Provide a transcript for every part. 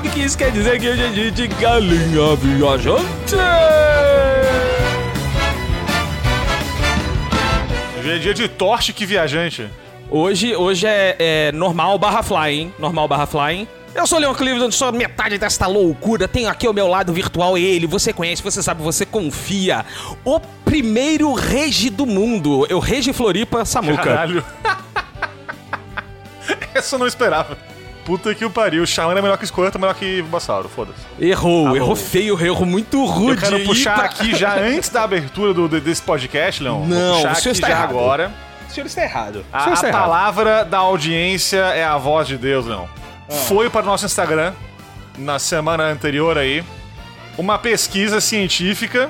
sabe que isso quer dizer que hoje é dia de galinha viajante. Hoje é dia de torte que viajante. Hoje, hoje é, é normal barra flying, normal barra flying. Eu sou o Leon Cleveland, sou metade desta loucura. Tenho aqui ao meu lado virtual ele, você conhece, você sabe, você confia. O primeiro rege do mundo. Eu rege Floripa, Samuca. Caralho. Essa eu não esperava. Puta que o pariu. Shaman é melhor que Squirtle, melhor que Bulbasauro, foda-se. Errou, Tá errou feio, errou muito rude. Eu quero puxar pra- aqui já antes da abertura do, desse podcast, Leon. Não, Vou puxar o senhor aqui está já errado. agora. O senhor está errado. A, a está errado. palavra da audiência é a voz de Deus, Leon. Ah. Foi para o nosso Instagram, na semana anterior aí, uma pesquisa científica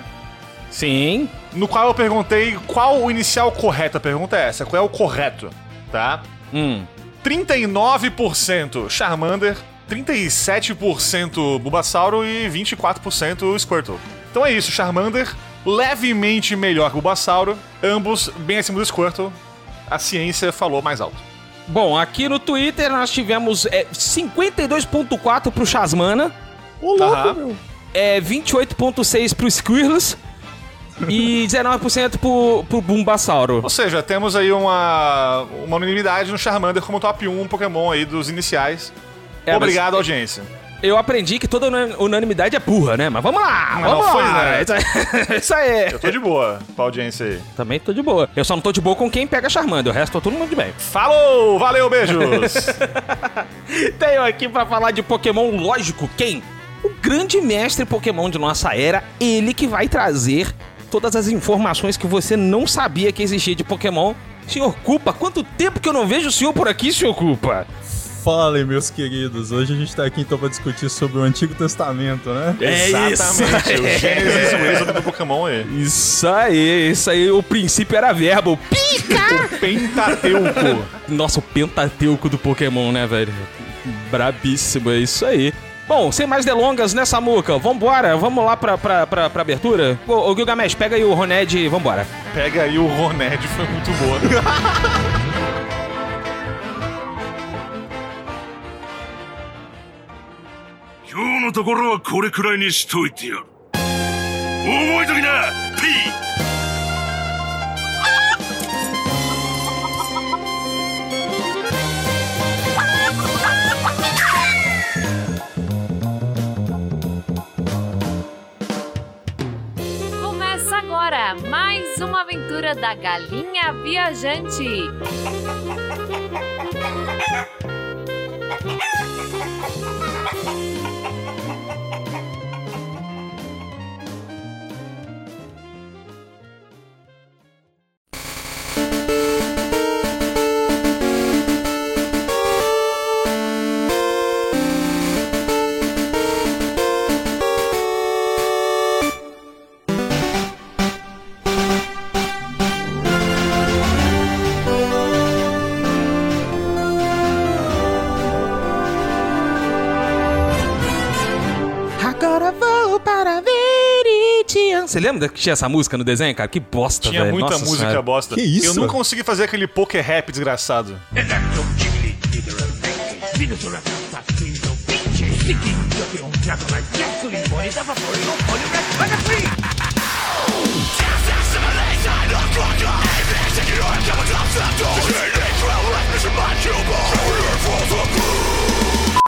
Sim. no qual eu perguntei qual o inicial correto. A pergunta é essa, qual é o correto, tá? Hum. 39% Charmander, 37% Bulbasauro e 24% Squirtle. Então é isso, Charmander levemente melhor que o Bulbasauro, ambos bem acima do Squirtle. A ciência falou mais alto. Bom, aqui no Twitter nós tivemos é, 52.4 pro Chasmana, Ô, louco, meu. é, 28.6 pro Squirrels e 19% pro, pro Bulbasauro. Ou seja, temos aí uma, uma unanimidade no Charmander como top 1 Pokémon aí dos iniciais. É, mas Obrigado, audiência. Eu aprendi que toda una- unanimidade é burra, né? Mas vamos lá, Mas vamos não foi, lá. né? Isso aí- Isso aí. Eu tô de boa pra audiência aí. Também tô de boa. Eu só não tô de boa com quem pega Charmander, o resto tô todo mundo de bem. Falou! Valeu, beijos! Tenho aqui pra falar de Pokémon, lógico, quem? O grande mestre Pokémon de nossa era, ele que vai trazer todas as informações que você não sabia que existia de Pokémon. Senhor Culpa, quanto tempo que eu não vejo o senhor por aqui, senhor Culpa? Falem, meus queridos. Hoje a gente tá aqui então pra discutir sobre o Antigo Testamento, né? É Exatamente, isso. o Gênesis e o Êxodo do Pokémon aí. Isso aí, isso aí, o princípio era verbo. Pica! Pentateuco. Nossa, o pentateuco do Pokémon, né, velho? Brabíssimo, é isso aí. Bom, sem mais delongas, né, Samuca? Vambora, vamos lá pra, pra, pra, pra abertura? Ô, ô Gilgamesh, pega aí o Roned e vambora. Pega aí o Roned, foi muito boa. 今日のところはこれくらいにしといてやる覚えときな P ！Começa Uma aventura da Galinha Viajante. Você lembra que tinha essa música no desenho, cara? Que bosta, Tinha velho. muita Nossa música Senhora. bosta. Que isso? Eu não consegui fazer aquele poker rap desgraçado. Electro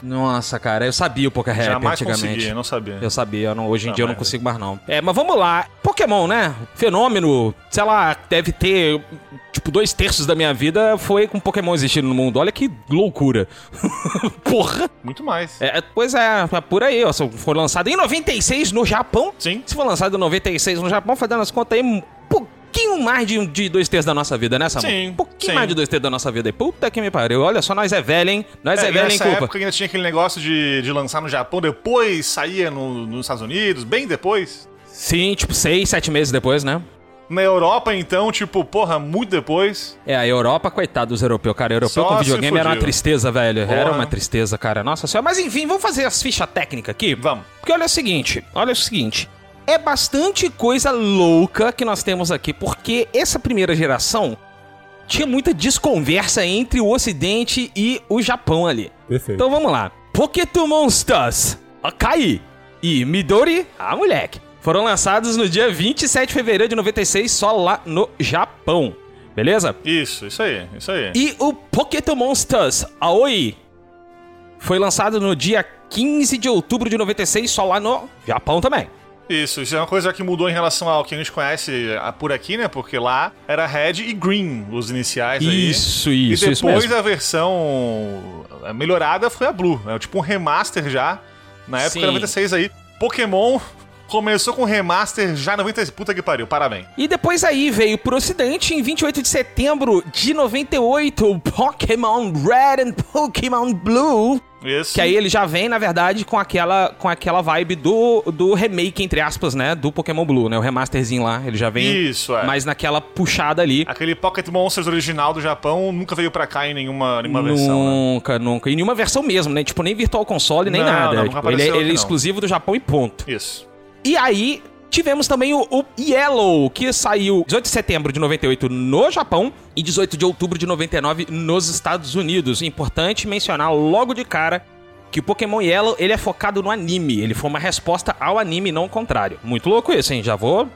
Nossa, cara, eu sabia o Poker Rap Jamais antigamente. consegui, eu não sabia. Eu sabia, eu não- hoje em dia eu não consigo mais não. É, mas vamos lá. Pokémon, né? Fenômeno, sei lá, deve ter, tipo, dois terços da minha vida foi com Pokémon existindo no mundo. Olha que loucura. Porra. Muito mais. É, pois é, é por aí, ó. Foi lançado em 96 no Japão. Sim. Se for lançado em 96 no Japão, fazendo as contas aí, pouquinho mais de, de dois terços da nossa vida, né, Samu? Sim, Um pouquinho sim. mais de dois terços da nossa vida aí. Puta que me pariu. Olha só, nós é velho, hein? Nós é, É, e velho, hein, culpa. época ainda tinha aquele negócio de, de lançar no Japão, depois saía no- nos Estados Unidos, bem depois. Sim, tipo, seis, sete meses depois, né? Na Europa, então, tipo, porra, muito depois. É, a Europa, coitado dos europeus, cara. Europeu Só com videogame era uma tristeza, velho. Era Porra. uma tristeza, cara. Nossa senhora. Mas enfim, vamos fazer as fichas técnicas aqui? Vamos. Porque olha o seguinte, olha o seguinte. É bastante coisa louca que nós temos aqui, porque essa primeira geração tinha muita desconversa entre o Ocidente e o Japão ali. Perfeito. Então vamos lá. Pokémon Monsters, Akai e Midori, a moleque, foram lançados no dia 27 de fevereiro de 96, só lá no Japão. Beleza? Isso, isso aí, isso aí. E o Pokémon Monsters Aoi foi lançado no dia 15 de outubro de 96, só lá no Japão também. Isso, isso é uma coisa que mudou em relação ao que a gente conhece ah, por aqui, né? Porque lá era Red e Green os iniciais aí. Isso, isso, e isso depois mesmo. a versão melhorada foi a Blue. É tipo um remaster já, na época Sim. 96 aí. Pokémon começou com remaster já em 96. Puta que pariu, parabéns. E depois aí veio pro ocidente em 28 de setembro de 98, o Pokémon Red and Pokémon Blue. Isso. Que aí ele já vem, na verdade, com aquela, com aquela vibe do, do remake, entre aspas, né? Do Pokémon Blue, né? O remasterzinho lá. Ele já vem Isso, é. mais naquela puxada ali. Aquele Pocket Monsters original do Japão nunca veio pra cá em nenhuma, nenhuma versão, né? Nunca, nunca. E nenhuma versão mesmo, né? Tipo, nem Virtual Console, nem Não, nada. não, nunca Tipo, ele é, ele é exclusivo do Japão e ponto. Isso. E aí, tivemos também o, o Yellow, que saiu 18 de setembro de 98 no Japão e 18 de outubro de 99 nos Estados Unidos. Importante mencionar logo de cara que o Pokémon Yellow, ele é focado no anime. Ele foi uma resposta ao anime, não o contrário. Muito louco isso, hein? Já vou...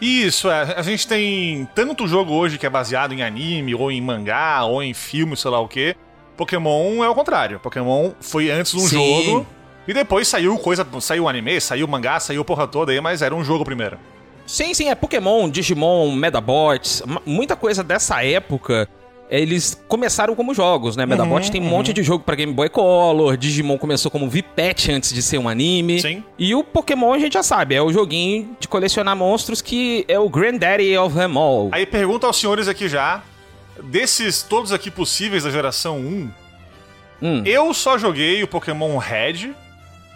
Isso, é. A gente tem tanto jogo hoje que é baseado em anime, ou em mangá, ou em filme, sei lá o quê. Pokémon é o contrário. Pokémon foi antes um Sim. jogo. E depois saiu coisa. Saiu anime, saiu mangá, saiu porra toda aí, mas era um jogo primeiro. Sim, sim, é Pokémon, Digimon, Medabots, muita coisa dessa época. Eles começaram como jogos, né? Medabot tem um monte de jogo pra Game Boy Color, Digimon começou como VPet antes de ser um anime. Sim. E o Pokémon a gente já sabe, é o joguinho de colecionar monstros que é o Granddaddy of them all. Aí pergunta aos senhores aqui já. Desses todos aqui possíveis da geração 1, Hum, eu só joguei o Pokémon Red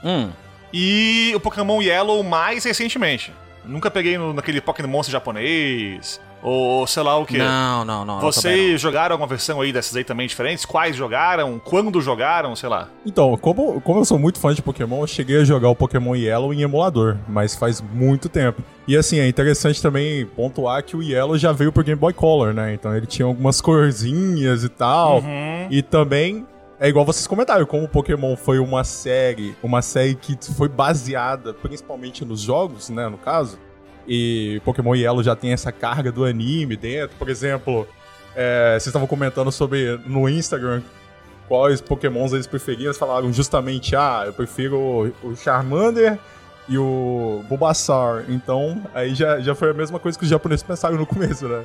hum. e o Pokémon Yellow mais recentemente. Nunca peguei no, naquele Pokémon Monster japonês, ou sei lá o que. Não, não, não. não, Vocês jogaram alguma versão aí dessas aí também diferentes? Quais jogaram? Quando jogaram? Sei lá. Então, como, como eu sou muito fã de Pokémon, eu cheguei a jogar o Pokémon Yellow em emulador, mas faz muito tempo. E assim, é interessante também pontuar que o Yellow já veio por Game Boy Color, né? Então ele tinha algumas corzinhas e tal. Uhum. E também é igual vocês comentaram, como o Pokémon foi uma série, uma série que foi baseada principalmente nos jogos, né, no caso. E Pokémon Yellow já tem essa carga do anime dentro. Por exemplo, é, vocês estavam comentando sobre no Instagram quais Pokémons eles preferiam. Eles falaram justamente, ah, eu prefiro o, Charmander e o Bulbasaur. Então, aí já, já foi a mesma coisa que os japoneses pensaram no começo, né?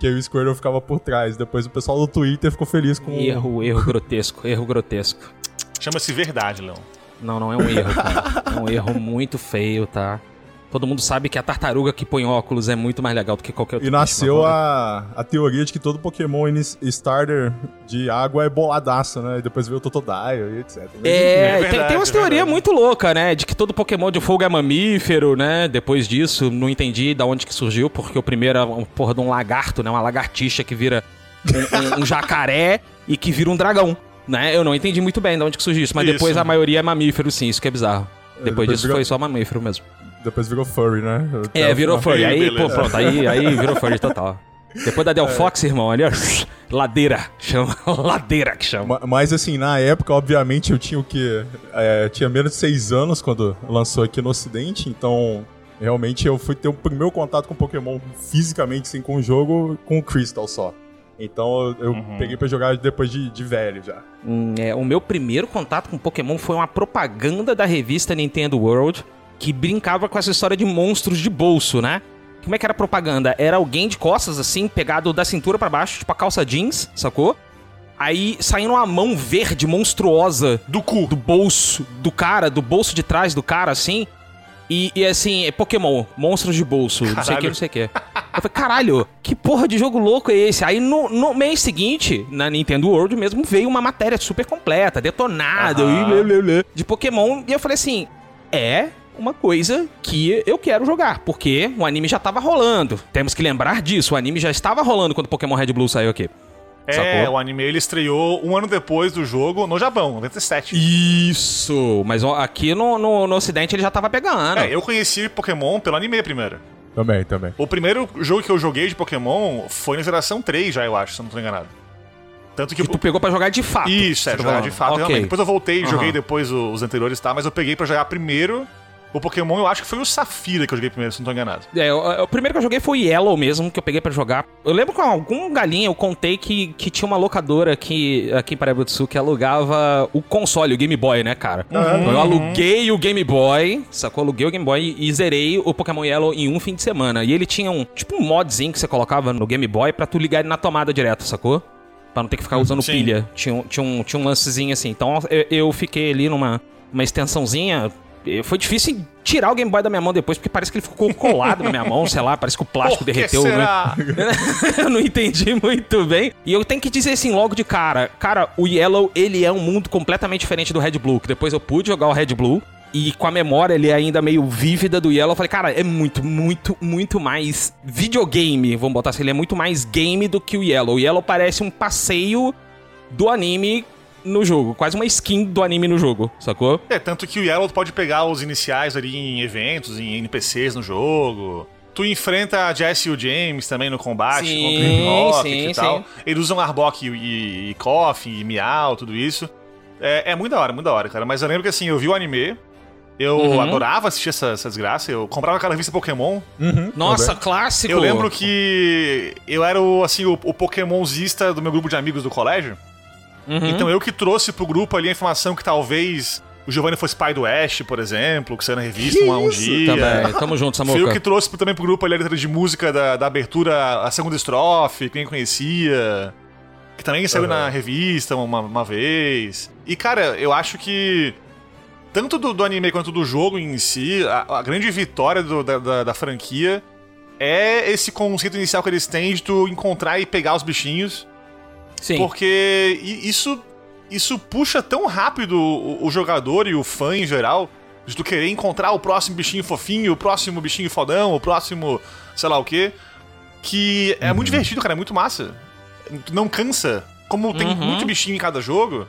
Que aí o Squirtle ficava por trás. Depois o pessoal do Twitter ficou feliz com... Erro, erro grotesco, erro grotesco. Chama-se Verdade, Leão. Não, não é um erro, cara. É um erro muito feio, tá? Todo mundo sabe que a tartaruga que põe óculos é muito mais legal do que qualquer outro E nasceu a, a teoria de que todo Pokémon starter de água é boladaço, né? E depois veio o Totodile e etc. É, É tem- verdade, tem, umas é teorias muito loucas, né? De que todo Pokémon de fogo é mamífero, né? Depois disso, não entendi da onde que surgiu, porque o primeiro é um porra de um lagarto, né? Uma lagartixa que vira um, um- um jacaré e que vira um dragão, né? Eu não entendi muito bem de onde que surgiu isso, mas Isso. depois a maioria é mamífero, sim, isso que é bizarro. Depois depois disso virou- foi só mamífero mesmo. Depois virou furry, né? Até É, virou furry. Aí, Aí, pô, pronto, aí, aí virou furry total. Depois da Del Fox, irmão, ali, ó, ladeira. Chama ladeira que chama. Ma- Mas assim, na época, obviamente, eu tinha o quê? É, tinha menos de seis anos quando lançou aqui no ocidente, então realmente eu fui ter o primeiro contato com Pokémon fisicamente, assim, com o jogo, com o Crystal só. Então eu, Uhum. peguei pra jogar depois de, de velho já. Hum, é, o meu primeiro contato com Pokémon foi uma propaganda da revista Nintendo World que brincava com essa história de monstros de bolso, né? Como é que era a propaganda? Era alguém de costas, assim, pegado da cintura pra baixo, tipo a calça jeans, sacou? Aí saindo uma mão verde monstruosa Do cu. do bolso do cara, do bolso de trás do cara, assim. E, e, assim, é Pokémon, monstros de bolso, não sei o que, Caralho. não sei o que. Eu falei, caralho, que porra de jogo louco é esse? Aí no, no mês seguinte, na Nintendo World mesmo, veio uma matéria super completa, detonada, blá, blá, de Pokémon. E eu falei assim, é uma coisa que eu quero jogar, porque o anime já tava rolando. Temos que lembrar disso, o anime já estava rolando quando Pokémon Red Blue saiu aqui. É, Sacou? o anime ele estreou um ano depois do jogo no Japão, 97. Isso! Mas aqui no, no, no ocidente ele já tava pegando. É, eu conheci Pokémon pelo anime primeiro. Também, também. O primeiro jogo que eu joguei de Pokémon foi na geração 3 já, eu acho, se eu não tô enganado. Tanto que Que tu pegou pra jogar de fato. Isso, é, tá jogar falando. de fato, Ok. realmente. Depois eu voltei e joguei depois os anteriores, tá? Mas eu peguei pra jogar primeiro o Pokémon, eu acho que foi o Safira que eu joguei primeiro, se não tô enganado. É, o, o primeiro que eu joguei foi Yellow mesmo, que eu peguei pra jogar. Eu lembro com algum galinha eu contei que, que tinha uma locadora aqui, aqui em Paraíba do Sul que alugava o console, o Game Boy, né, cara? Então eu aluguei o Game Boy, sacou? Aluguei o Game Boy e zerei o Pokémon Yellow em um fim de semana. E ele tinha um, tipo um modzinho que você colocava no Game Boy pra tu ligar ele na tomada direto, sacou? Pra não ter que ficar usando Sim. pilha. Tinha, um- tinha, um, tinha um lancezinho assim. Então eu, eu fiquei ali numa uma extensãozinha. Foi difícil tirar o Game Boy da minha mão depois, porque parece que ele ficou colado na minha mão, sei lá, parece que o plástico Por derreteu, né? será? eu não entendi muito bem. E eu tenho que dizer assim, logo de cara, cara, o Yellow, ele é um mundo completamente diferente do Red Blue, que depois eu pude jogar o Red Blue. E com a memória ele é ainda meio vívida do Yellow, eu falei, cara, é muito, muito, muito mais videogame, vamos botar assim, ele é muito mais game do que o Yellow. O Yellow parece um passeio do anime no jogo, quase uma skin do anime no jogo, sacou? É, tanto que o Yellow pode pegar os iniciais ali em eventos, em NPCs no jogo. Tu enfrenta a Jess e o James também no combate Sim, contra o Rocket sim, e tal. sim. Eles usam Arbok e, e, e Coffin e Miau, tudo isso. É, é muito da hora, muito da hora, cara. Mas eu lembro que assim, eu vi o anime, eu Uhum. adorava assistir essa, essa desgraça, eu comprava aquela revista Pokémon. Uhum, Nossa, também. clássico! Eu lembro que eu era o, assim, o, o Pokémonzista do meu grupo de amigos do colégio. Uhum. Então eu que trouxe pro grupo ali a informação que talvez o Giovanni fosse pai do Ash, por exemplo, que saiu na revista Que um, isso? dia. Também, tamo junto, Fui eu Samuca. que trouxe também pro grupo ali a letra de música da, da abertura, a segunda estrofe, quem conhecia. Que também saiu Uhum. na revista uma, uma vez. E, cara, eu acho que. Tanto do, do anime quanto do jogo em si, a, a grande vitória do- da, da, da franquia é esse conceito inicial que eles têm de tu encontrar e pegar os bichinhos. Sim. Porque isso, isso puxa tão rápido o, o jogador e o fã em geral, de tu querer encontrar o próximo bichinho fofinho, o próximo bichinho fodão, o próximo sei lá o quê, que é muito divertido, cara, é muito massa. Tu não cansa. Como tem Uhum. muito bichinho em cada jogo,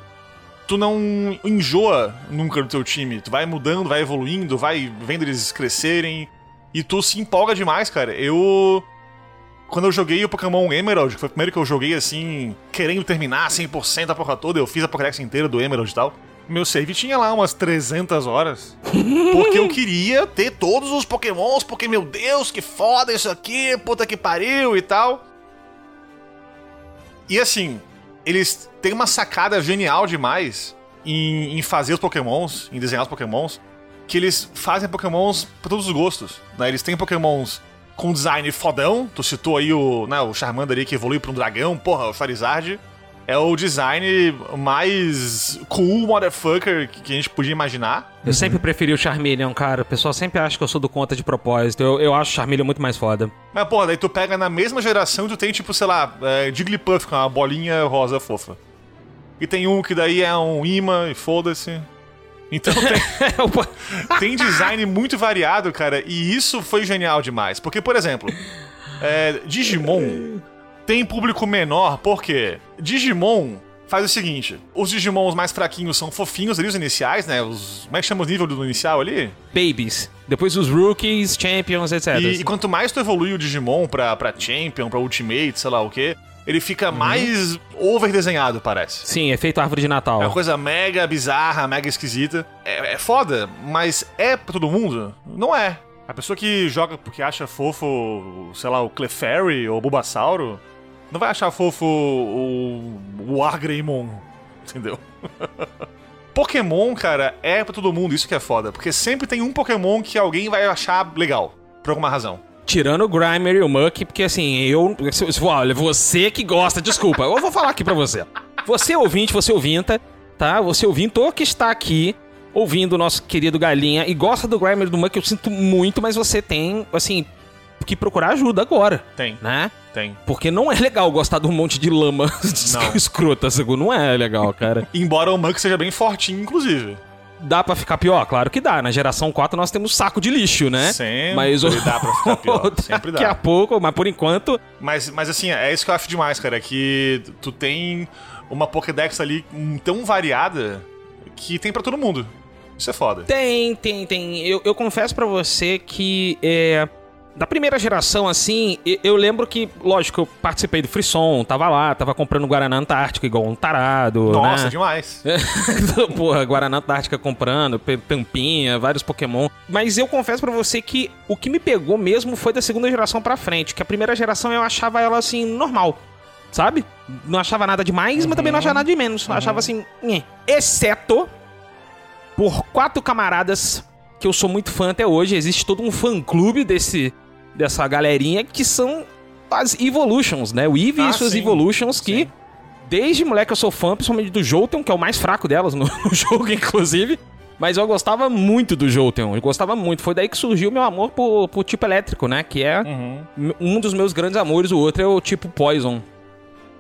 tu não enjoa nunca do teu time. Tu vai mudando, vai evoluindo, vai vendo eles crescerem. E tu se empolga demais, cara. Eu. Quando eu joguei o Pokémon Emerald, que foi o primeiro que eu joguei assim, querendo terminar 100% a porra toda, eu fiz a Pokédex inteira do Emerald e tal. Meu save tinha lá umas 300 horas. Porque eu queria ter todos os Pokémons, porque, meu Deus, que foda isso aqui, puta que pariu e tal. E assim, eles têm uma sacada genial demais em, em fazer os Pokémons, em desenhar os Pokémons, que eles fazem Pokémons pra todos os gostos. Né? Eles têm Pokémons com design fodão, tu citou aí o, né, o Charmander aí que evoluiu pra um dragão, porra, o Charizard. É o design mais cool motherfucker que a gente podia imaginar. Eu sempre preferi o Charmeleon, cara. O pessoal sempre acha que eu sou do conta de propósito. Eu, eu acho o Charmeleon muito mais foda. Mas, porra, daí tu pega na mesma geração e tu tem, tipo, sei lá, é, Jigglypuff com uma bolinha rosa fofa. E tem um que daí é um imã e foda-se. Então tem, tem design muito variado, cara, e isso foi genial demais. Porque, por exemplo, é, Digimon tem público menor, porque Digimon faz o seguinte: os Digimons mais fraquinhos são fofinhos ali, os iniciais, né? Os. Como é que chama o nível do inicial ali? Babies. Depois os Rookies, Champions, etc. E, e quanto mais tu evolui o Digimon pra, pra Champion, pra Ultimate, sei lá o quê, ele fica Uhum. mais over-desenhado, parece. Sim, efeito árvore de Natal. É uma coisa mega bizarra, mega esquisita. É, é foda, mas é pra todo mundo? Não é. A pessoa que joga porque acha fofo, sei lá, o Clefairy ou o Bulbasauro, não vai achar fofo o, o Argreymon, entendeu? Pokémon, cara, é pra todo mundo, isso que é foda. Porque sempre tem um Pokémon que alguém vai achar legal, por alguma razão. Tirando o Grimer e o Muck, porque assim, eu. Olha, você que gosta, desculpa, eu vou falar aqui pra você. Você ouvinte, você ouvinta, tá? Você ouvinto que está aqui ouvindo o nosso querido Galinha e gosta do Grimer e do Muck, eu sinto muito, mas você tem, assim, que procurar ajuda agora, Tem, né? tem. Porque não é legal gostar de um monte de lama escrota, segundo. Não é legal, cara. Embora o Munk seja bem fortinho, inclusive. Dá pra ficar pior? Claro que dá. Na geração 4 nós temos saco de lixo, né? Sempre mas o... dá pra ficar pior, sempre Daqui a dá. pouco, mas por enquanto, Mas, mas assim, é isso que eu acho demais, cara, que tu tem uma Pokédex ali hum, tão variada que tem pra todo mundo. Isso é foda. Tem, tem, tem. Eu, eu confesso pra você que é, Da primeira geração, assim, eu lembro que, lógico, eu participei do Frisson, tava lá, tava comprando Guaraná Antártica igual um tarado, Nossa, né? demais. Porra, Guaraná Antártica comprando, Tampinha, vários Pokémon. Mas eu confesso pra você que o que me pegou mesmo foi da segunda geração pra frente, que a primeira geração eu achava ela assim, normal. Sabe? Não achava nada demais, mas também não achava nada de menos. Achava assim, nhé. exceto por quatro camaradas que eu sou muito fã até hoje. Existe todo um fã-clube desse dessa galerinha que são as Evolutions, né? O Eevee Ah, e suas sim. Evolutions que Sim. Desde moleque eu sou fã, principalmente do Jolteon, que é o mais fraco delas no, no jogo, inclusive. Mas eu gostava muito do Jolteon, eu gostava muito. Foi daí que surgiu o meu amor por, por tipo elétrico, né? Que é Uhum. um dos meus grandes amores, o outro é o tipo Poison.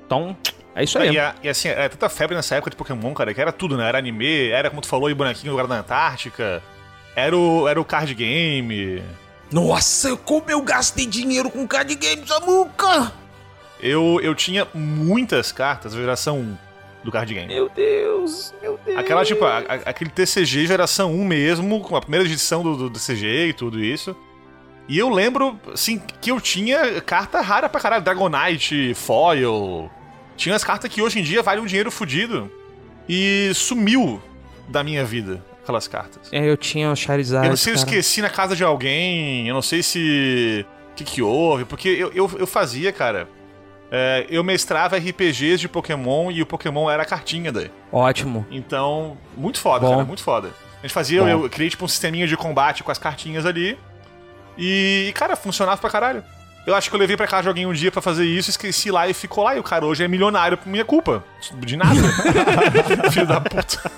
Então, é isso aí. E, a- e assim, era tanta febre nessa época de Pokémon, cara, que era tudo, né? Era anime, era, como tu falou, aí, bonequinho do lugar da Antártica, era o, era o card game. Nossa, como eu gastei dinheiro com card game, Samuca! Eu, eu tinha muitas cartas geração 1 do card game. Meu Deus, meu Deus. Aquela, tipo, a- a- aquele TCG geração 1 mesmo, com a primeira edição do, do TCG e tudo isso. E eu lembro, assim, que eu tinha carta rara pra caralho. Dragonite, Foil. Tinha as cartas que hoje em dia valem um dinheiro fudido. E sumiu da minha vida, aquelas cartas. É, eu tinha o Charizard. eu não sei se eu cara. esqueci na casa de alguém, eu não sei se. O que, que houve, porque eu, eu, eu fazia, cara. é, eu mestrava RPGs de Pokémon e o Pokémon era a cartinha daí. Ótimo. Então, muito foda, Bom. cara, muito foda. A gente fazia, Bom. eu, eu criei tipo um sisteminha de combate com as cartinhas ali. E, cara, funcionava pra caralho. Eu acho que eu levei pra casa de alguém um dia pra fazer isso, esqueci lá e ficou lá. E o cara hoje é milionário por minha culpa. De nada. Filho da puta.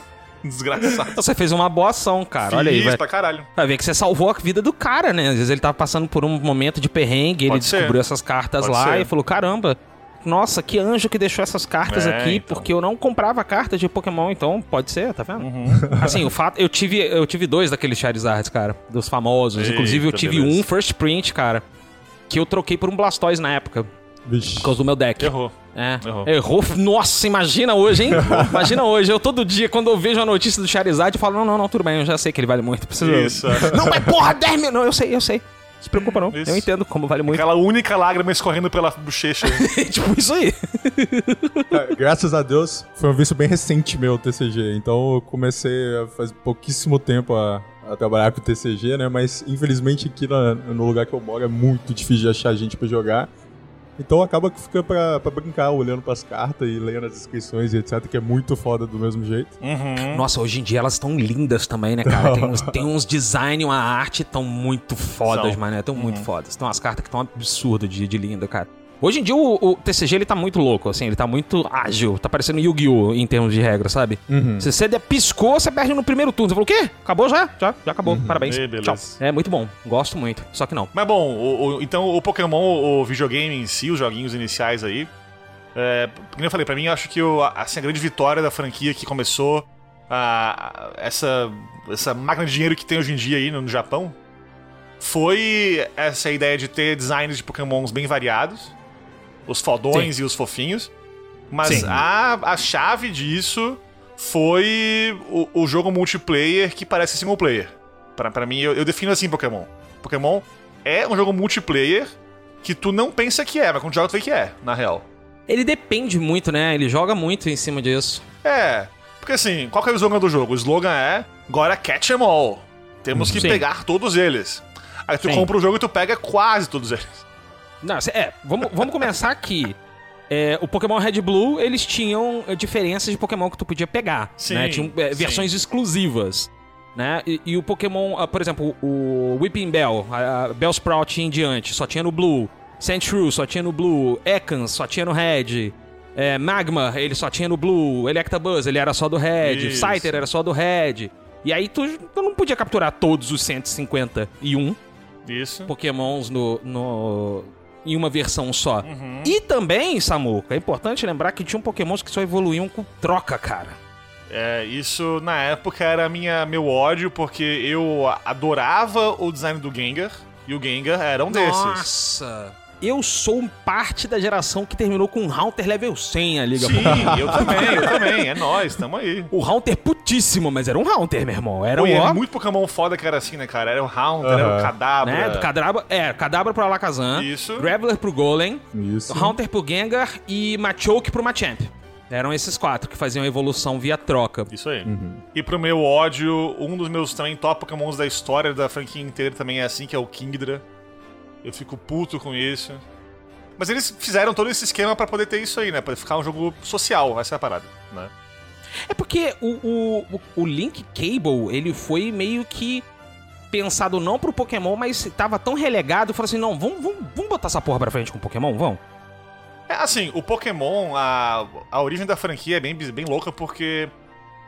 Desgraçado. Você fez uma boa ação, cara. Olha aí, Fiz vai. pra caralho. Vai ver que você salvou a vida do cara, né? Às vezes ele tava passando por um momento de perrengue, ele Pode ser. descobriu essas cartas Pode lá ser. e falou: caramba, nossa, que anjo que deixou essas cartas É, aqui, então. porque eu não comprava cartas de Pokémon, então pode ser, tá vendo? Uhum. Assim, o fato. Eu tive, eu tive dois daqueles Charizards, cara, dos famosos. Eita, Inclusive, eu tive beleza. um First Print, cara, que eu troquei por um Blastoise na época, Vixe. por causa do meu deck. Errou. É. Errou. Errou. Nossa, imagina hoje, hein? imagina hoje. Eu todo dia, quando eu vejo a notícia do Charizard, eu falo: não, não, não, tudo bem, eu já sei que ele vale muito. Preciso... Isso. é. Não, mas porra, 10 mil. Não, eu sei, eu sei. Não se preocupa, não. Isso. Eu entendo como vale muito. Aquela única lágrima escorrendo pela bochecha. tipo, isso aí. É, Graças a Deus, foi um vício bem recente meu, o TCG. Então eu comecei a faz pouquíssimo tempo a, a trabalhar com o TCG, né? Mas infelizmente aqui na- no lugar que eu moro é muito difícil de achar gente pra jogar. Então acaba que fica pra, pra brincar, olhando pras cartas e lendo as descrições e etc, que é muito foda do mesmo jeito. Uhum. Nossa, hoje em dia elas estão lindas também, né, cara? Tem uns, tem uns design, uma arte tão muito fodas, São. mano. Tão muito fodas. Tem umas cartas que estão absurdas de, de linda, cara. Hoje em dia o, o TCG ele tá muito louco, assim, ele tá muito ágil. Tá parecendo Yu-Gi-Oh! em termos de regra, sabe? Se você der piscou, você perde no primeiro turno. Você falou, o quê? Acabou já? Já, já acabou. Parabéns. Ih, beleza. Tchau. É muito bom. Gosto muito. Só que não. Mas bom, o- o- então o Pokémon, o videogame em si, os joguinhos iniciais aí. É, como eu falei, pra mim, eu acho que o, assim, a grande vitória da franquia que começou a, a- essa, essa máquina de dinheiro que tem hoje em dia aí no, no Japão foi essa ideia de ter designs de Pokémons bem variados, os fodões e os fofinhos. Mas Sim. a, a chave disso foi o, o jogo multiplayer que parece single player. Pra, pra mim, eu, eu defino assim Pokémon. Pokémon é um jogo multiplayer que tu não pensa que é, mas quando joga tu vê que é, na real. Ele depende muito, né? Ele joga muito em cima disso. É, porque assim, qual que é o slogan do jogo? O slogan é Agora catch 'em all. Temos que Sim. pegar todos eles. Aí tu Sim. compra o jogo e tu pega quase todos eles. Não, é, vamos, vamos começar aqui. É, o Pokémon Red Blue, eles tinham é, diferenças de Pokémon que tu podia pegar. Sim, né? Tinham é, versões exclusivas. Né? E, e o Pokémon, ah, por exemplo, o Whipping Bell, a, a Bellsprout em diante, só tinha no Blue. Sandshrew só tinha no Blue. Ekans só tinha no Red. É, Magma, ele só tinha no Blue. Electabuzz, ele era só do Red. Isso. Scyther era só do Red. E aí tu, tu não podia capturar todos os 151 Isso. pokémons no, no- em uma versão só. Uhum. E também, Samuca, é importante lembrar que tinham pokémons que só evoluíam com troca, cara. É, isso na época era minha, meu ódio, porque eu adorava o design do Gengar, e o Gengar era um desses. Nossa! Eu sou parte da geração que terminou com um Haunter level 100 a Liga Sim, eu também, eu também. É nóis, tamo aí. O Haunter putíssimo, mas era um Haunter, meu irmão. Era Pô, um e é muito Pokémon foda que era assim, né, cara? Era o Hound, era o Aham. Kadabra. né? Do Cadabra, é, Cadabra pro Alakazam. Isso. Graveler pro Golem. Isso. Haunter pro Gengar e Machoke pro Machamp. Eram esses quatro que faziam a evolução via troca. Isso aí. E pro meu ódio, um dos meus também top Pokémons da história da franquia inteira também é assim, que é o Kingdra. Eu fico puto com isso. Mas eles fizeram todo esse esquema pra poder ter isso aí, né? Pra ficar um jogo social, essa é a parada, né? É porque o, o, o- o Link Cable, ele foi meio que pensado não pro Pokémon, mas tava tão relegado, falou assim, não, vamos, vamos, vamos botar essa porra pra frente com o Pokémon, vamos? É assim, o Pokémon, a, a origem da franquia é bem, bem louca porque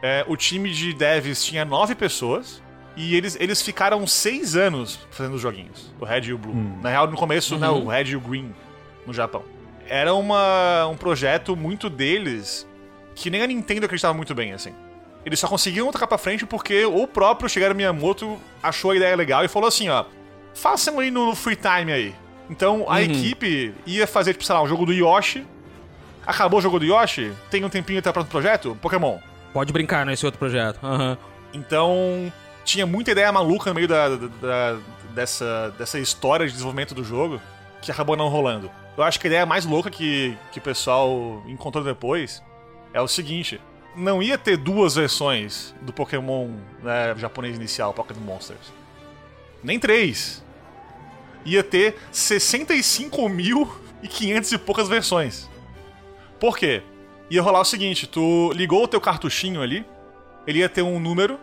é, o time de devs tinha nove pessoas e eles, eles ficaram seis anos fazendo os joguinhos, o Red e o Blue. Na real, no começo, né, o Red e o Green no Japão. Era uma, um projeto muito deles que nem a Nintendo acreditava muito bem, assim. Eles só conseguiram tocar pra frente porque o próprio Shigeru Miyamoto achou a ideia legal e falou assim, ó, façam aí no free time aí. Então a equipe ia fazer, tipo, sei lá, um jogo do Yoshi. Acabou o jogo do Yoshi, tem um tempinho até o próximo projeto, Pokémon. Pode brincar nesse outro projeto. Aham. Então tinha muita ideia maluca no meio da, da- dessa, dessa história de desenvolvimento do jogo que acabou não rolando. Eu acho que a ideia mais louca que, que o pessoal encontrou depois é o seguinte: não ia ter duas versões do Pokémon né, japonês inicial, Pokémon Monsters. Nem três. Ia ter 65.500 e poucas versões. Por quê? Ia rolar o seguinte: tu ligou o teu cartuchinho ali, ele ia ter um número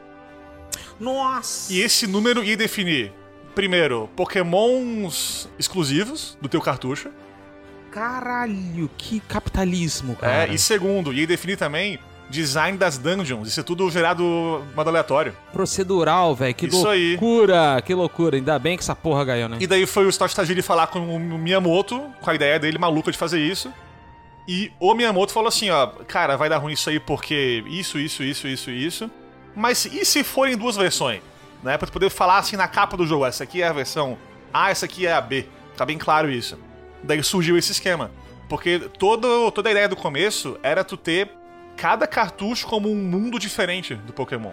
Nossa! e esse número ia definir, primeiro, pokémons exclusivos do teu cartucho. Caralho, que capitalismo, cara. É, e segundo, ia definir também design das dungeons. Isso é tudo gerado modo aleatório. Procedural, velho, que Isso aí. loucura, que loucura. Ainda bem que essa porra ganhou, né? E daí foi o Scott Tajiri falar com o Miyamoto, com a ideia dele maluca de fazer isso. E o Miyamoto falou assim, ó, cara, vai dar ruim isso aí porque isso, isso, isso, isso, isso. Mas e se forem duas versões? Né, pra tu poder falar assim na capa do jogo, essa aqui é a versão A, essa aqui é a B. Tá bem claro isso. Daí surgiu esse esquema. Porque todo, toda a ideia do começo era tu ter cada cartucho como um mundo diferente do Pokémon.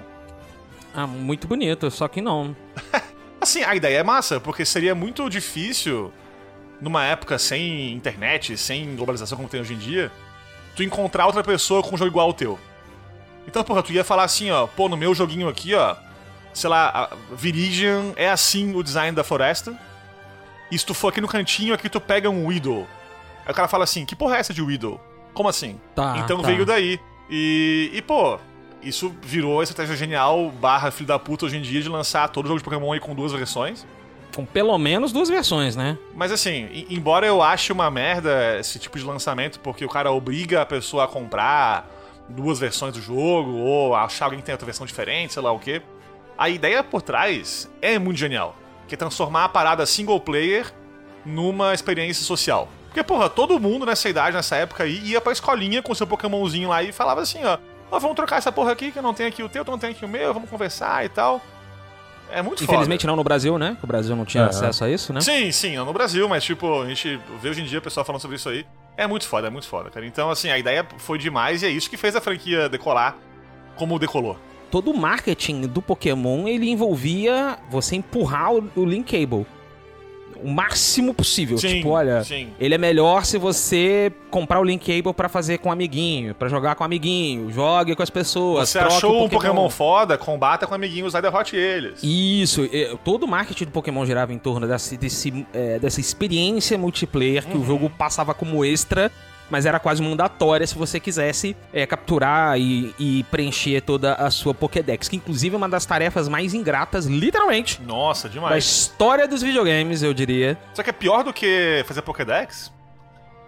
Ah, muito bonito, só que não. Assim, a ideia é massa, porque seria muito difícil, numa época sem internet, sem globalização como tem hoje em dia, tu encontrar outra pessoa com um jogo igual ao teu. Então, porra, tu ia falar assim, ó, pô, no meu joguinho aqui, ó, sei lá, Viridian é assim o design da floresta. E se tu for aqui no cantinho, aqui tu pega um Weedle. Aí o cara fala assim, que porra é essa de Weedle? Como assim? Tá, então tá. veio daí. E, e, pô, isso virou a estratégia genial, barra filho da puta hoje em dia, de lançar todo jogo de Pokémon aí com duas versões. Com pelo menos duas versões, né? Mas assim, embora eu ache uma merda esse tipo de lançamento, porque o cara obriga a pessoa a comprar duas versões do jogo, ou achar alguém que tem outra versão diferente, sei lá o quê. A ideia por trás é muito genial. Que é transformar a parada single player numa experiência social. Porque, porra, todo mundo nessa idade, nessa época aí, ia pra escolinha com seu Pokémonzinho lá e falava assim, ó. Ó, vamos trocar essa porra aqui, que eu não tenho aqui o teu, tu não tem aqui o meu, vamos conversar e tal. É muito foda. Infelizmente não no Brasil, né? Que o Brasil não tinha acesso a isso, né? Sim, sim, não no Brasil, mas tipo, a gente vê hoje em dia o pessoal falando sobre isso aí. É muito foda, é muito foda, cara. Então, assim, a ideia foi demais e é isso que fez a franquia decolar como decolou. Todo o marketing do Pokémon, ele envolvia você empurrar o, Link Cable. O máximo possível. Sim, tipo, olha, sim. ele é melhor se você comprar o Link Cable pra fazer com um amiguinho, pra jogar com um amiguinho, jogue com as pessoas. Você achou um Pokémon foda, combata com amiguinhos e derrote eles. Isso, todo o marketing do Pokémon girava em torno desse, desse, é, dessa experiência multiplayer que o jogo passava como extra, mas era quase mandatória se você quisesse é, capturar e, e preencher toda a sua Pokédex, que inclusive é uma das tarefas mais ingratas, literalmente, Nossa, da demais. história dos videogames, eu diria. Só que é pior do que fazer Pokédex.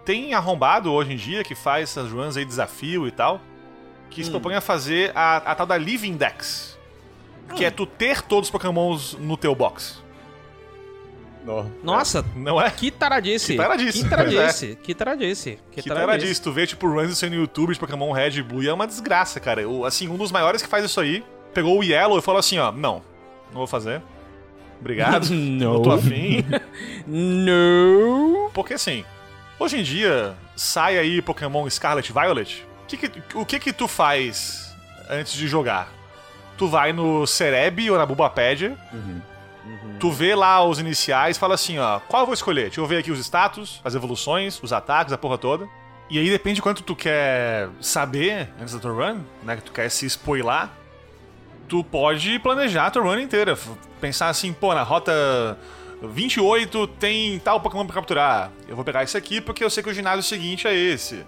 Tem arrombado hoje em dia que faz essas runs aí, desafio e tal, que se Hum. propõe a fazer a, a tal da Living Dex. Que é tu ter todos os Pokémons no teu box. Nossa, Não é? que taradice. Que taradice, Que taradice. Que taradice. Que era disso, tu vê, tipo, runs no YouTube de Pokémon Red e Blue e é uma desgraça, cara. O, assim, um dos maiores que faz isso aí pegou o Yellow e falou assim, ó, não, não vou fazer. Obrigado. Não. Não tô afim. Não. Porque assim, hoje em dia, sai aí Pokémon Scarlet Violet. O que que, o que que tu faz antes de jogar? Tu vai no Cereb ou na Bulbapedia, tu vê lá os iniciais, fala assim, ó, qual eu vou escolher? Deixa eu ver aqui os status, as evoluções, os ataques, a porra toda. E aí depende de quanto tu quer saber antes da tua run, né, que tu quer se spoiler, tu pode planejar a tua run inteira. Pensar assim, pô, na rota 28 tem tal Pokémon pra capturar. Eu vou pegar esse aqui porque eu sei que o ginásio seguinte é esse.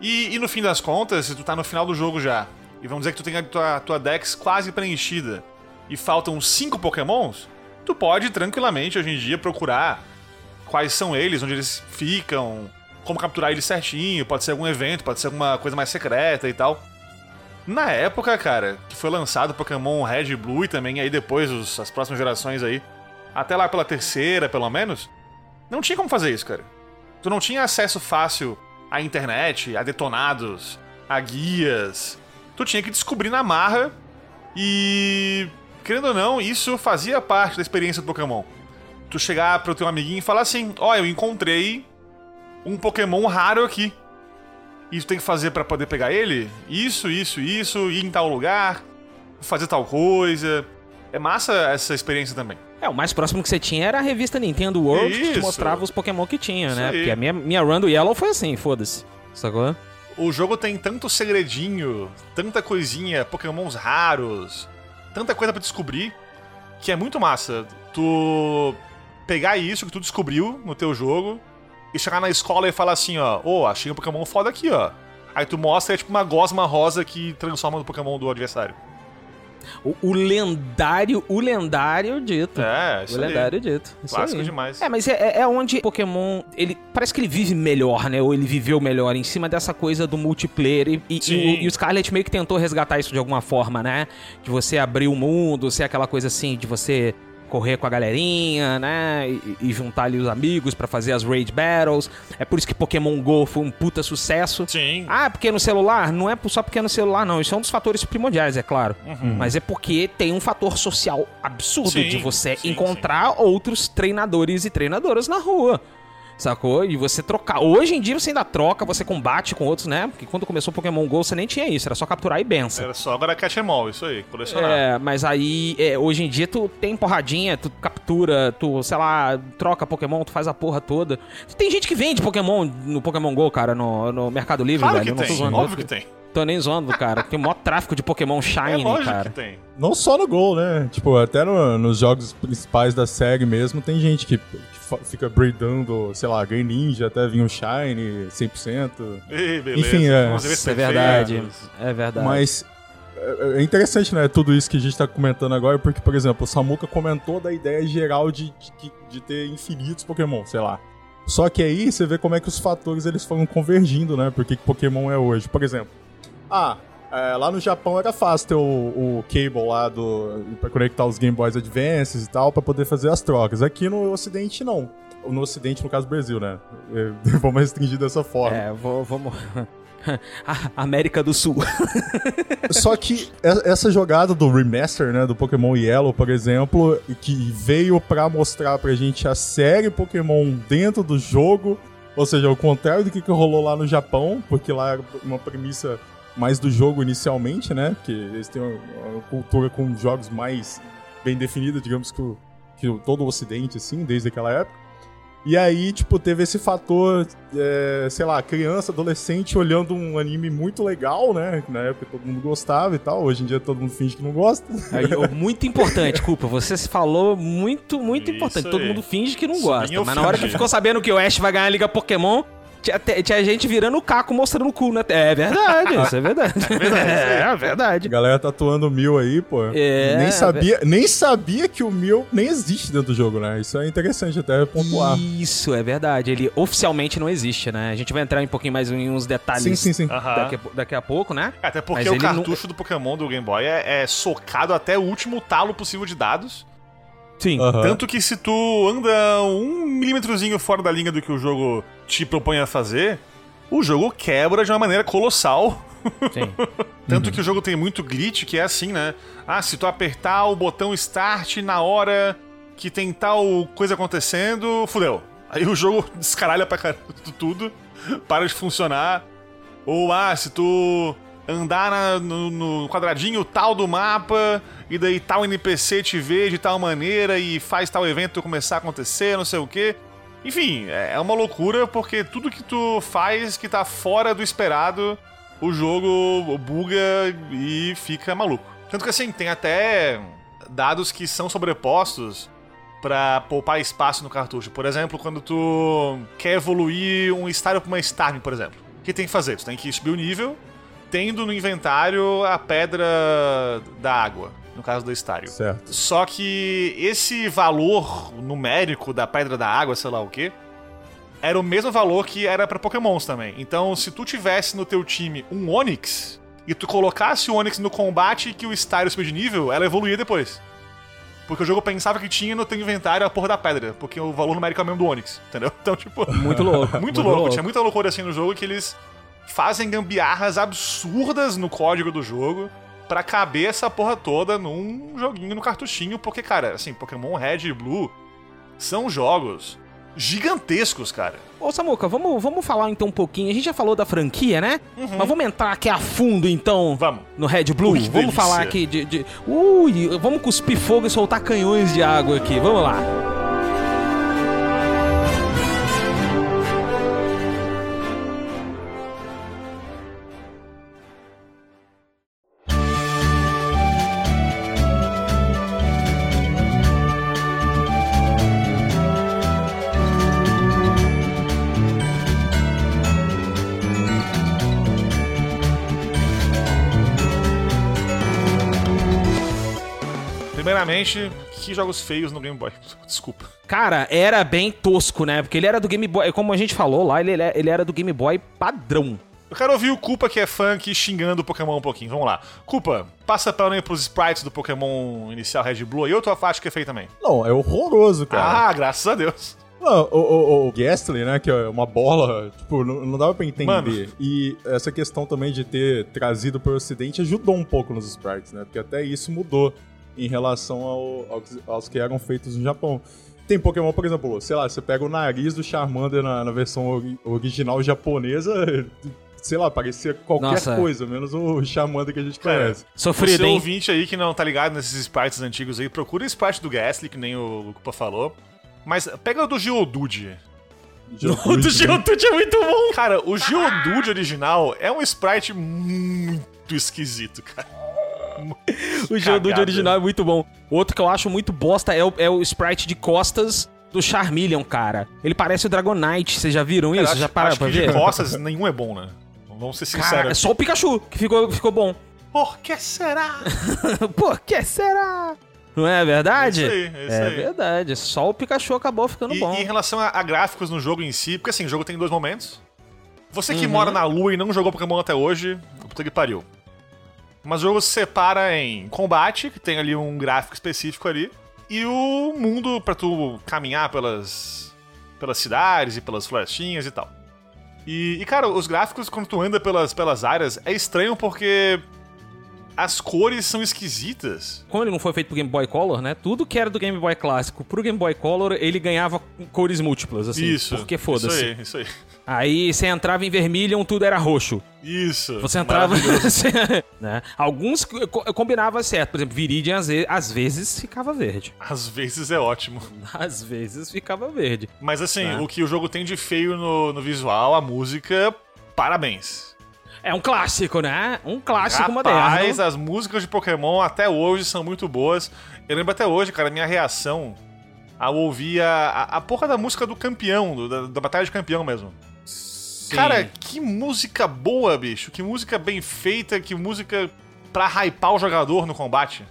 E, e no fim das contas, se tu tá no final do jogo já, e vamos dizer que tu tem a tua, tua Dex quase preenchida, e faltam 5 Pokémons, tu pode tranquilamente hoje em dia procurar quais são eles, onde eles ficam, como capturar eles certinho, pode ser algum evento, pode ser alguma coisa mais secreta e tal. Na época, cara, que foi lançado Pokémon Red e Blue e também aí depois os- as próximas gerações aí, até lá pela terceira, pelo menos, não tinha como fazer isso, cara. Tu não tinha acesso fácil à internet, a detonados, a guias. Tu tinha que descobrir na marra e, querendo ou não, isso fazia parte da experiência do Pokémon. Tu chegar pro teu amiguinho e falar assim: Ó, eu encontrei um Pokémon raro aqui. E tu tem que fazer pra poder pegar ele? Isso, isso, isso, ir em tal lugar, fazer tal coisa. É massa essa experiência também. É, o mais próximo que você tinha era a revista Nintendo World, que te Isso. mostrava os Pokémon que tinha, Isso né? aí. Porque a minha, minha run do Yellow foi assim, foda-se. Sacou? O jogo tem tanto segredinho, tanta coisinha, pokémons raros, tanta coisa pra descobrir, que é muito massa. Tu pegar isso que tu descobriu no teu jogo e chegar na escola e falar assim, ó, ô, achei um pokémon foda aqui, ó. Aí tu mostra, é tipo uma gosma rosa que transforma no pokémon do adversário. O, o lendário, o lendário dito. É, isso o aí. lendário dito. Isso Clássico aí. demais. É, mas é, é- é onde Pokémon, ele parece que ele vive melhor, né? Ou ele viveu melhor em cima dessa coisa do multiplayer. E, e- e o, e o Scarlet meio que tentou resgatar isso de alguma forma, né? De você abrir o mundo, ser aquela coisa assim, de você correr com a galerinha, né? E, e juntar ali os amigos pra fazer as raid battles. É por isso que Pokémon GO foi um puta sucesso. Sim. Ah, porque no celular? Não é só porque é no celular, não. Isso é um dos fatores primordiais, é claro. Mas é porque tem um fator social absurdo Sim, de você sim, encontrar outros treinadores e treinadoras na rua. Sacou? E você trocar. Hoje em dia você ainda troca, você combate com outros, né? Porque quando começou o Pokémon GO você nem tinha isso, era só capturar e benção. Era só agora catch 'em all, isso aí, colecionar. É, mas aí, é, hoje em dia, tu tem porradinha, tu captura, tu, sei lá, troca Pokémon, tu faz a porra toda. Tem gente que vende Pokémon no Pokémon GO, cara, no, no Mercado Livre, Claro velho. que tem, zoando. óbvio que tem. Tô nem zoando, cara. Tem o maior tráfico de Pokémon É Shine, lógico cara. que tem. Não só no Gol, né? Tipo, até no- nos jogos principais da série mesmo, tem gente que, fica breedando, sei lá, Greninja até vir um Shine 100%. Ei, beleza. Enfim, é. É verdade. É verdade. Mas é é interessante, né? Tudo isso que a gente tá comentando agora, porque, por exemplo, o Samuka comentou da ideia geral de, de, de ter infinitos Pokémon, sei lá. Só que aí você vê como é que os fatores eles foram convergindo, né? Porque que Pokémon é hoje. Por exemplo, ah, é, lá no Japão era fácil ter o, o cable lá do, pra conectar os Game Boys Advances e tal, pra poder fazer as trocas. Aqui no Ocidente, não. No Ocidente, no caso Brasil, né? É, Vamos restringir dessa forma. É, vou, vamos. América do Sul. Só que essa jogada do remaster, né, do Pokémon Yellow, por exemplo, que veio pra mostrar pra gente a série Pokémon dentro do jogo, ou seja, o contrário do que, que rolou lá no Japão, porque lá era uma premissa mais do jogo inicialmente, né, porque eles têm uma, uma cultura com jogos mais bem definida, digamos que, o- que todo o ocidente, assim, desde aquela época. E aí, tipo, teve esse fator, é, sei lá, criança, adolescente olhando um anime muito legal, né? Na época todo mundo gostava e tal. Hoje em dia todo mundo finge que não gosta. Aí, muito importante, culpa. Você se falou muito, muito Isso importante. Todo aí. mundo finge que não gosta. Mas na hora que ficou sabendo que o Ash vai ganhar a Liga Pokémon, tinha, tinha gente virando o caco mostrando o cu, né? É verdade, isso é verdade. É, é A verdade. galera tatuando o Mil aí, pô. É, nem, sabia, nem sabia que o Mil nem existe dentro do jogo, né? Isso é interessante até pontuar. Isso, é verdade. Ele oficialmente não existe, né? A gente vai entrar um pouquinho mais em uns detalhes Sim, sim, sim. Daqui, a, daqui a pouco, né? Até porque Mas o ele não- cartucho do Pokémon do Game Boy é, é socado até o último talo possível de dados. Sim. Aham. Tanto que se tu anda um milímetrozinho fora da linha do que o jogo te propõe a fazer, o jogo quebra de uma maneira colossal. Sim. Tanto que o jogo tem muito glitch, que é assim, né? Ah, se tu apertar o botão start na hora que tem tal coisa acontecendo, fudeu. Aí o jogo descaralha pra caralho tudo, para de funcionar. Ou, ah, se tu andar na- no, no quadradinho tal do mapa, e daí tal NPC te vê de tal maneira e faz tal evento começar a acontecer, não sei o quê. Enfim, é uma loucura porque tudo que tu faz que tá fora do esperado, o jogo buga e fica maluco. Tanto que assim, tem até dados que são sobrepostos pra poupar espaço no cartucho. Por exemplo, quando tu quer evoluir um estádio pra uma Starmie, por exemplo. O que tem que fazer? Tu tem que subir o nível, tendo no inventário a pedra da água, no caso do estádio. Certo. Só que esse valor numérico da pedra da água, sei lá o quê, era o mesmo valor que era pra Pokémons também. Então, se tu tivesse no teu time um Onix e tu colocasse o Onix no combate que o Staryu subir de nível, ela evoluía depois. Porque o jogo pensava que tinha no teu inventário a porra da pedra, porque o valor numérico é o mesmo do Onix, entendeu? Então, tipo, Muito louco. muito louco. Tinha muita loucura assim no jogo que eles fazem gambiarras absurdas no código do jogo pra caber essa porra toda num joguinho no cartuchinho, porque, cara, assim, Pokémon Red e Blue são jogos gigantescos, cara. Ô, Samuca, vamos, vamos falar então um pouquinho. A gente já falou da franquia, né? Mas vamos entrar aqui a fundo, então, Vamos. no Red Blue. Ui, vamos delícia. falar aqui de, de- Ui, vamos cuspir fogo e soltar canhões de água aqui. Vamos lá. Primeiramente, que jogos feios no Game Boy. Desculpa. Cara, era bem tosco, né? Porque ele era do Game Boy. Como a gente falou lá, ele, ele era do Game Boy padrão. Eu quero ouvir o Culpa, que é fã, aqui xingando o Pokémon um pouquinho. Vamos lá. Culpa, passa pano aí pros sprites do Pokémon inicial Red Blue. E tô acho que é feio também. Não, é horroroso, cara. Ah, graças a Deus. Não, o, o, o Gastly, né, que é uma bola, tipo, não, não dava pra entender. Mano. E essa questão também de ter trazido pro ocidente ajudou um pouco nos sprites, né? Porque até isso mudou em relação ao- ao aos que eram feitos no Japão. Tem Pokémon, por exemplo, sei lá, você pega o nariz do Charmander na, na versão ori- original japonesa, sei lá, parecia qualquer Nossa. coisa, menos o Charmander que a gente Cara, conhece. Sofrido, Você hein? ouvinte aí que não tá ligado nesses sprites antigos aí, procura o sprite do Ghastly, que nem o Culpa falou. Mas pega o do Geodude. O do Geodude é muito bom. Cara, o Geodude original é um sprite muito esquisito, cara. O Geodude original é muito bom. Outro que eu acho muito bosta é o, é o sprite de costas do Charmeleon, cara. Ele parece o Dragonite, vocês já viram Cara, isso? acho, já pararam pra ver? de costas nenhum é bom, né? Vamos ser Cara, é sinceros. só o Pikachu que ficou, ficou bom. Por que será? Por que será? Não é verdade? É isso aí, é isso é aí. verdade. Só o Pikachu acabou ficando E, bom. e em relação a, a gráficos no jogo em si, porque assim, o jogo tem dois momentos. Você Uhum. que mora na lua e não jogou Pokémon até hoje, puta que pariu. Mas o jogo se separa em combate, que tem ali um gráfico específico ali, e o mundo pra tu caminhar pelas, pelas cidades e pelas florestinhas e tal. E, e, cara, os gráficos quando tu anda pelas, pelas áreas é estranho porque as cores são esquisitas. Como ele não foi feito pro Game Boy Color, né? Tudo que era do Game Boy clássico pro Game Boy Color, ele ganhava cores múltiplas, assim. isso. Porque Isso foda-se. aí, isso aí. Aí você entrava em Vermilion, tudo era roxo. Isso. Você entrava. Né? Alguns co- co- combinava certo. Por exemplo, Viridian às ve- às vezes ficava verde. Às vezes é ótimo. Às vezes ficava verde. Mas assim, Tá. o que o jogo tem de feio no, no visual, a música, parabéns. É um clássico, né? Um clássico Rapaz, moderno. as músicas de Pokémon até hoje são muito boas. Eu lembro até hoje, cara, minha reação ao ouvir a, a, a porra da música do campeão, do- da, da Batalha de Campeão mesmo. Cara, que música boa, bicho. Que música bem feita, que música pra hypar o jogador no combate.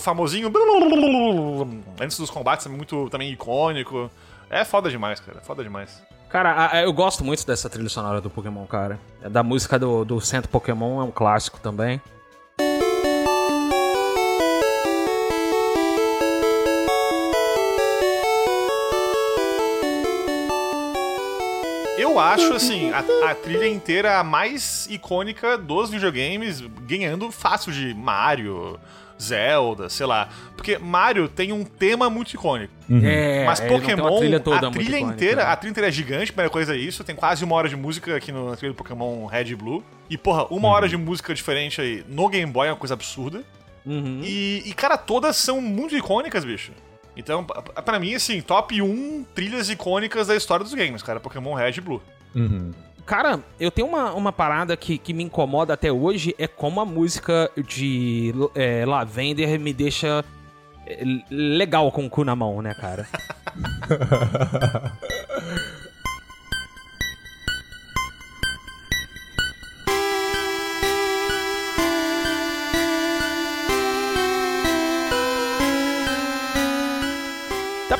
O famosinho antes dos combates é muito também icônico. É foda demais, cara. É foda demais. Cara, eu gosto muito dessa trilha sonora do Pokémon, cara. É Da música do, do Centro Pokémon é um clássico também. Eu acho, assim, a, a trilha inteira a mais icônica dos videogames, ganhando fácil de Mario, Zelda, sei lá. Porque Mario tem um tema muito icônico. É, Mas Pokémon, trilha a toda trilha, muito icônica, inteira, né? a trilha inteira é gigante, primeira coisa é isso. Tem quase uma hora de música aqui no, na trilha do Pokémon Red e Blue. E, porra, uma hora de música diferente aí no Game Boy é uma coisa absurda. Uhum. E, e, cara, todas são muito icônicas, bicho. Então, pa- pa- pra mim, assim, top 1 trilhas icônicas da história dos games, cara. Pokémon Red e Blue. Uhum. Cara, eu tenho uma, uma parada que, que me incomoda até hoje, é como a música de é, Lavender me deixa é, legal com o cu na mão, né, cara?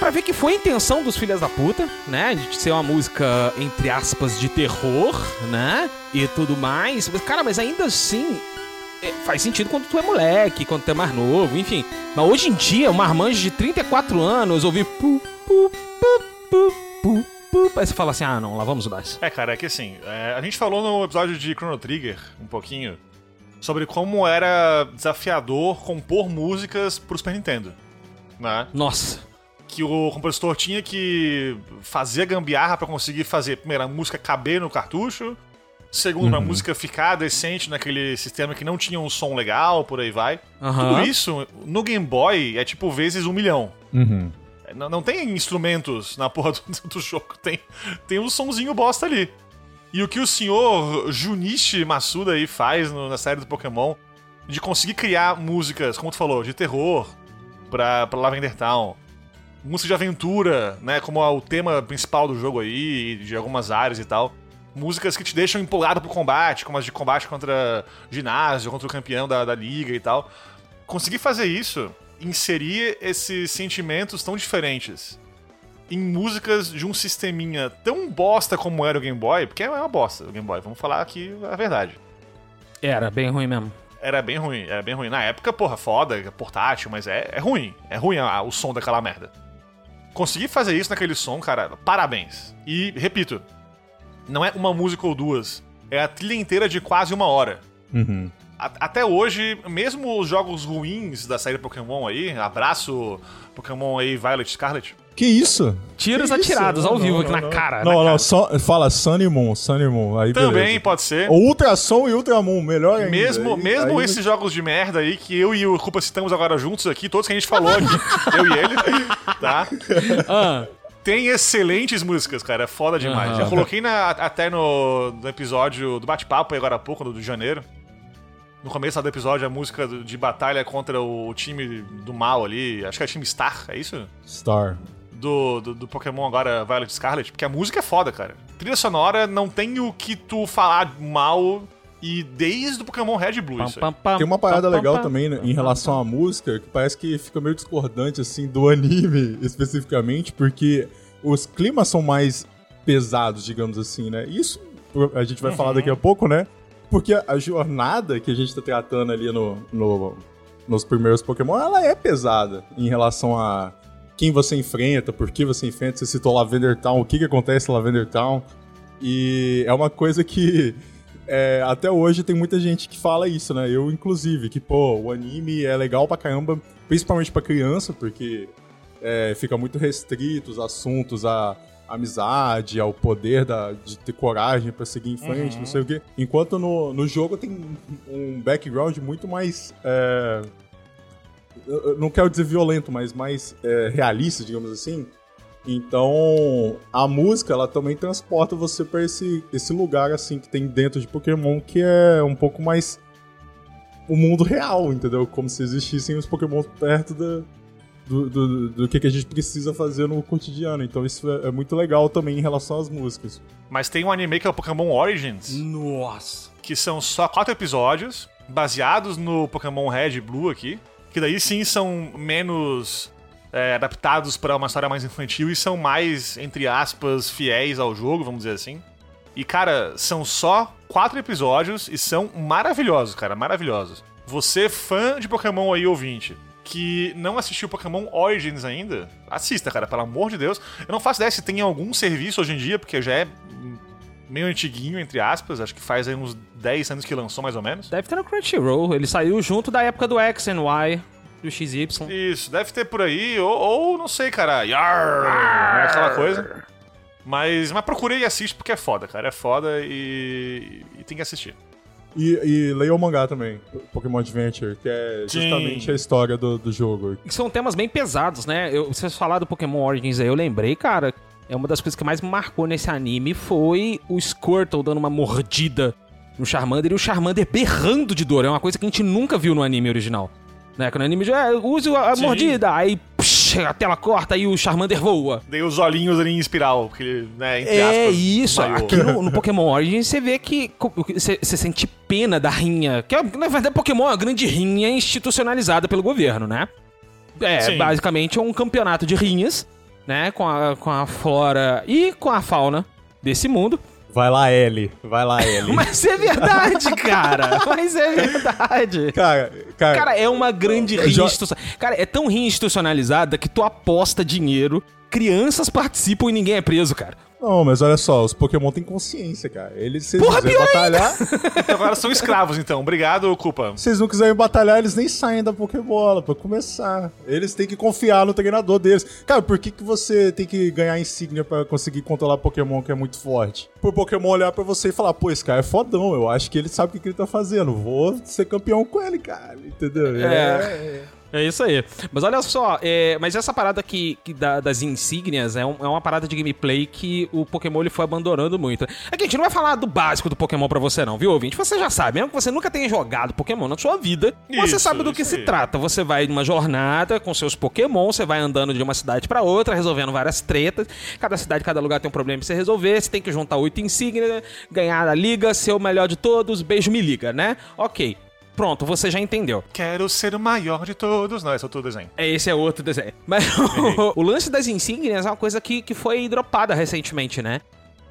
pra ver que foi a intenção dos filhos da puta, né? De ser uma música, entre aspas, de terror, né? E tudo mais. Mas, cara, mas ainda assim. é, faz sentido quando tu é moleque, quando tu é mais novo, enfim. Mas hoje em dia, um marmanjo de 34 anos ouvir. Pu, pu, pu, pu, pu, pu, aí você fala assim: ah, não, lá vamos nós. É, cara, é que assim, é, a gente falou no episódio de Chrono Trigger um pouquinho sobre como era desafiador compor músicas pro Super Nintendo, né? Nossa. Que o compositor tinha que fazer gambiarra pra conseguir fazer, primeiro, a música caber no cartucho, segundo, a música ficar decente naquele sistema que não tinha um som legal, por aí vai. Aham. Tudo isso no Game Boy é tipo vezes um milhão. Uhum. Não, não tem instrumentos na porra do, do jogo, tem, tem um sonzinho bosta ali. E o que o senhor Junichi Masuda aí faz no- na série do Pokémon, de conseguir criar músicas, como tu falou, de terror pra, pra Lavender Town, música de aventura, né, como é o tema principal do jogo aí, de algumas áreas e tal. Músicas que te deixam empolgado pro combate, como as de combate contra ginásio, contra o campeão da, da liga e tal. Conseguir fazer isso, inserir esses sentimentos tão diferentes em músicas de um sisteminha tão bosta como era o Game Boy, porque é uma bosta o Game Boy, vamos falar aqui a verdade. Era bem ruim mesmo. Era bem ruim, era bem ruim. Na época, porra, foda, portátil, mas é, é ruim. É ruim a- o som daquela merda. Conseguir fazer isso naquele som, cara, parabéns. E, repito, não é uma música ou duas, é a trilha inteira de quase uma hora. Uhum. Até hoje, mesmo os jogos ruins da série Pokémon aí, abraço Pokémon aí Violet Scarlet, Que isso? Tiros Que isso? atirados ao Não, vivo não, aqui na não. cara. Não, na não, cara. só, fala Sun Moon, Sun e Moon. Aí também beleza. pode ser. Ou Ultrasom e Ultramon, melhor ainda. Mesmo, Aí- mesmo aí- esses jogos de merda aí que eu e o Culpa citamos agora juntos aqui, todos que a gente falou aqui, eu e ele, tá? Ah, Tem excelentes músicas, cara, é foda demais. Aham. Já coloquei na- até no, no episódio do bate-papo aí agora há pouco, do de janeiro. No começo lá do episódio, a música do- de batalha contra o time do mal ali, acho que é o time Star, é isso? Star. Do, do, do Pokémon agora, Violet Scarlet, porque a música é foda, cara. Trilha sonora não tem o que tu falar mal e desde o Pokémon Red e Blue pam, pam, pam, Tem uma parada pam, legal pam. também né, em relação à música, que parece que fica meio discordante, assim, do anime especificamente, porque os climas são mais pesados, digamos assim, né? Isso a gente vai falar daqui a pouco, né? Porque a jornada que a gente tá tratando ali no, no- nos primeiros Pokémon, ela é pesada em relação a quem você enfrenta, por que você enfrenta. Você citou Lavender Town, o que, que acontece em Lavender Town. E é uma coisa que é, até hoje tem muita gente que fala isso, né? Eu, inclusive, que, pô, o anime é legal pra caramba, principalmente pra criança, porque é, fica muito restrito os assuntos à amizade, ao poder da, de ter coragem pra seguir em frente, não sei o quê. Enquanto no, no jogo tem um background muito mais. é, não quero dizer violento, mas mais é, realista, digamos assim. Então, a música, ela também transporta você pra esse, esse lugar, assim, que tem dentro de Pokémon, que é um pouco mais o mundo real, entendeu? Como se existissem os Pokémon perto da, do, do, do que, que a gente precisa fazer no cotidiano. Então, isso é, é muito legal também em relação às músicas. Mas tem um anime que é o Pokémon Origins, Nossa. que são só quatro episódios, baseados no Pokémon Red e Blue aqui. Que daí sim são menos é, adaptados para uma história mais infantil e são mais, entre aspas, fiéis ao jogo, vamos dizer assim. E, cara, são só quatro episódios e são maravilhosos, cara, maravilhosos. Você, fã de Pokémon aí, ouvinte, que não assistiu Pokémon Origins ainda, assista, cara, pelo amor de Deus. Eu não faço ideia se tem algum serviço hoje em dia, porque já é meio antiguinho, entre aspas, acho que faz aí uns 10 anos que lançou, mais ou menos. Deve ter no Crunchyroll. Ele saiu junto da época do X and Y, do XY. Isso, deve ter por aí, ou, ou não sei, cara, Yarr, né, aquela coisa. Mas, mas procure e assiste porque é foda, cara, é foda e, e tem que assistir. E, e leia o mangá também, Pokémon Adventure, que é Sim. justamente a história do, do jogo. E são temas bem pesados, né? Eu, vocês falaram do Pokémon Origins aí, eu lembrei, cara. É uma das coisas que mais me marcou nesse anime foi o Squirtle dando uma mordida no Charmander e o Charmander berrando de dor. É uma coisa que a gente nunca viu no anime original. Né? Quando o anime já é, use a Sim. mordida, aí psh, a tela corta e o Charmander voa. Dei os olhinhos ali em espiral, porque ele, né, entre É aspas, isso, maior. aqui no, no Pokémon Origins você vê que você sente pena da rinha, que é, na verdade Pokémon é uma grande rinha institucionalizada pelo governo, né? É, Sim. basicamente é um campeonato de rinhas, né, com a, com a flora e com a fauna desse mundo. Vai lá, L. Vai lá, L. Mas é verdade, cara. Mas é verdade. Cara, cara, Cara, é uma grande rinha institucionalizada. Cara, é tão rinha institucionalizada que tu aposta dinheiro, crianças participam e ninguém é preso, cara. Não, mas olha só, os Pokémon têm consciência, cara. Eles, se Porra, quiserem batalhar, Então agora são escravos, então. Obrigado, Culpa. se eles não quiserem batalhar, eles nem saem da Pokébola pra começar. Eles têm que confiar no treinador deles. Cara, por que, que você tem que ganhar insígnia pra conseguir controlar Pokémon que é muito forte? Por Pokémon olhar pra você e falar, pô, esse cara é fodão, eu acho que ele sabe o que, que ele tá fazendo. Vou ser campeão com ele, cara. Entendeu? É. É isso aí. Mas olha só, é, mas essa parada que, que da- das insígnias é, um- é uma parada de gameplay que o Pokémon ele foi abandonando muito. É que a gente não vai falar do básico do Pokémon pra você não, viu, ouvinte? Você já sabe, mesmo que você nunca tenha jogado Pokémon na sua vida, você Isso, sabe do que se aí. trata. Você vai numa jornada com seus Pokémon, você vai andando de uma cidade pra outra, resolvendo várias tretas. Cada cidade, cada lugar tem um problema pra você resolver. Você tem que juntar oito insígnias, ganhar a liga, ser o melhor de todos, beijo me liga, né? Ok. Pronto, você já entendeu. Quero ser o maior de todos. Não, esse é outro desenho. É, esse é outro desenho. Mas o, o lance das insígnias é uma coisa que, que foi dropada recentemente, né?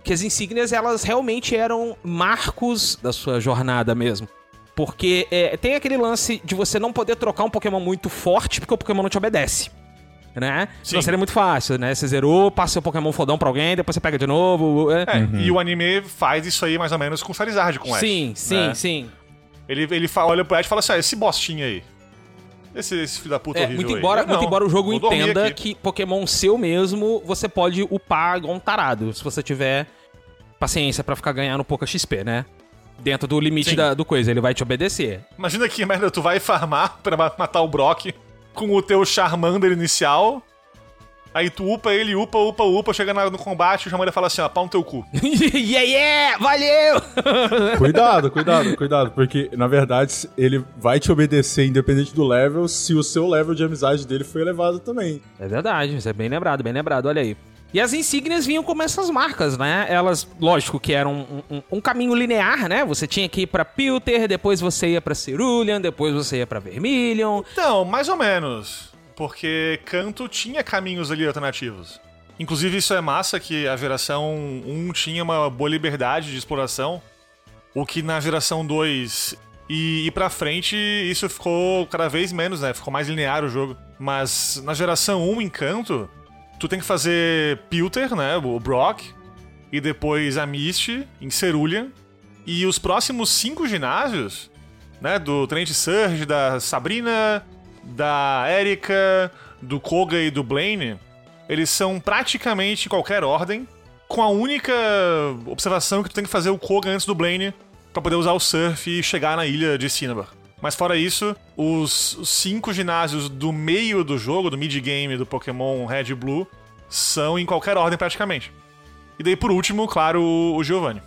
Que as insígnias, elas realmente eram marcos da sua jornada mesmo. Porque é, tem aquele lance de você não poder trocar um Pokémon muito forte porque o Pokémon não te obedece. Né? Sim. seria muito fácil, né? Você zerou, passa seu Pokémon fodão pra alguém, depois você pega de novo. é. É, e o anime faz isso aí mais ou menos com o Charizard, com o Ash. Sim, sim, né? sim. Ele, ele fa- olha pro Ash e fala assim, ah, esse bostinha aí. Esse, esse filho da puta É, horrível muito aí. embora, Eu muito não, embora o jogo entenda que Pokémon seu mesmo, você pode upar igual um tarado, se você tiver paciência pra ficar ganhando pouca XP, né? Dentro do limite da, do coisa, ele vai te obedecer. Imagina que merda, tu vai farmar pra ma- matar o Brock com o teu Charmander inicial. Aí tu upa ele, upa, upa, upa, chega na- no combate, o Charmander fala assim, ó, pau no teu cu. yeah, yeah! Valeu! Cuidado, cuidado, cuidado, porque na verdade ele vai te obedecer independente do level se o seu level de amizade dele foi elevado também. É verdade, isso é bem lembrado, bem lembrado, olha aí. E as insígnias vinham como essas marcas, né? Elas, lógico que eram um, um- um caminho linear, né? Você tinha que ir pra Pilter, depois você ia pra Cerulean, depois você ia pra Vermilion. Então, mais ou menos. Porque Canto tinha caminhos ali alternativos. Inclusive, isso é massa que a geração 1 tinha uma boa liberdade de exploração. O que na geração 2 e, e pra frente, isso ficou cada vez menos, né? Ficou mais linear o jogo. Mas na geração 1 em Canto, tu tem que fazer Pilter, né? O Brock. E depois a Misty em Cerulean. E os próximos cinco ginásios, né? Do Trent Surge, da Sabrina, da Erika, do Koga e do Blaine, eles são praticamente em qualquer ordem, com a única observação que tu tem que fazer o Koga antes do Blaine pra poder usar o Surf e chegar na ilha de Cinnabar. Mas fora isso, os cinco ginásios do meio do jogo, do mid-game do Pokémon Red e Blue, são em qualquer ordem praticamente. E daí, por último, claro, o Giovanni.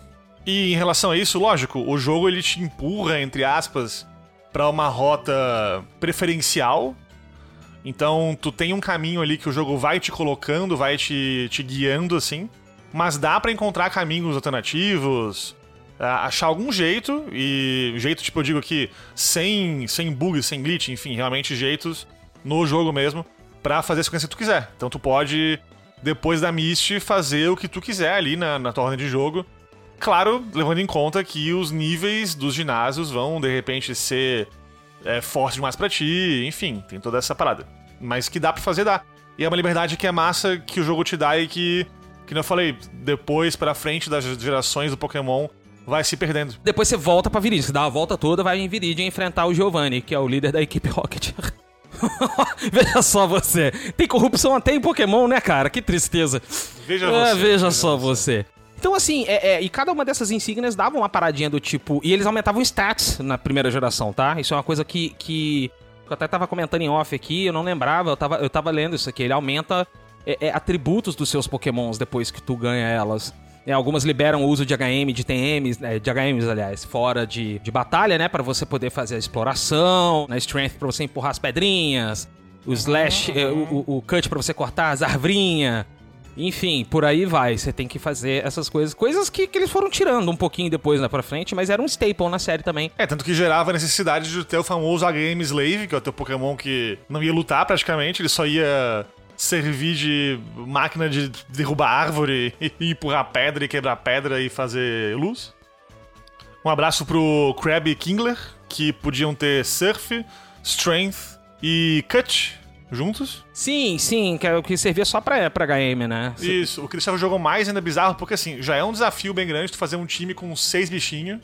E em relação a isso, lógico, o jogo ele te empurra, entre aspas, pra uma rota preferencial. Então, tu tem um caminho ali que o jogo vai te colocando, vai te, te guiando, assim. Mas dá pra encontrar caminhos alternativos, achar algum jeito, e jeito, tipo, eu digo aqui, sem, sem bugs, sem glitch, enfim, realmente jeitos no jogo mesmo, pra fazer a sequência que tu quiser. Então tu pode, depois da Mist, fazer o que tu quiser ali na, na tua ordem de jogo. Claro, levando em conta que os níveis dos ginásios vão, de repente, ser é, fortes demais pra ti, enfim, tem toda essa parada. Mas que dá pra fazer, dá. E é uma liberdade que é massa que o jogo te dá e que, que eu falei, depois pra frente das gerações do Pokémon vai se perdendo. Depois você volta pra Viridian. Você dá a volta toda, vai em Viridian enfrentar o Giovanni, que é o líder da equipe Rocket. veja só você. Tem corrupção até em Pokémon, né, cara? Que tristeza. Veja É, você. veja só você. Então, assim, é, é, e cada uma dessas insígnias dava uma paradinha do tipo. E eles aumentavam stats na primeira geração, tá? Isso é uma coisa que. que eu até tava comentando em off aqui, eu não lembrava, eu tava, eu tava lendo isso aqui. Ele aumenta é, é, atributos dos seus Pokémons depois que tu ganha elas. É, algumas liberam o uso de HM, de TMs, né, de HMs, aliás, fora de, de batalha, né? Pra você poder fazer a exploração, na Strength pra você empurrar as pedrinhas, o Slash, é, o, o- o Cut pra você cortar as arvrinhas. Enfim, por aí vai. Você tem que fazer essas coisas. Coisas que, que eles foram tirando um pouquinho depois lá pra frente, mas era um staple na série também. É, tanto que gerava a necessidade de ter o famoso HM Slave, que é o teu Pokémon que não ia lutar praticamente, ele só ia servir de máquina de derrubar árvore e empurrar pedra e quebrar pedra e fazer luz. Um abraço pro Crab e Kingler, que podiam ter Surf, Strength e Cut juntos. Sim, sim, que, é o que servia só pra, pra HM, né? Isso, o que deixava o jogo mais ainda bizarro, porque assim, já é um desafio bem grande tu fazer um time com seis bichinhos,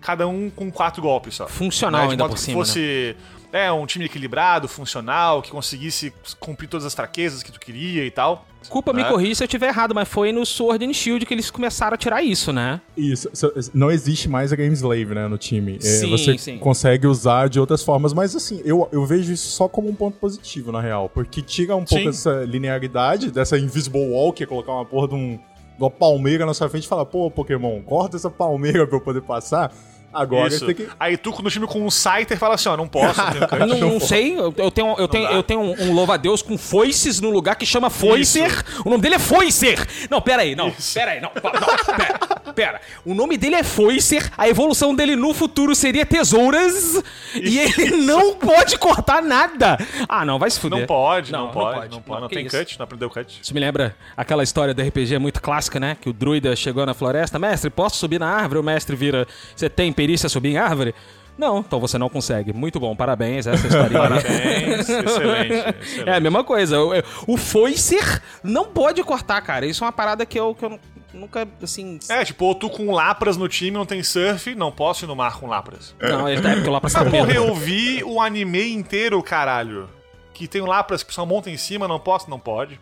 cada um com quatro golpes só. Funcional Né, de ainda por cima, né? Fosse é, um time equilibrado, funcional, que conseguisse cumprir todas as fraquezas que tu queria e tal. Culpa me né? corrija se eu estiver errado, mas foi no Sword and Shield que eles começaram a tirar isso, né? Isso, so- não existe mais a Game Slave, né, no time. É, Sim, você sim. consegue usar de outras formas, mas assim, eu, eu vejo isso só como um ponto positivo, na real. Porque tira um pouco Sim. essa linearidade, dessa invisible wall, que é colocar uma porra de, um, de uma palmeira na sua frente e falar, pô, Pokémon, corta essa palmeira pra eu poder passar. Agora Isso. você tem que. Aí tu no time com um Scyther fala assim, ó, não posso, cut. não, não sei, eu, tenho, eu tenho, eu tenho um, um louva-a-Deus com foices no lugar que chama Foicer. O nome dele é Foicer. Não, pera aí, não, Isso. pera aí, não, não, pera, pera. O nome dele é Foicer, a evolução dele no futuro seria Tesouras e ele não pode cortar nada. Ah, não, vai se fuder. Não pode, não, Não, não pode, pode. não pode, não tem isso? cut, não aprendeu cut. Isso me lembra aquela história do RPG muito clássica, né? Que o druida chegou na floresta, mestre, posso subir na árvore? O mestre vira, você tem perícia subir em árvore? Não, então você não consegue. Muito bom, parabéns, essa historinha. aí. Parabéns, excelente, excelente. É a mesma coisa. O, o foicer não pode cortar, cara. Isso é uma parada que eu, que eu nunca, assim... É, tipo, ou tu com Lapras no time não tem surf, não posso ir no mar com Lapras. Não, ele tá é porque lá pra Essa porra, eu vi o anime inteiro, caralho. Que tem o Lapras que só monta em cima, não posso? Não pode.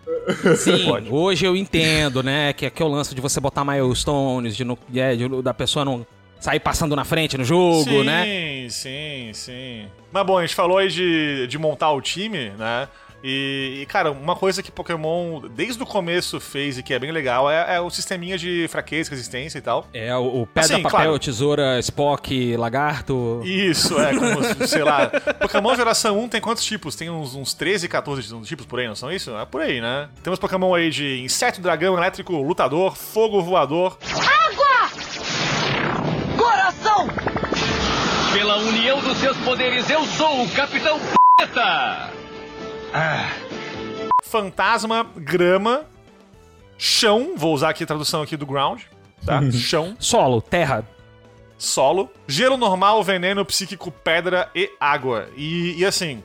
Sim, Pode. hoje eu entendo, né? Que, que é o lance de você botar milestones, de, não- é, de- da pessoa não sair passando na frente no jogo, sim, né? sim, sim. Mas bom, a gente falou aí de, de montar o time, né? E, e, cara, uma coisa que Pokémon desde o começo fez e que é bem legal é, é o sisteminha de fraqueza, resistência e tal. É, o, o pedra, Assim, papel, claro. tesoura, Spock, lagarto. Isso, é, como, sei lá. Pokémon geração 1 tem quantos tipos? Tem uns, uns 13, 14 tipos por aí, não são isso? É por aí, né? Temos Pokémon aí de inseto, dragão, elétrico, lutador, fogo, voador. Coração! Pela união dos seus poderes, eu sou o Capitão Planeta! fantasma, grama, chão, vou usar aqui a tradução aqui do ground, tá? chão, Solo, terra. solo, gelo normal, veneno, psíquico, pedra e água. E, e assim,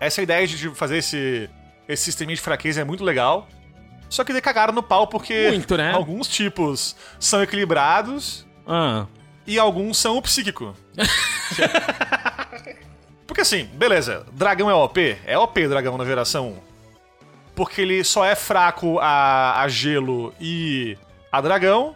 essa ideia de fazer esse, esse sisteminha de fraqueza é muito legal. Só que daí cagaram no pau porque Muito, né? alguns tipos são equilibrados Ah, e alguns são o psíquico. Porque assim, beleza, dragão é OP? É OP dragão na geração 1. Porque ele só é fraco a, a gelo e a dragão.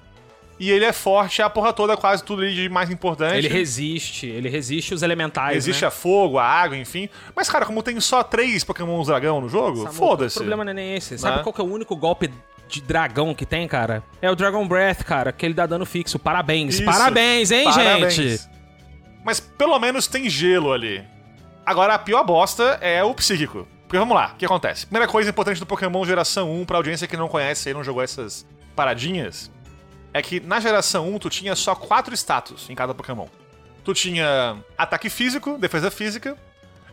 E ele é forte a porra toda, quase tudo ali de mais importante. ele resiste, ele resiste os elementais, Existe né? a fogo, a água, enfim. Mas, cara, como tem só três Pokémons dragão no jogo, foda-se. O problema não é nem esse. Sabe Né? qual que é o único golpe de dragão que tem, cara? É o Dragon Breath, cara, que ele dá dano fixo. Parabéns. Isso. Parabéns, hein, Parabéns. gente? Mas pelo menos tem gelo ali. Agora, a pior bosta é o psíquico. Porque vamos lá, o que acontece? Primeira coisa importante do Pokémon geração 1 pra audiência que não conhece e não jogou essas paradinhas. é que na geração 1 tu tinha só quatro status em cada Pokémon. Tu tinha ataque físico, defesa física,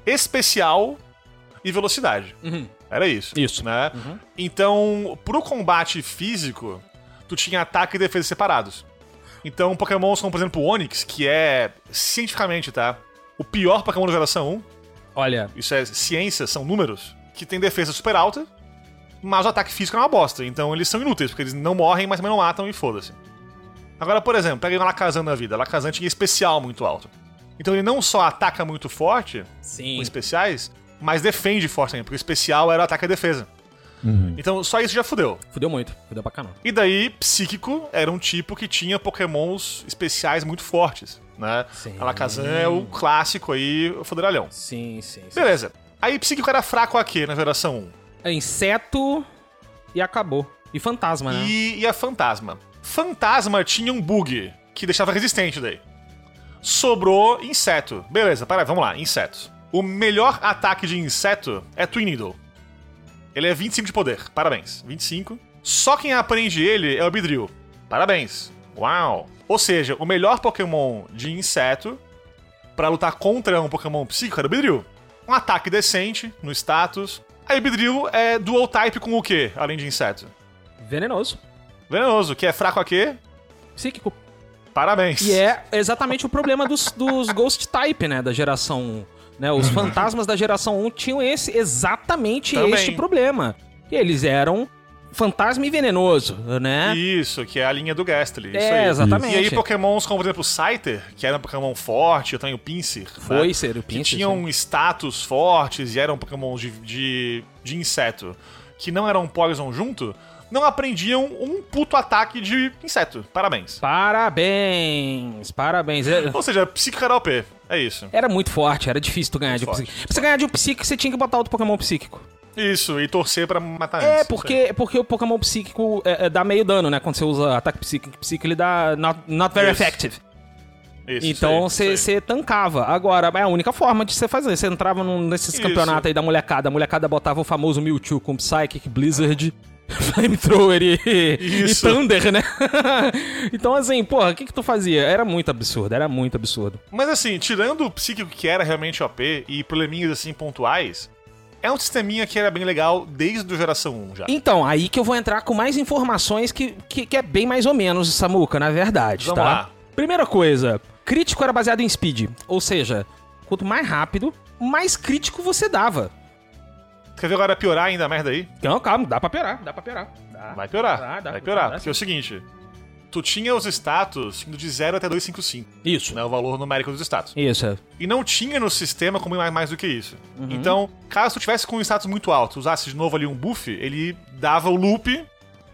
especial e velocidade. Era isso. Isso. Né? Então, pro combate físico, tu tinha ataque e defesa separados. Então, Pokémons como, por exemplo, o Onix, que é, cientificamente, tá? O pior Pokémon da geração 1, Olha, isso é ciência, são números, que tem defesa super alta, mas o ataque físico é uma bosta. Então eles são inúteis, porque eles não morrem, mas também não matam e foda-se. Agora, por exemplo, pega uma Lacazan na vida. A Lacazan tinha especial muito alto. Então ele não só ataca muito forte, sim. com especiais, mas defende forte também, porque o especial era o ataque e a defesa. Então só isso já fudeu. Fudeu muito, fudeu pra caramba. E daí, Psíquico era um tipo que tinha pokémons especiais muito fortes, né? Sim. A Lacazan é o clássico aí, o foderalhão. Sim, sim. sim. Beleza. Aí Psíquico era fraco a quê na geração 1? É inseto e acabou. E fantasma, né? E, e a Fantasma. Fantasma tinha um bug que deixava resistente daí. Sobrou inseto. Beleza, peraí, vamos lá, insetos. O melhor ataque de inseto é Twin Needle. Ele é 25 de poder, parabéns. 25. Só quem aprende ele é o Bidril. Parabéns. Uau. Ou seja, o melhor Pokémon de inseto pra lutar contra um Pokémon psíquico era o Bidril. Um ataque decente no status. Aí o Bidril é dual type com o quê, além de inseto? Venenoso. Venenoso, que é fraco a quê? Psíquico. Parabéns. E é exatamente o problema dos, dos Ghost Type, né? Da geração 1. Né? Os fantasmas da geração 1 tinham esse exatamente Também. este problema. Eles eram fantasma e venenoso, né? Isso, que é a linha do Gastly. isso É, aí. exatamente. E aí, pokémons como, por exemplo, o Scyther, que era um pokémon forte, eu tenho o Pinsir. Foi né? ser o Que Pinsir, tinham status fortes e eram pokémons de, de, de inseto que não eram Poison junto, não aprendiam um puto ataque de inseto. Parabéns. Parabéns, parabéns. É- Ou seja, Psíquico era OP. É isso. Era muito forte, era difícil tu ganhar de um Muito psíquico. Pra você ganhar de um psíquico, você tinha que botar outro Pokémon psíquico. Isso, e torcer pra matar É, antes. porque, porque o Pokémon psíquico é, é, dá meio dano, né? Quando você usa ataque psíquico, psíquico ele dá not, not very Isso. effective. Isso, Então você tancava. Agora, é a única forma de você fazer. Você entrava num, nesses campeonatos aí da molecada. A molecada botava o famoso Mewtwo com Psychic, Blizzard, Flamethrower e, e. Thunder, né? então, assim, porra, o que que tu fazia? Era muito absurdo, era muito absurdo. Mas assim, tirando o psíquico que era realmente OP e probleminhas assim pontuais, é um sisteminha que era bem legal desde a geração 1 já. Então, aí que eu vou entrar com mais informações que, que, que é bem mais ou menos, Samuca, na verdade, Vamos tá? lá. Primeira coisa, crítico era baseado em speed. Ou seja, quanto mais rápido, mais crítico você dava. Quer ver agora piorar ainda a merda aí? Não, calma, dá pra piorar, dá pra piorar. Dá. Vai piorar. Dá, dá, vai piorar. dá porque é o seguinte: tu tinha os status indo de 0 até 255, Isso. né? O valor numérico dos status. Isso. é. E não tinha no sistema como mais, mais do que isso. Então, caso tu tivesse com um status muito alto, usasse de novo ali um buff, ele dava o loop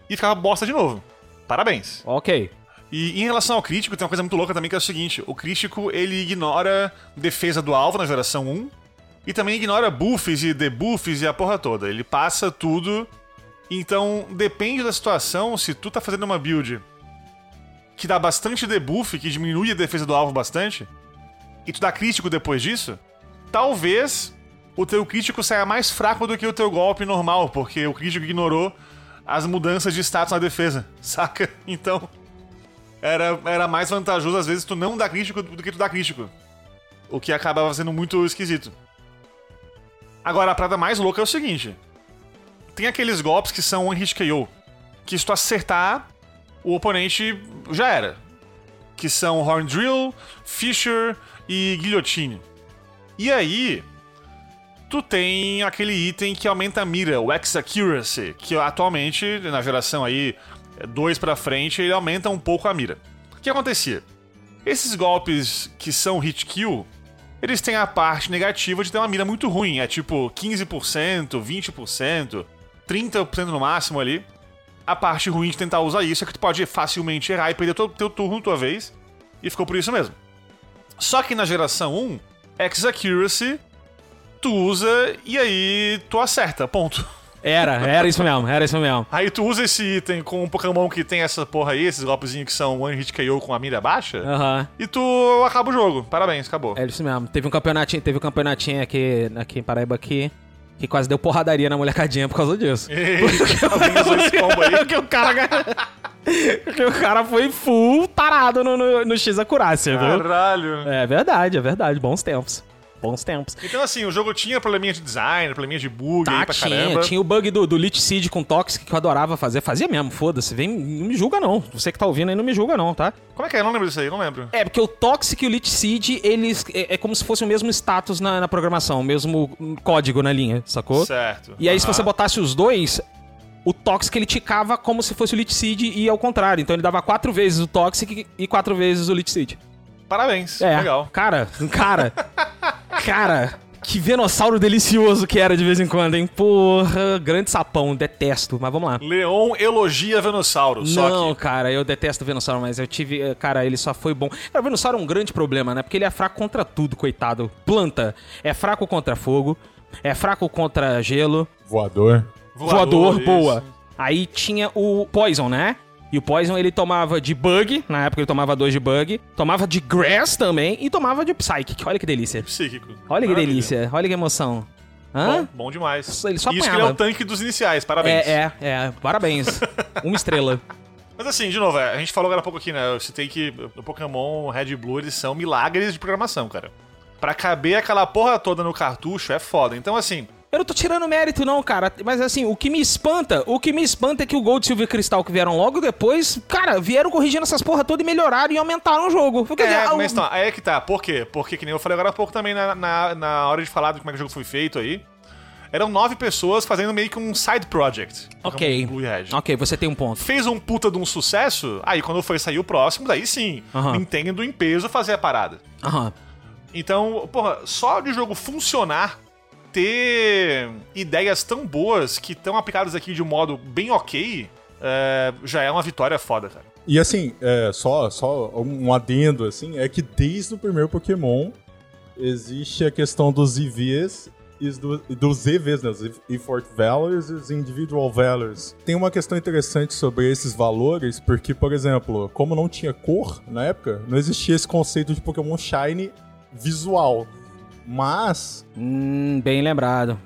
e ficava bosta de novo. Parabéns. Ok. E em relação ao crítico, tem uma coisa muito louca também que é o seguinte: o crítico ele ignora defesa do alvo na geração 1 e também ignora buffs e debuffs e a porra toda. Ele passa tudo. Então, depende da situação, se tu tá fazendo uma build que dá bastante debuff, que diminui a defesa do alvo bastante, e tu dá crítico depois disso, talvez o teu crítico saia mais fraco do que o teu golpe normal, porque o crítico ignorou as mudanças de status na defesa, saca? Então, era, era mais vantajoso às vezes tu não dar crítico do que tu dar crítico. O que acabava sendo muito esquisito. Agora, a parada mais louca é o seguinte: tem aqueles golpes que são one hit KO, que se tu acertar, o oponente já era. Que são Horn Drill, Fisher e Guillotine. E aí, tu tem aquele item que aumenta a mira, o X-Accuracy, que atualmente, na geração aí 2 pra frente, ele aumenta um pouco a mira. O que acontecia? Esses golpes que são hit kill, eles têm a parte negativa de ter uma mira muito ruim, é tipo 15%, 20%, 30% no máximo ali. A parte ruim de tentar usar isso é que tu pode facilmente errar e perder teu, teu turno tua vez, e ficou por isso mesmo. Só que na geração 1, X-Accuracy, tu usa e aí tu acerta, ponto. Era, era isso mesmo, era isso mesmo. Aí tu usa esse item com um Pokémon que tem essa porra aí, esses golpezinhos que são One Hit KO com a mira baixa, Aham. e tu acaba o jogo. Parabéns, acabou. É isso mesmo. Teve um campeonatinho, teve um campeonatinho aqui, aqui em Paraíba aqui, que quase deu porradaria na molecadinha por causa disso. Alguém usou esse combo aí. Porque o cara. Porque o cara foi full tarado no, no, no X Acurácia, viu? Caralho. É verdade, é verdade. Bons tempos. Bons tempos. Então, assim, o jogo tinha probleminha de design, probleminha de bug aí Tá, pra tinha. caramba. Tinha o bug do, do Lich Seed com Toxic que eu adorava fazer. Fazia mesmo, foda-se. Vem, não me julga não. Você que tá ouvindo aí não me julga não, tá? Como é que é? Eu não lembro disso aí, não lembro. É, porque o Toxic e o Lich Seed, eles... É, é como se fosse o mesmo status na, na programação. O mesmo código na linha, sacou? Certo. E aí, se Aham. você botasse os dois, o Toxic ele ticava como se fosse o Lich Seed e ao contrário. Então ele dava quatro vezes o Toxic e quatro vezes o Lich Seed. Parabéns. É, Legal. cara, cara, cara, que venossauro delicioso que era de vez em quando, hein? Porra, grande sapão, detesto, mas vamos lá. Leon elogia Venossauro, só Não, que... cara, eu detesto o Venossauro, mas eu tive. Cara, ele só foi bom. Cara, o Venossauro é um grande problema, né? Porque ele é fraco contra tudo, coitado. Planta é fraco contra fogo, é fraco contra gelo, Voador. voador, isso. boa. Aí tinha o Poison, né? E o Poison ele tomava de bug, na época ele tomava dois de bug, tomava de grass também e tomava de psychic. Olha que delícia. Psíquico. Olha que Maravilha. delícia, olha que emoção. Hã? Bom, bom demais. Ele só Isso que ele é o tanque dos iniciais, parabéns. É, é, é. Parabéns. Uma estrela. Mas assim, de novo, é, a gente falou agora há pouco aqui, né? Eu citei que o Pokémon Red e Blue, eles são milagres de programação, cara. Pra caber aquela porra toda no cartucho é foda. Então, assim, Eu não tô tirando mérito, não, cara. Mas assim, o que me espanta, o que me espanta é que o Gold, Silver Cristal que vieram logo depois, cara, vieram corrigindo essas porra toda e melhoraram e aumentaram o jogo. Quer dizer, é, ah, mas o- então, aí é que tá. Por quê? Porque, que nem eu falei agora há pouco também na, na, na hora de falar de como é que o jogo foi feito aí, eram nove pessoas fazendo meio que um side project. Ok. Blue Red. Ok, você tem um ponto. Fez um puta de um sucesso, aí quando foi sair o próximo, daí sim, Aham. Nintendo em peso fazer a parada. Aham. Então, porra, só de o jogo funcionar, ter ideias tão boas que estão aplicadas aqui de um modo bem ok, é, já é uma vitória foda, cara. E assim, é, só, só um adendo, assim, é que desde o primeiro Pokémon existe a questão dos IVs e do- dos EVs, né? Os Effort Valors e os Individual Valors. Tem uma questão interessante sobre esses valores, porque, por exemplo, como não tinha cor na época, não existia esse conceito de Pokémon Shine visual. Mas Hum, bem lembrado.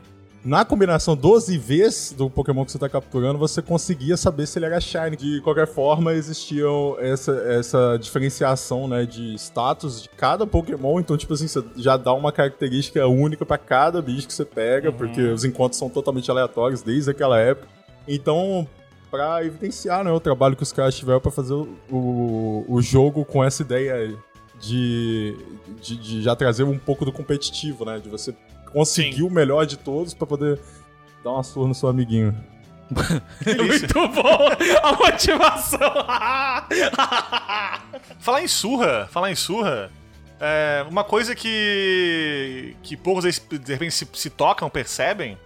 na combinação dos IVs do Pokémon que você tá capturando, você conseguia saber se ele era Shiny. De qualquer forma, existia essa, essa diferenciação, né, de status de cada Pokémon. Então, tipo assim, você já dá uma característica única pra cada bicho que você pega, porque os encontros são totalmente aleatórios desde aquela época. Então, pra evidenciar, né, o trabalho que os caras tiveram pra fazer o, o, o jogo com essa ideia de, de, de já trazer um pouco do competitivo, né, de você conseguir Sim. o melhor de todos pra poder dar uma surra no seu amiguinho. Muito bom a motivação. Falar em surra, falar em surra, é, uma coisa que que poucos aí, de repente se, se tocam, percebem,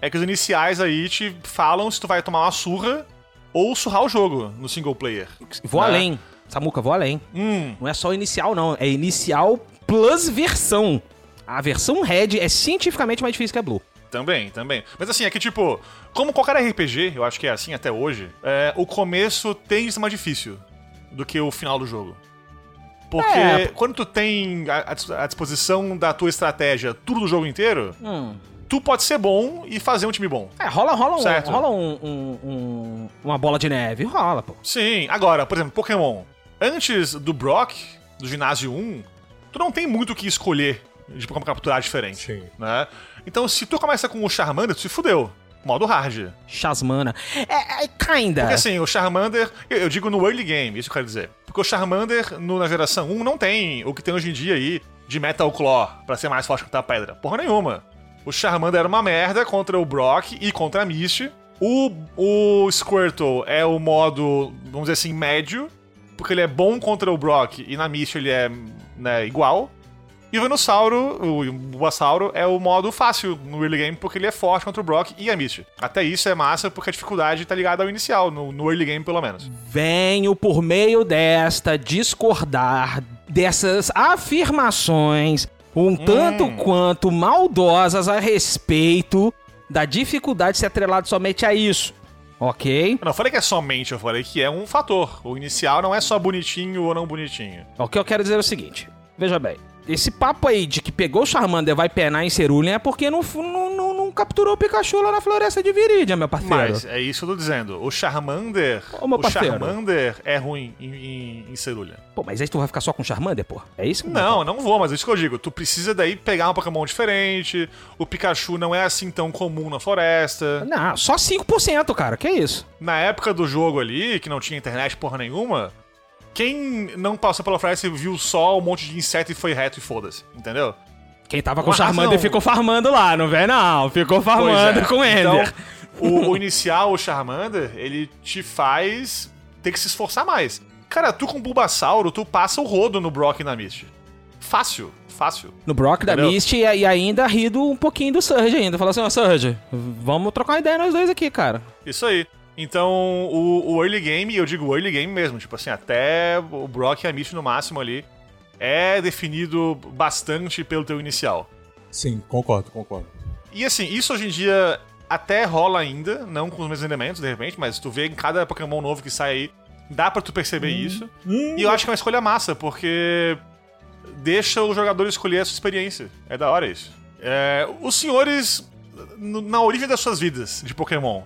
é que os iniciais aí te falam se tu vai tomar uma surra ou surrar o jogo no single player. vou Né? além. Samuca, vou além. Hum, Não é só inicial, não. É inicial plus versão. A versão Red é cientificamente mais difícil que a Blue. também, também. Mas assim, é que tipo, como qualquer RPG, eu acho que é assim até hoje, é, o começo tem de ser mais difícil do que o final do jogo. Porque É. quando tu tem à à dis- à disposição da tua estratégia tudo do jogo inteiro, Hum. tu pode ser bom e fazer um time bom. É, rola, rola, um, Certo. rola um, um- um- uma bola de neve. Rola, pô. Sim, agora, por exemplo, Pokémon. Antes do Brock, do ginásio 1, tu não tem muito o que escolher de como capturar diferente. Sim. Né? Então, se tu começa com o Charmander, tu se fudeu. Modo hard. Chasmana. É, é kinda. Porque assim, o Charmander, eu, eu digo no early game, isso que eu quero dizer. Porque o Charmander, no- na geração 1, não tem o que tem hoje em dia aí de Metal Claw pra ser mais forte que a pedra. Porra nenhuma. O Charmander era uma merda contra o Brock e contra a Misty. O, o Squirtle é o modo, vamos dizer assim, médio, porque ele é bom contra o Brock e na Misty ele é né, igual. E o Venossauro, o Bulbasauro, é o modo fácil no early game, porque ele é forte contra o Brock e a Misty. Até isso é massa, porque a dificuldade tá ligada ao inicial, no, no early game pelo menos. Venho por meio desta discordar dessas afirmações um tanto quanto maldosas a respeito da dificuldade de ser atrelado somente a isso. Ok? Eu não falei que é somente, eu falei que é um fator. O inicial não é só bonitinho ou não bonitinho. O que eu quero dizer é o seguinte: veja bem. Esse papo aí de que pegou o Charmander e vai penar em Cerulean é porque não, não, não, não capturou o Pikachu lá na floresta de Viridian, meu parceiro. Mas é isso que eu tô dizendo. O Charmander. Ô, meu o parceiro. Charmander é ruim em, em, em Cerulha. Pô, mas aí tu vai ficar só com o Charmander, pô? É isso? Não, não vou, mas é isso que eu digo. Tu precisa daí pegar um Pokémon diferente. O Pikachu não é assim tão comum na floresta. Não, só 5%, cara. Que isso? Na época do jogo ali, que não tinha internet porra nenhuma, quem não passou pela floresta e viu só um monte de inseto e foi reto e foda-se, entendeu? Quem tava com o Charmander ficou farmando lá, não vem não. Ficou farmando é. com o Ender. Então, o, o inicial, o Charmander, ele te faz ter que se esforçar mais. Cara, tu com o Bulbasauro, tu passa o rodo no Brock e na Misty. Fácil, fácil. No Brock da Entendeu? Misty e, e ainda rido um pouquinho do Surge ainda. Falou assim, ó, Surge, vamos trocar uma ideia nós dois aqui, cara. Isso aí. Então, o, o early game, eu digo early game mesmo, tipo assim, até o Brock e a Misty no máximo ali, é definido bastante pelo teu inicial. Sim, concordo, concordo. E assim, isso hoje em dia até rola ainda, não com os mesmos elementos, de repente, mas tu vê em cada Pokémon novo que sai aí, dá pra tu perceber isso. E eu acho que é uma escolha massa, porque deixa o jogador escolher a sua experiência. É da hora isso. É, os senhores, na origem das suas vidas de Pokémon,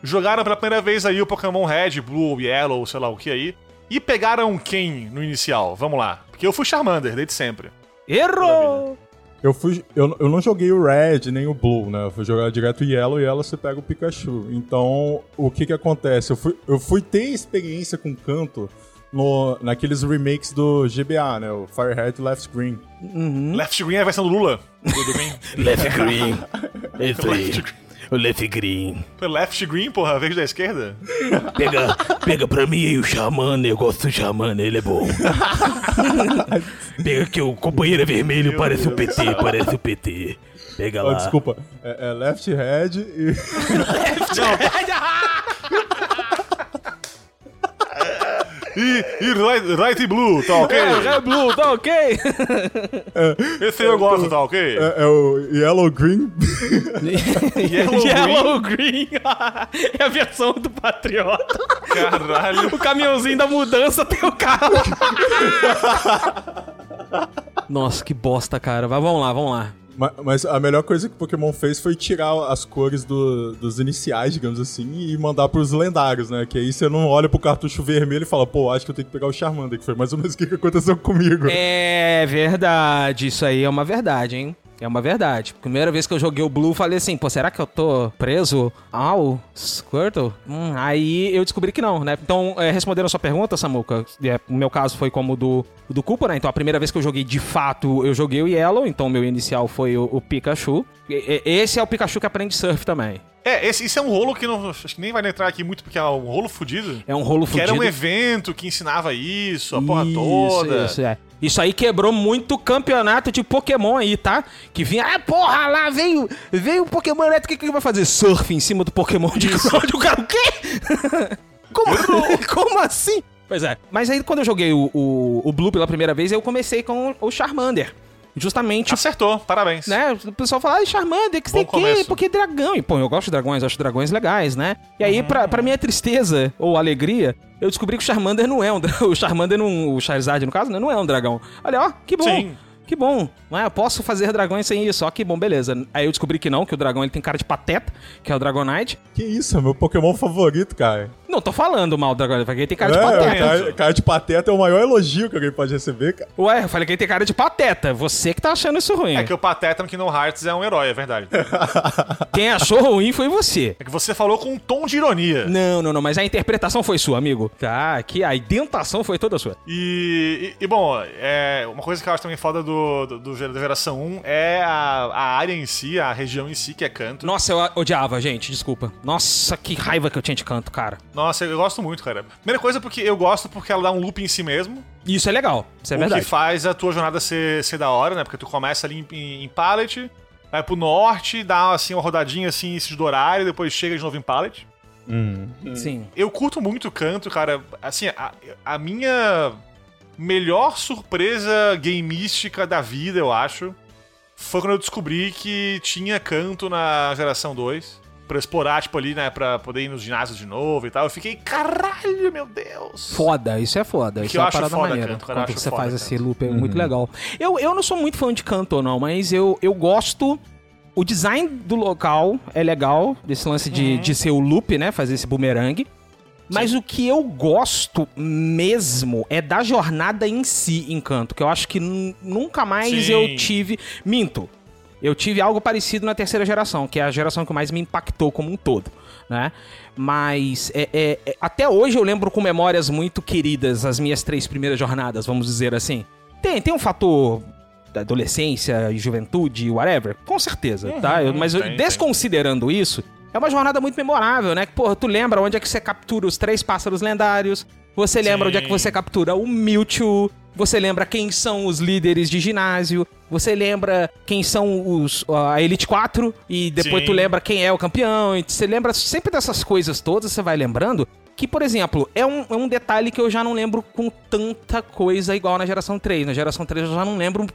jogaram pela primeira vez aí o Pokémon Red, Blue, Yellow, sei lá o que aí, e pegaram quem no inicial? Vamos lá. Porque eu fui Charmander, desde sempre. Errou! Eu, fui, eu, eu não joguei o Red nem o Blue, né? Eu fui jogar direto o Yellow e Yellow você pega o Pikachu. Então, o que que acontece? Eu fui, eu fui ter experiência com canto no, naqueles remakes do GBA, né? O Firehead e Left Green. Left Green é a versão do Lula. Do, do Green. Left Green. Left, O Left Green. Left Green, porra, vez da esquerda? Pega, pega pra mim aí o Xamã, eu gosto do Xamã, ele é bom. pega que o companheiro é vermelho, Meu parece o Deus. PT, parece o PT. Pega Oh, lá. desculpa, é, é Left Head e. E, e right, right e Blue, tá ok? É, Blue, tá ok? Esse aí eu gosto, tá ok? É, é o Yellow Green. Yellow Yellow Green. é a versão do Patriota. Caralho. O caminhãozinho da mudança tem o carro. Nossa, que bosta, cara. Vai, vamos lá, vamos lá. Ma- Mas a melhor coisa que o Pokémon fez foi tirar as cores do- dos iniciais, digamos assim, e mandar pros lendários, né? Que aí você não olha pro cartucho vermelho e fala, pô, acho que eu tenho que pegar o Charmander, que foi mais ou menos o que aconteceu comigo. É verdade, isso aí é uma verdade, hein? É uma verdade. Primeira vez que eu joguei o Blue, falei assim, pô, será que eu tô preso ao Squirtle? Hum, aí eu descobri que não, né? Então, é, respondendo a sua pergunta, Samuca, é, o meu caso foi como o do, do Koopa, né? Então, a primeira vez que eu joguei de fato, eu joguei o Yellow, então meu inicial foi o, o Pikachu. E- esse é o Pikachu que aprende surf também. É, esse, isso é um rolo que não, acho que nem vai entrar aqui muito, porque é um rolo fudido. É um rolo Que fudido. era um evento que ensinava isso, a porra toda. Isso, é. Isso aí quebrou muito campeonato de Pokémon aí, tá? Que vinha, ah, porra, lá veio, veio o Pokémon elétrico, o que que ele vai fazer? Surf em cima do Pokémon de Cláudio. O cara, o quê? Como, como assim? Pois é. Mas aí quando eu joguei o, o, o Blue pela primeira vez, eu comecei com o Charmander. Justamente Acertou, parabéns. né? O pessoal fala, ah, Charmander, que você tem porque dragão. E, pô, eu gosto de dragões, acho dragões legais, né? E aí, pra, pra minha tristeza ou alegria, eu descobri que o Charmander não é um dragão. O Charmander, não, o Charizard, no caso, né? Não é um dragão. Olha, ó, que bom. Sim. Que bom, não é? Eu posso fazer dragões sem isso, ó, que bom, beleza. Aí eu descobri que não, que o dragão ele tem cara de pateta, que é o Dragonite. Que isso, é meu Pokémon favorito, cara. Não tô falando mal do Dragonite, porque ele tem cara de é, pateta. cara, cara de pateta é o maior elogio que alguém pode receber, cara. Ué, eu falei que ele tem cara de pateta. Você que tá achando isso ruim. É que o Pateta no Kingdom Hearts é um herói, é verdade. Quem achou ruim foi você. É que você falou com um tom de ironia. Não, não, não, mas a interpretação foi sua, amigo. Tá, aqui a identação foi toda sua. E, e- e, bom, é, uma coisa que eu acho também foda do, do, do da geração 1 é a, a área em si, a região em si, que é canto. Nossa, eu odiava, gente, desculpa. Nossa, que raiva que eu tinha de canto, cara. Nossa, eu gosto muito, cara. Primeira coisa porque eu gosto porque ela dá um loop em si mesmo. Isso é legal, isso é o verdade. que faz a tua jornada ser, ser da hora, né? Porque tu começa ali em, em, em Pallet, vai pro norte, dá assim uma rodadinha assim em sentido horário, depois chega de novo em Pallet. Sim. Eu curto muito o canto, cara. Assim, a, a minha melhor surpresa gameística da vida, eu acho, foi quando eu descobri que tinha canto na geração 2. Pra explorar, tipo, ali, né? Pra poder ir nos ginásios de novo e tal. Eu fiquei, caralho, meu Deus! Foda, isso é foda. Isso eu é uma acho parada foda, maneira. canto, cara, você faz canto. esse loop, é muito legal. Eu, eu não sou muito fã de canto, não, mas eu, eu gosto o design do local é legal, desse lance de, de ser o loop, né? Fazer esse boomerang. Mas o que eu gosto mesmo é da jornada em si, Encanto. Que eu acho que nu- nunca mais Sim. eu tive. Minto. Eu tive algo parecido na terceira geração, que é a geração que mais me impactou como um todo, né? Mas é- é- é- até hoje eu lembro com memórias muito queridas as minhas três primeiras jornadas, vamos dizer assim. Tem, tem um fator da adolescência e juventude, whatever, com certeza, tá? Eu- mas eu- tem, tem. desconsiderando isso, é uma jornada muito memorável, né? Porra, tu lembra onde é que você captura os três pássaros lendários, você lembra onde é que Sim. você captura o Mewtwo, você lembra quem são os líderes de ginásio, você lembra quem são os a Elite 4 e depois Sim. tu lembra quem é o campeão, e você lembra sempre dessas coisas todas, você vai lembrando que, por exemplo, é um, é um detalhe que eu já não lembro com tanta coisa igual na geração 3. Na geração 3 eu já não lembro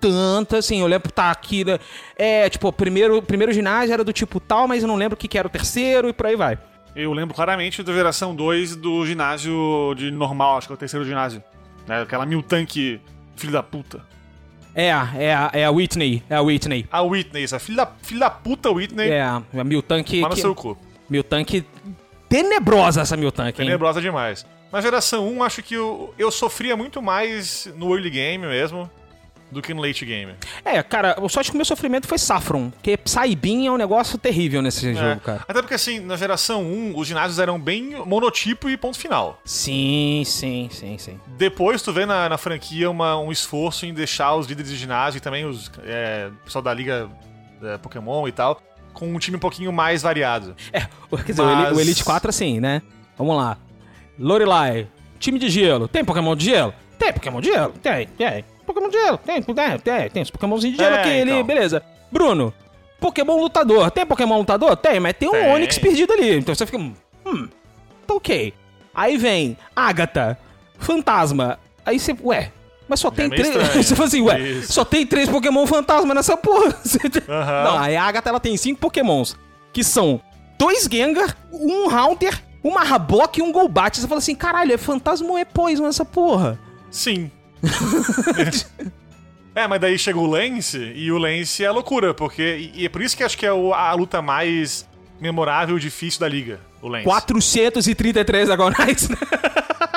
tanto assim. Eu lembro, tá aqui, né? É, tipo, o primeiro, primeiro ginásio era do tipo tal, mas eu não lembro o que, que era o terceiro e por aí vai. Eu lembro claramente da geração 2 do ginásio de normal, acho que é o terceiro ginásio. Né? Aquela mil tanque filho da puta. É, é, a- é a Whitney, é a Whitney. A Whitney, essa filho da, filho da puta Whitney, É, a Miltank. lá no que- seu cu. Miltank. Tenebrosa essa Miltank, hein? Tenebrosa demais. Na geração 1, acho que eu, eu sofria muito mais no early game mesmo do que no late game. É, cara, o sorte que o meu sofrimento foi Saffron, porque Saibin é um negócio terrível nesse É. jogo, cara. Até porque, assim, na geração 1, os ginásios eram bem monotipo e ponto final. Sim, sim, sim, sim. Depois tu vê na, na franquia uma- um esforço em deixar os líderes de ginásio e também os é, pessoal da liga é, Pokémon e tal, com um time um pouquinho mais variado. É, quer dizer, Mas- o Elite 4 assim, né? Vamos lá. Lorelai, time de gelo. Tem Pokémon de gelo? Tem Pokémon de gelo? Tem, tem. Pokémon de gelo? Tem, tem, tem. Tem os Pokémonzinhos de gelo É, aqui, ele, então. beleza. Bruno, Pokémon lutador. Tem Pokémon lutador? Tem, mas tem um Tem. Onix perdido ali. Então você fica, hum, tá ok. Aí vem Agatha, Fantasma. Aí você, ué, mas só tem é meio três. você fala assim, ué, Isso. só tem três Pokémon fantasma nessa porra. Aham. Não, aí a Agatha ela tem cinco Pokémons, que são dois Gengar, um Haunter, uma Rabok e um Golbat. Você fala assim, caralho, é fantasma ou é Poison essa porra? Sim. É, mas daí chega o Lance, e o Lance é loucura, porque. E, é por isso que acho que é a luta mais memorável e difícil da liga, o Lance. 433 Agonites, né?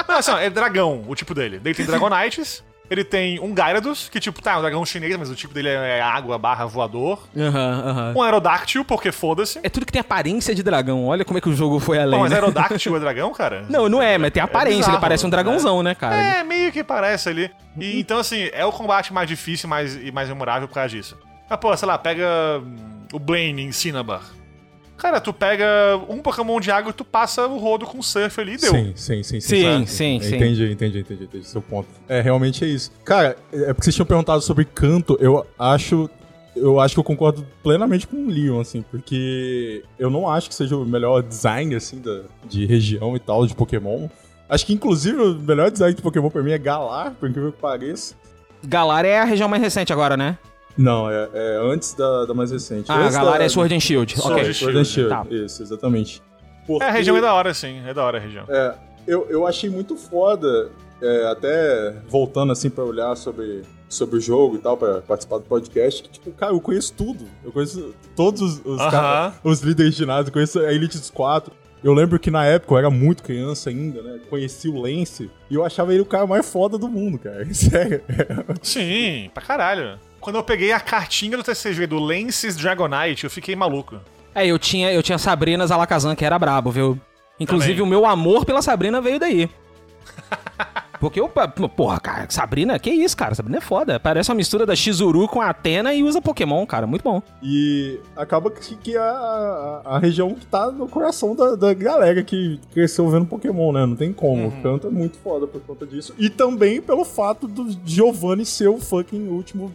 Não, assim, ó, é dragão, o tipo dele. Daí tem Dragonites, ele tem um Gyarados, que tipo, tá, é um dragão chinês, mas o tipo dele é água barra voador. Aham, aham. Um Aerodactyl, porque foda-se. É tudo que tem aparência de dragão. Olha como é que o jogo foi além. Pô, mas né? Aerodactyl é dragão, cara? Não, não é, mas tem aparência. bizarro, ele parece um dragãozão, né, cara? É, meio que parece ali. E, então, assim, é o combate mais difícil mais, e mais memorável por causa disso. Mas, pô, sei lá, pega o Blaine em Cinnabar. Cara, tu pega um Pokémon de água e tu passa o rodo com surf ali e deu. Sim, sim, sim. Sim, sabe? sim, sim. Entendi, entendi, entendi, entendi. Seu ponto. É, realmente é isso. Cara, é porque vocês tinham perguntado sobre canto, eu acho. Eu acho que eu concordo plenamente com o Leon, assim, porque eu não acho que seja o melhor design, assim, da, de região e tal, de Pokémon. Acho que, inclusive, o melhor design de Pokémon pra mim é Galar, por incrível que pareça. Galar é a região mais recente agora, né? Não, é, é antes da, da mais recente. Ah, Antes Galar da- é Sword and Shield. Sword ok. and Sword and Shield, Tá. isso, exatamente. É, a região é da hora, sim. É da hora a região. É, eu, eu achei muito foda, é, até voltando assim pra olhar sobre, sobre o jogo e tal, pra participar do podcast, que, tipo, cara, eu conheço tudo. Eu conheço todos os, os, Aham. cara- os líderes de ginásio, eu conheço a Elite dos Quatro. Eu lembro que na época eu era muito criança ainda, né? Conheci o Lance e eu achava ele o cara mais foda do mundo, cara. Sério. Sim, pra caralho. Quando eu peguei a cartinha do TCG do Lance's Dragonite, eu fiquei maluco. É, eu tinha, eu tinha Sabrina Zalakazan, que era brabo, viu? Inclusive, Também. o meu amor pela Sabrina veio daí. Porque eu, porra, cara, Sabrina, que isso, cara? Sabrina é foda. Parece uma mistura da Shizuru com a Atena e usa Pokémon, cara. Muito bom. E acaba que, que a, a, a região que tá no coração da, da galera que cresceu vendo Pokémon, né? Não tem como. O canto é muito foda por conta disso. E também pelo fato do Giovanni ser o fucking último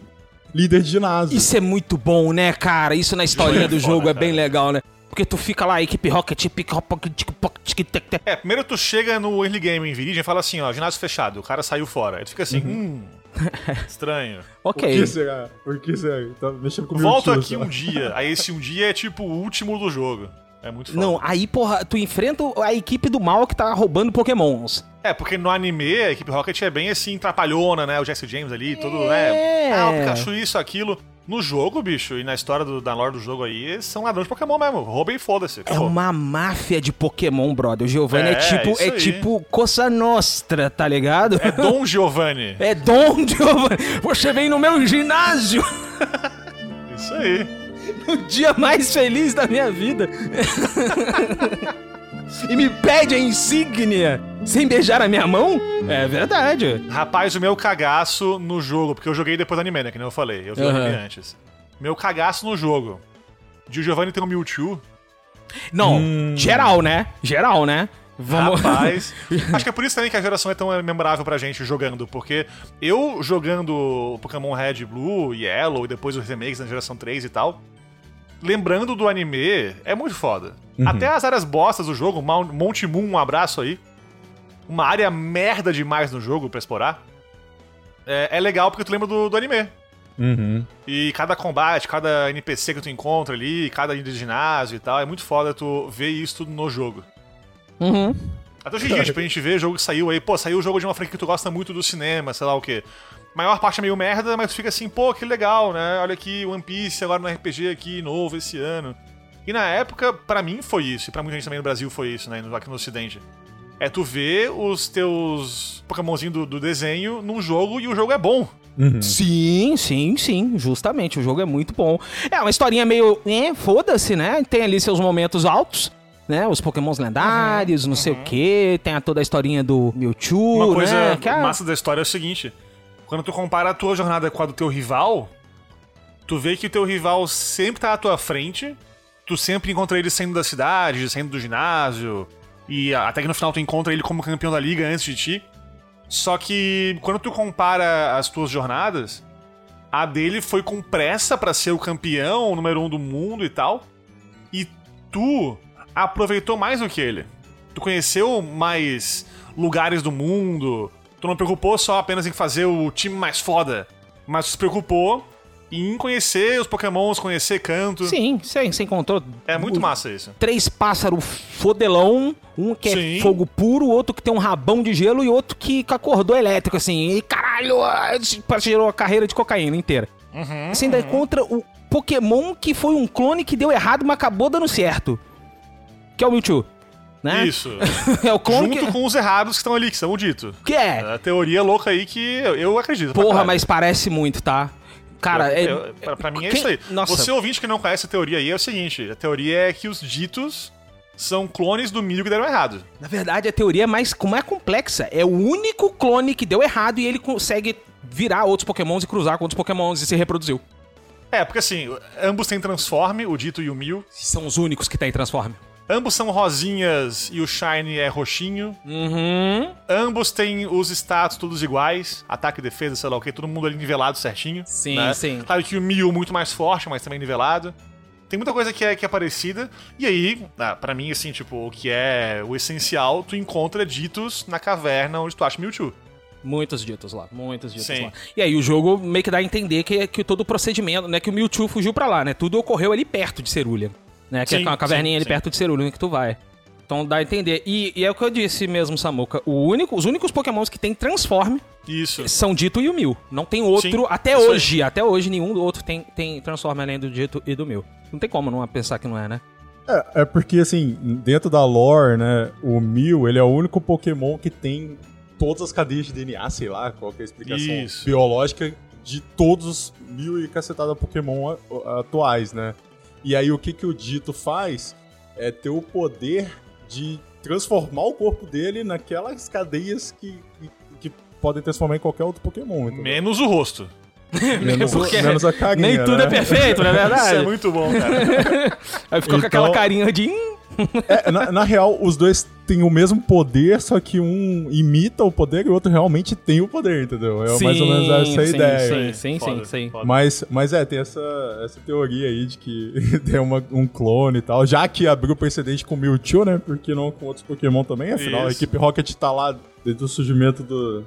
líder de ginásio. Isso é muito bom, né, cara? Isso na historinha é do foda, jogo é cara. bem legal, né? Porque tu fica lá, equipe Rocket, pick tec. É, primeiro tu chega no early game em Viridian e fala assim, ó, ginásio fechado, o cara saiu fora. Aí tu fica assim, hum, estranho. Por Ok. que será? Por que será? Tá mexendo com Volto aqui um dia. Aí esse um dia é tipo o último do jogo. É muito foda. Não, aí, porra, tu enfrenta a equipe do mal que tá roubando Pokémons. É, porque no anime a equipe Rocket é bem assim, trapalhona, né? O Jesse James ali, tudo, É. né? Ah, o Pikachu, isso, aquilo. No jogo, bicho, e na história do, da lore do jogo aí, eles são ladrões de Pokémon mesmo. Roubem e foda-se. É uma máfia de Pokémon, brother. O Giovanni é, É, tipo, é aí. tipo Cosa Nostra, tá ligado? É Dom Giovanni. É Dom Giovanni. Você vem no meu ginásio Isso aí. no dia mais feliz da minha vida. e me pede a insígnia sem beijar a minha mão? É verdade. Rapaz, o meu cagaço no jogo, porque eu joguei depois do anime, né? Que nem eu falei. Eu vi o Aham. anime antes. Meu cagaço no jogo. De o Giovanni ter um Mewtwo. Não, geral, né? Geral, né? Vamos. Rapaz. Acho que é por isso também que a geração é tão memorável pra gente jogando, porque eu jogando Pokémon Red, Blue, Yellow e depois os remakes na geração 3 e tal, lembrando do anime, é muito foda. Até as áreas bostas do jogo, Mount- Monte Moon, um abraço aí. Uma área merda demais no jogo pra explorar. É, é legal porque tu lembra do, do anime. Uhum. E cada combate, cada NPC que tu encontra ali, cada ida de ginásio e tal, é muito foda tu ver isso tudo no jogo. Uhum. Até hoje em dia, tipo, a gente vê jogo que saiu aí, pô, saiu o jogo de uma franquia que tu gosta muito do cinema, sei lá o quê. Maior parte é meio merda, mas tu fica assim, pô, que legal, né? Olha aqui, One Piece agora no RPG aqui, novo esse ano. E na época, pra mim foi isso, e pra muita gente também no Brasil foi isso, né? Aqui no Ocidente. É tu ver os teus Pokémonzinhos do, do desenho num jogo e o jogo é bom. Sim, sim, sim, justamente. O jogo é muito bom. É uma historinha meio. É, foda-se, né? Tem ali seus momentos altos. Né, os pokémons lendários, não sei o que, tem a, toda a historinha do Mewtwo, Uma coisa né? que é- massa da história é o seguinte: quando tu compara a tua jornada com a do teu rival, tu vê que o teu rival sempre tá à tua frente, tu sempre encontra ele saindo da cidade, saindo do ginásio, e até que no final tu encontra ele como campeão da liga antes de ti. Só que quando tu compara as tuas jornadas, a dele foi com pressa pra ser o campeão, o número um do mundo e tal, e tu aproveitou mais do que ele. Tu conheceu mais lugares do mundo. Tu não preocupou só apenas em fazer o time mais foda, mas tu se preocupou em conhecer os pokémons, conhecer canto. Sim, sim, você encontrou. É muito o- massa isso. Três pássaros fodelão, um que é Sim. fogo puro, outro que tem um rabão de gelo e outro que com a cordão elétrico, assim. E caralho, gerou a carreira de cocaína inteira. Uhum, Você ainda encontra o Pokémon que foi um clone que deu errado, mas acabou dando certo. Que é o Mewtwo. Né? Isso. é o clone Junto que... com os errados que estão ali, que são o dito. que é. A teoria louca aí que eu, eu acredito. Porra, mas parece muito, tá? Cara, é. Eu- pra, pra mim é Quem- isso aí. Nossa. Você ouvinte que não conhece a teoria aí é o seguinte: a teoria é que os ditos são clones do milho que deram errado. Na verdade, a teoria é mais como é complexa. É o único clone que deu errado e ele consegue virar outros pokémons e cruzar com outros pokémons e se reproduziu. É, porque assim, ambos têm transforme, o dito e o mil. São os únicos que tem Transform. Ambos são rosinhas e o Shine é roxinho. Uhum. Ambos têm os status todos iguais. Ataque, defesa, sei lá o que, todo mundo ali nivelado certinho. Sim, né? sim. Claro que o Mew muito mais forte, mas também nivelado. Tem muita coisa que é, que é parecida. E aí, ah, pra mim, assim, tipo, o que é o essencial, tu encontra ditos na caverna onde tu acha Mewtwo. Muitos ditos lá, muitos ditos Sim. lá. E aí o jogo meio que dá a entender que, que todo o procedimento, né, que o Mewtwo fugiu pra lá, né? Tudo ocorreu ali perto de Cerulha. Né? Que Sim, é uma caverninha sim, ali sim. perto de Cerulha que tu vai. Então dá a entender. E, e é o que eu disse mesmo, Samuka. O único, os únicos pokémons que tem Transform Isso. são Dito e o Mil. Não tem outro, Sim, até isso aí. hoje, até hoje nenhum outro tem, tem Transform além do Dito e do Mil. Não tem como não pensar que não é, né? É, é porque, assim, dentro da lore, né, o Mew, ele é o único Pokémon que tem todas as cadeias de DNA, sei lá, qual que é a explicação Isso. biológica de todos os mil e cacetada Pokémon atuais, né? E aí o que, que o Dito faz é ter o poder de transformar o corpo dele naquelas cadeias que, que, que podem transformar em qualquer outro Pokémon. entendeu? Menos o rosto. Menos, Porque menos a carinha, Nem tudo né? é perfeito, não é Isso verdade? é muito bom, cara. Aí ficou com Então- aquela carinha de. "Hum, É, na, na real, os dois têm o mesmo poder, só que um imita o poder e o outro realmente tem o poder, entendeu? É mais ou menos essa a sim, ideia. Sim, sim, Foda, sim, sim. foda. Mas, mas é, tem essa, essa teoria aí de que tem uma- um clone e tal. Já que abriu precedente com o Mewtwo, né? Porque não com outros Pokémon também. Afinal, a Isso. equipe Rocket tá lá desde o surgimento do,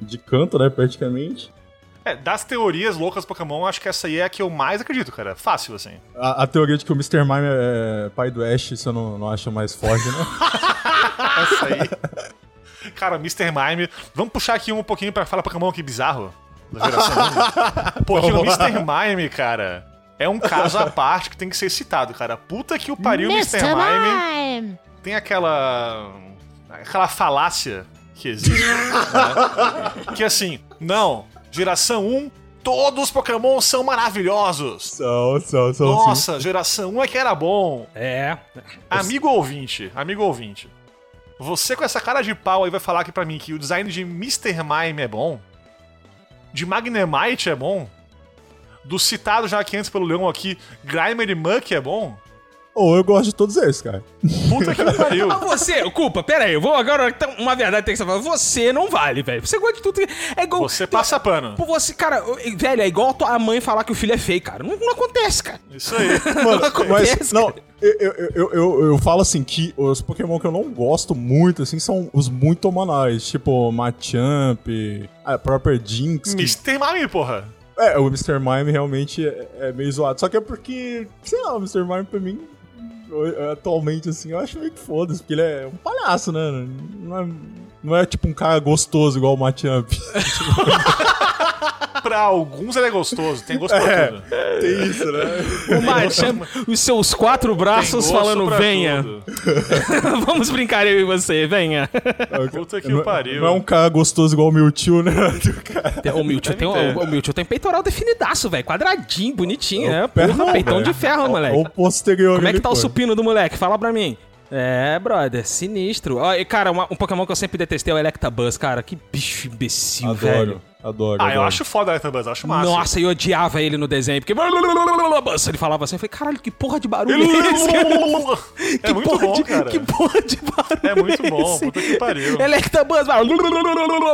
de canto, né? Praticamente. É, das teorias loucas do Pokémon, acho que essa aí é a que eu mais acredito, cara. Fácil, assim. A, a teoria de que o Mr. Mime é pai do Ash, você não, não acha mais forte, né? Essa aí. Cara, Mr. Mime. Vamos puxar aqui um pouquinho pra falar Pokémon aqui bizarro. da geração 1. Porque o Mr. Mime, cara, é um caso à parte que tem que ser citado, cara. Puta que o pariu, o Mr. Mime. Tem aquela. aquela falácia que existe. né? Que assim, não, geração 1, todos os Pokémon são maravilhosos. São, são, são. sim. Nossa, geração 1 é que era bom. É. Amigo ouvinte, amigo ouvinte. Você com essa cara de pau aí vai falar aqui pra mim que o design de Mr. Mime é bom? De Magnemite é bom? Do citado já aqui antes pelo Leão aqui, Grimer e Muck é bom? Ou eu gosto de todos eles, cara. Puta que pariu. Ah, você, culpa, pera aí, eu vou agora, então, uma verdade tem que ser falada. Você não vale, velho. Você gosta de tudo. É igual. Você passa pano. Pô, você, cara, velho, é igual a mãe falar que o filho é feio, cara. Não, não acontece, cara. Isso aí. Mano, acontece, mas, não, cara. eu, eu, eu, eu, eu falo assim que os Pokémon que eu não gosto muito, assim, são os muito humanais, tipo Machamp, a própria Jinx. que- Mr. Mime, porra. É, o Mr. Mime realmente é, é meio zoado. Só que é porque, sei lá, o Mr. Mime pra mim, atualmente, assim, eu acho meio que foda-se, porque ele é um palhaço, né? Não é, não é tipo um cara gostoso igual o Machamp. Pra alguns ele é gostoso, tem gosto pra tudo. Tem isso, né? O Machamp, os seus quatro braços falando, venha. Vamos brincar eu e você, venha. Puta que não, pariu. Não é um cara gostoso igual o Mewtwo, né? O Mewtwo tem, o, o Mewtwo tem peitoral definidaço, velho. Quadradinho, bonitinho, né? Perna Porra, peitão de ferro, moleque. O posterior. Como é que tá o supino do moleque? Fala pra mim. É, brother, sinistro. Ó, e, cara, uma- um Pokémon que eu sempre detestei é o Electabuzz, cara. Que bicho imbecil, velho. Adoro, adoro. Ah, eu adoro. acho foda a Electabuzz, eu acho massa. Nossa, eu odiava ele no desenho, porque... Ele falava assim, eu falei, caralho, que porra de barulho é esse? É Que muito porra bom, de, cara. Que porra de barulho É muito bom, esse? puta que pariu. Electabuzz, vai,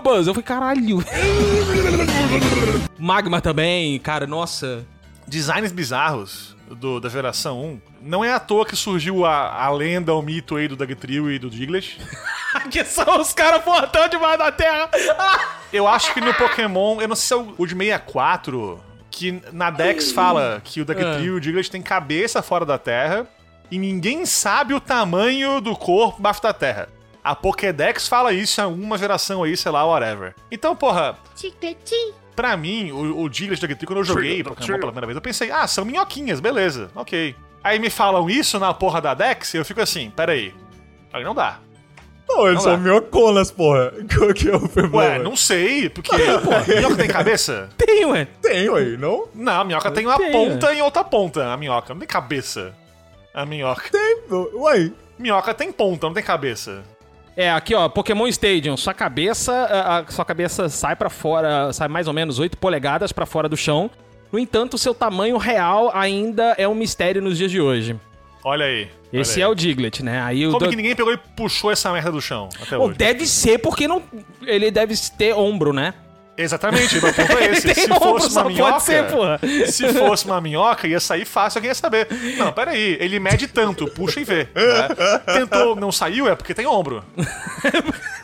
Buzz. Eu falei, caralho. Magma também, cara, nossa. Designs bizarros do, da geração 1. Não é à toa que surgiu a, a lenda, o mito aí do Dugtrio e do Diglett. que são os caras portão debaixo da terra. Eu acho que no Pokémon, eu não sei se é o, o de 64, que na Dex fala que o Dugtrio e o Diglett têm cabeça fora da Terra e ninguém sabe o tamanho do corpo embaixo da Terra. A Pokédex fala isso em alguma geração aí, sei lá, whatever. Então, porra, pra mim, o, o Dugtrio, quando eu joguei Pokémon pela primeira vez, eu pensei, ah, são minhoquinhas, beleza, ok. Aí me falam isso na porra da Dex e eu fico assim, peraí. Aí não dá. Não, eles Não são dá. minhoconas, porra. Qual que é o problema? Ué, não sei, porque, pô, minhoca tem cabeça? Tem, ué. Tem, ué, não? Não, a minhoca tem uma Tem, ponta e outra ponta. A minhoca não tem cabeça. A minhoca. Tem, ué. Minhoca tem ponta, não tem cabeça. É, aqui ó, Pokémon Stadium, sua cabeça, a, a sua cabeça sai pra fora, sai mais ou menos 8 polegadas pra fora do chão. No entanto, o seu tamanho real ainda é um mistério nos dias de hoje. Olha aí. Esse é o Diglett, né? Aí o Como do- que ninguém pegou e puxou essa merda do chão até hoje? deve ser porque não ele deve ter ombro, né? Exatamente, meu ponto é esse. Se fosse uma pode minhoca. ser, porra. Se fosse uma minhoca, ia sair fácil, alguém ia saber. Não, peraí, ele mede tanto, puxa e vê. né? Tentou, não saiu, é porque tem ombro.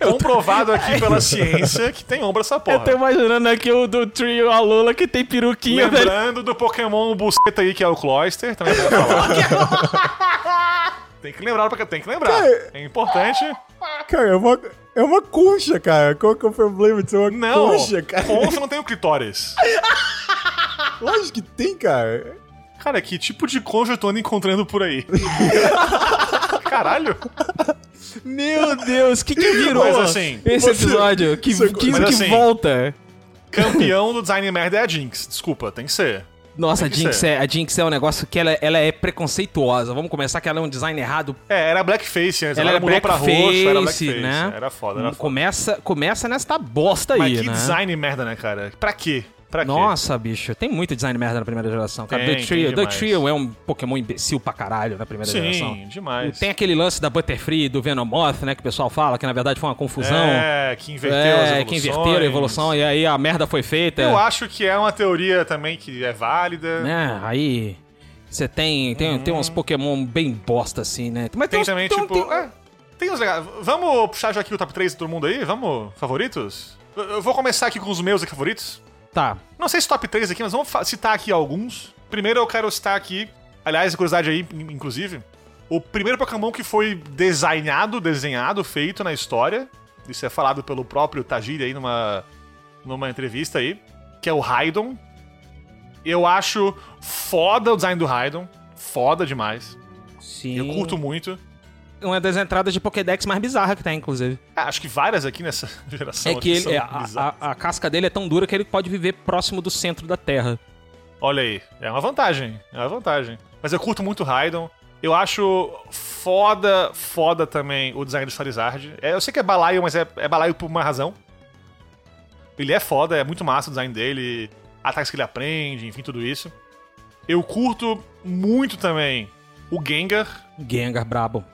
Comprovado aqui pela ciência que tem ombro essa porra. Eu tô imaginando aqui o do trio a Lula que tem peruquinha, velho. Lembrando do Pokémon buceta aí, que é o Cloyster, também falar. tem que lembrar, porque tem que lembrar. Cara, É importante. Cara, é uma, é uma concha, cara. Qual que é o problema de ser uma Não, concha, cara? concha não tem o clitóris. Lógico que tem, cara. Cara, que tipo de concha eu tô encontrando por aí? Caralho. Meu Deus, que que virou Mas, assim, esse você- episódio? Que, que, mas, que assim, volta? Campeão do design merda é a Jinx. Desculpa, tem que ser. Nossa, a que Jinx, ser. é, a Jinx é um negócio que ela, ela é preconceituosa. Vamos começar que ela é um design errado. É, era blackface antes, Ela agora era mudou pra roxo, era blackface, blackface. né? Era foda, era foda. Começa, começa nesta bosta Mas aí, que né? design merda, né, cara? Pra quê? Pra quê? Nossa, bicho, tem muito design merda na primeira geração, cara. Tem, The Trio, tem The. Trio é um Pokémon imbecil pra caralho na primeira geração. Sim, demais. Tem aquele lance da Butterfree do Venomoth, né? Que o pessoal fala que na verdade foi uma confusão. É, que inverteu as É, evoluções. que inverteram a evolução e aí a merda foi feita. Eu acho que é uma teoria também que é válida. né? Aí você tem, tem, tem uns Pokémon bem bosta assim, né? Mas Tem uns- também, tem- tipo. tem- é, tem uns legais. Vamos puxar já aqui o top 3 de todo mundo aí? Vamos? Favoritos? Eu- vou começar aqui com os meus favoritos. Tá. Não sei se top 3 aqui, mas vamos citar aqui alguns. Primeiro eu quero citar aqui, aliás, curiosidade aí, in- inclusive, o primeiro Pokémon que foi designado, desenhado, feito na história. Isso é falado pelo próprio Tajiri aí numa numa entrevista aí, que é o Raidon. Eu acho foda o design do Raidon. Foda demais. Sim. Eu curto muito. Uma das entradas de Pokédex mais bizarra que tem, inclusive. Ah, acho que várias aqui nessa geração. É que ele, é, a, a- a casca dele é tão dura que ele pode viver próximo do centro da Terra. Olha aí, é uma vantagem, é uma vantagem. Mas eu curto muito Raidon. Eu acho foda, foda também o design do Charizard. É, eu sei que é balaio, mas é, é balaio por uma razão. Ele é foda, é muito massa o design dele, ataques que ele aprende, enfim, tudo isso. Eu curto muito também o Gengar, Gengar brabo.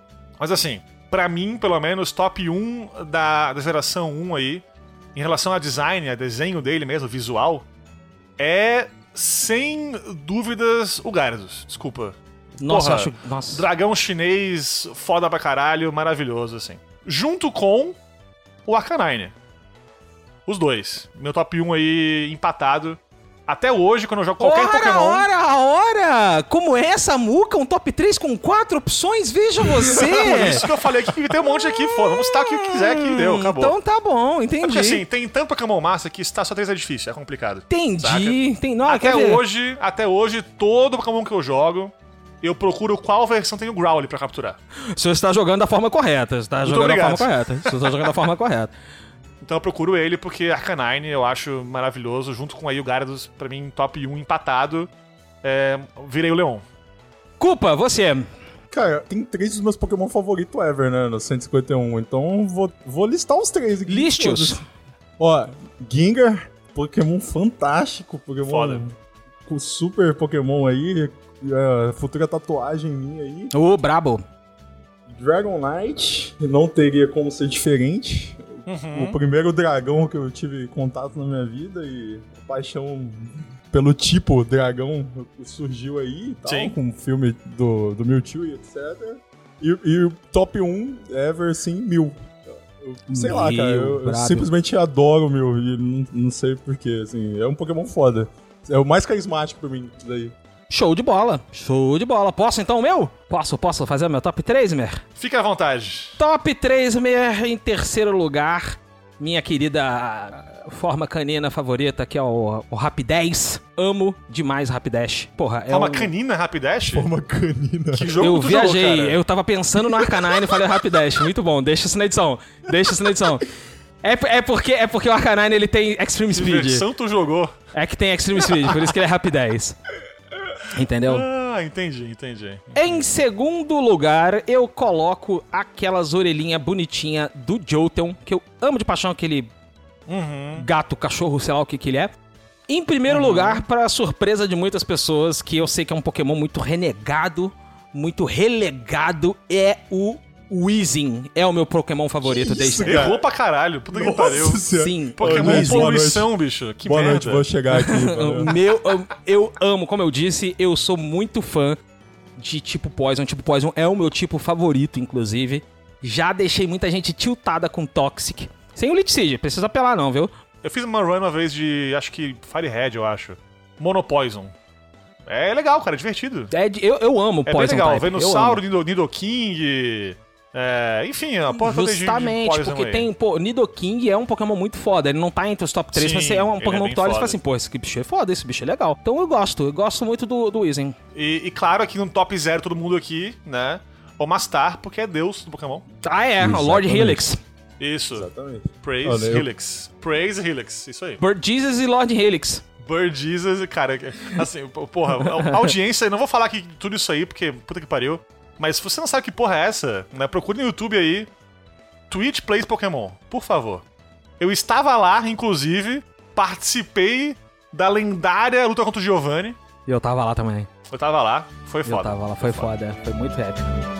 Mas assim, pra mim, pelo menos, top 1 da, da geração 1 aí, em relação a design, a desenho dele mesmo, visual, é sem dúvidas o Gyarados. Desculpa. Nossa, Porra, acho. Nossa. Dragão chinês, foda pra caralho, maravilhoso, assim. Junto com o Arcanine. Os dois. Meu top 1 aí empatado. Até hoje, quando eu jogo qualquer ora, Pokémon. ora, ora! Como é essa muca? Um top 3 com quatro opções? Veja Por você! isso que eu falei aqui que tem um monte aqui, foda. Vamos citar o que quiser aqui, deu, acabou. Então tá bom, É entendi. porque assim, tem tanto Pokémon massa que citar só três é difícil, é complicado. entendi. Tem, não, até hoje, até hoje, todo Pokémon que eu jogo, eu procuro qual versão tem o Growly pra capturar. Se você está jogando da forma correta, você está jogando da forma correta. Se você está jogando da forma correta. Então eu procuro ele porque Arcanine eu acho maravilhoso, junto com aí o Gyarados, pra mim, top 1 empatado. É, virei o Leon. Culpa, você. Cara, tem três dos meus Pokémon favoritos ever, né? No 151. Então vou, vou listar os três aqui. Listos. Ó, Gengar, Pokémon fantástico. Pokémon Foda. com super Pokémon aí. é, futura tatuagem minha aí. Ô, brabo. Dragonite, não teria como ser diferente. Uhum. O primeiro dragão que eu tive contato na minha vida e a paixão pelo tipo dragão surgiu aí e tal, Sim. com o filme do, do Mewtwo e etc. E, e o top 1 ever, sim, Mil. Eu- Sei lá, cara, eu, eu simplesmente adoro o Mil e não, não sei porquê, assim, é um Pokémon foda. É o mais carismático pra mim, isso daí. Show de bola. Show de bola. Posso então o meu? Posso, posso fazer o meu top 3, Mer? Fica à vontade. Top 3, Mer, em terceiro lugar. Minha querida forma canina favorita, que é o, o Rapidez. Amo demais Rapidash. Porra, é É uma um... canina Rapidash? Uma canina. Que jogo Eu tu viajei, jogou, cara? eu tava pensando no Arcanine e falei Rapidash. Muito bom, deixa isso na edição. Deixa isso na edição. É, é, porque, é porque o Arcanine ele tem Extreme Que Speed. tu jogou? É que tem Extreme Speed, por isso que ele é Rapidez. Entendeu? Ah, entendi, entendi. Em segundo lugar, eu coloco aquelas orelhinhas bonitinhas do Jolteon, que eu amo de paixão aquele Uhum. gato, cachorro, sei lá o que que ele é. Em primeiro lugar, para surpresa de muitas pessoas, que eu sei que é um Pokémon muito renegado, muito relegado, é o Weezing. É o meu Pokémon favorito Que desde isso, cara? Errou pra caralho. Puta que pariu. Nossa senhora. Sim, Pokémon boa poluição, bicho. Que Boa merda. noite, vou chegar aqui. meu, eu, eu amo, como eu disse, eu sou muito fã de tipo Poison. Tipo Poison é o meu tipo favorito, inclusive. Já deixei muita gente tiltada com Toxic. Sem o Seed, precisa apelar não, viu? Eu fiz uma run uma vez de, acho que Firehead, eu acho. Monopoison. É legal, cara, é divertido. É eu, eu amo É Poison bem legal. type. Nido, Nidoking. É, enfim, a porra toda de- de Justamente, porque aí. tem, pô, Nidoking é um Pokémon muito foda. Ele não tá entre os top 3, Sim, mas é um ele Pokémon é que tu olha e fala assim, pô, esse bicho é foda, esse bicho é legal. Então eu gosto, eu gosto muito do, do Weezing. E, e claro, aqui no top zero, todo mundo aqui, né? O Mastar, porque é Deus do Pokémon. Ah, é, o Lord. Helix. Isso. Exatamente. Praise Olha, Helix. Praise Helix. Isso aí. Bird Jesus e Lord Helix. Bird Jesus, cara, assim, p- porra, audiência, eu não vou falar aqui tudo isso aí, porque puta que pariu. Mas se você não sabe que porra é essa, né? Procure no YouTube aí. Twitch Plays Pokémon, por favor. Eu estava lá, inclusive, participei da lendária luta contra o Giovanni. E eu tava lá também. Eu tava lá, foi Eu foda. tava lá, foi foda. Foi muito épico.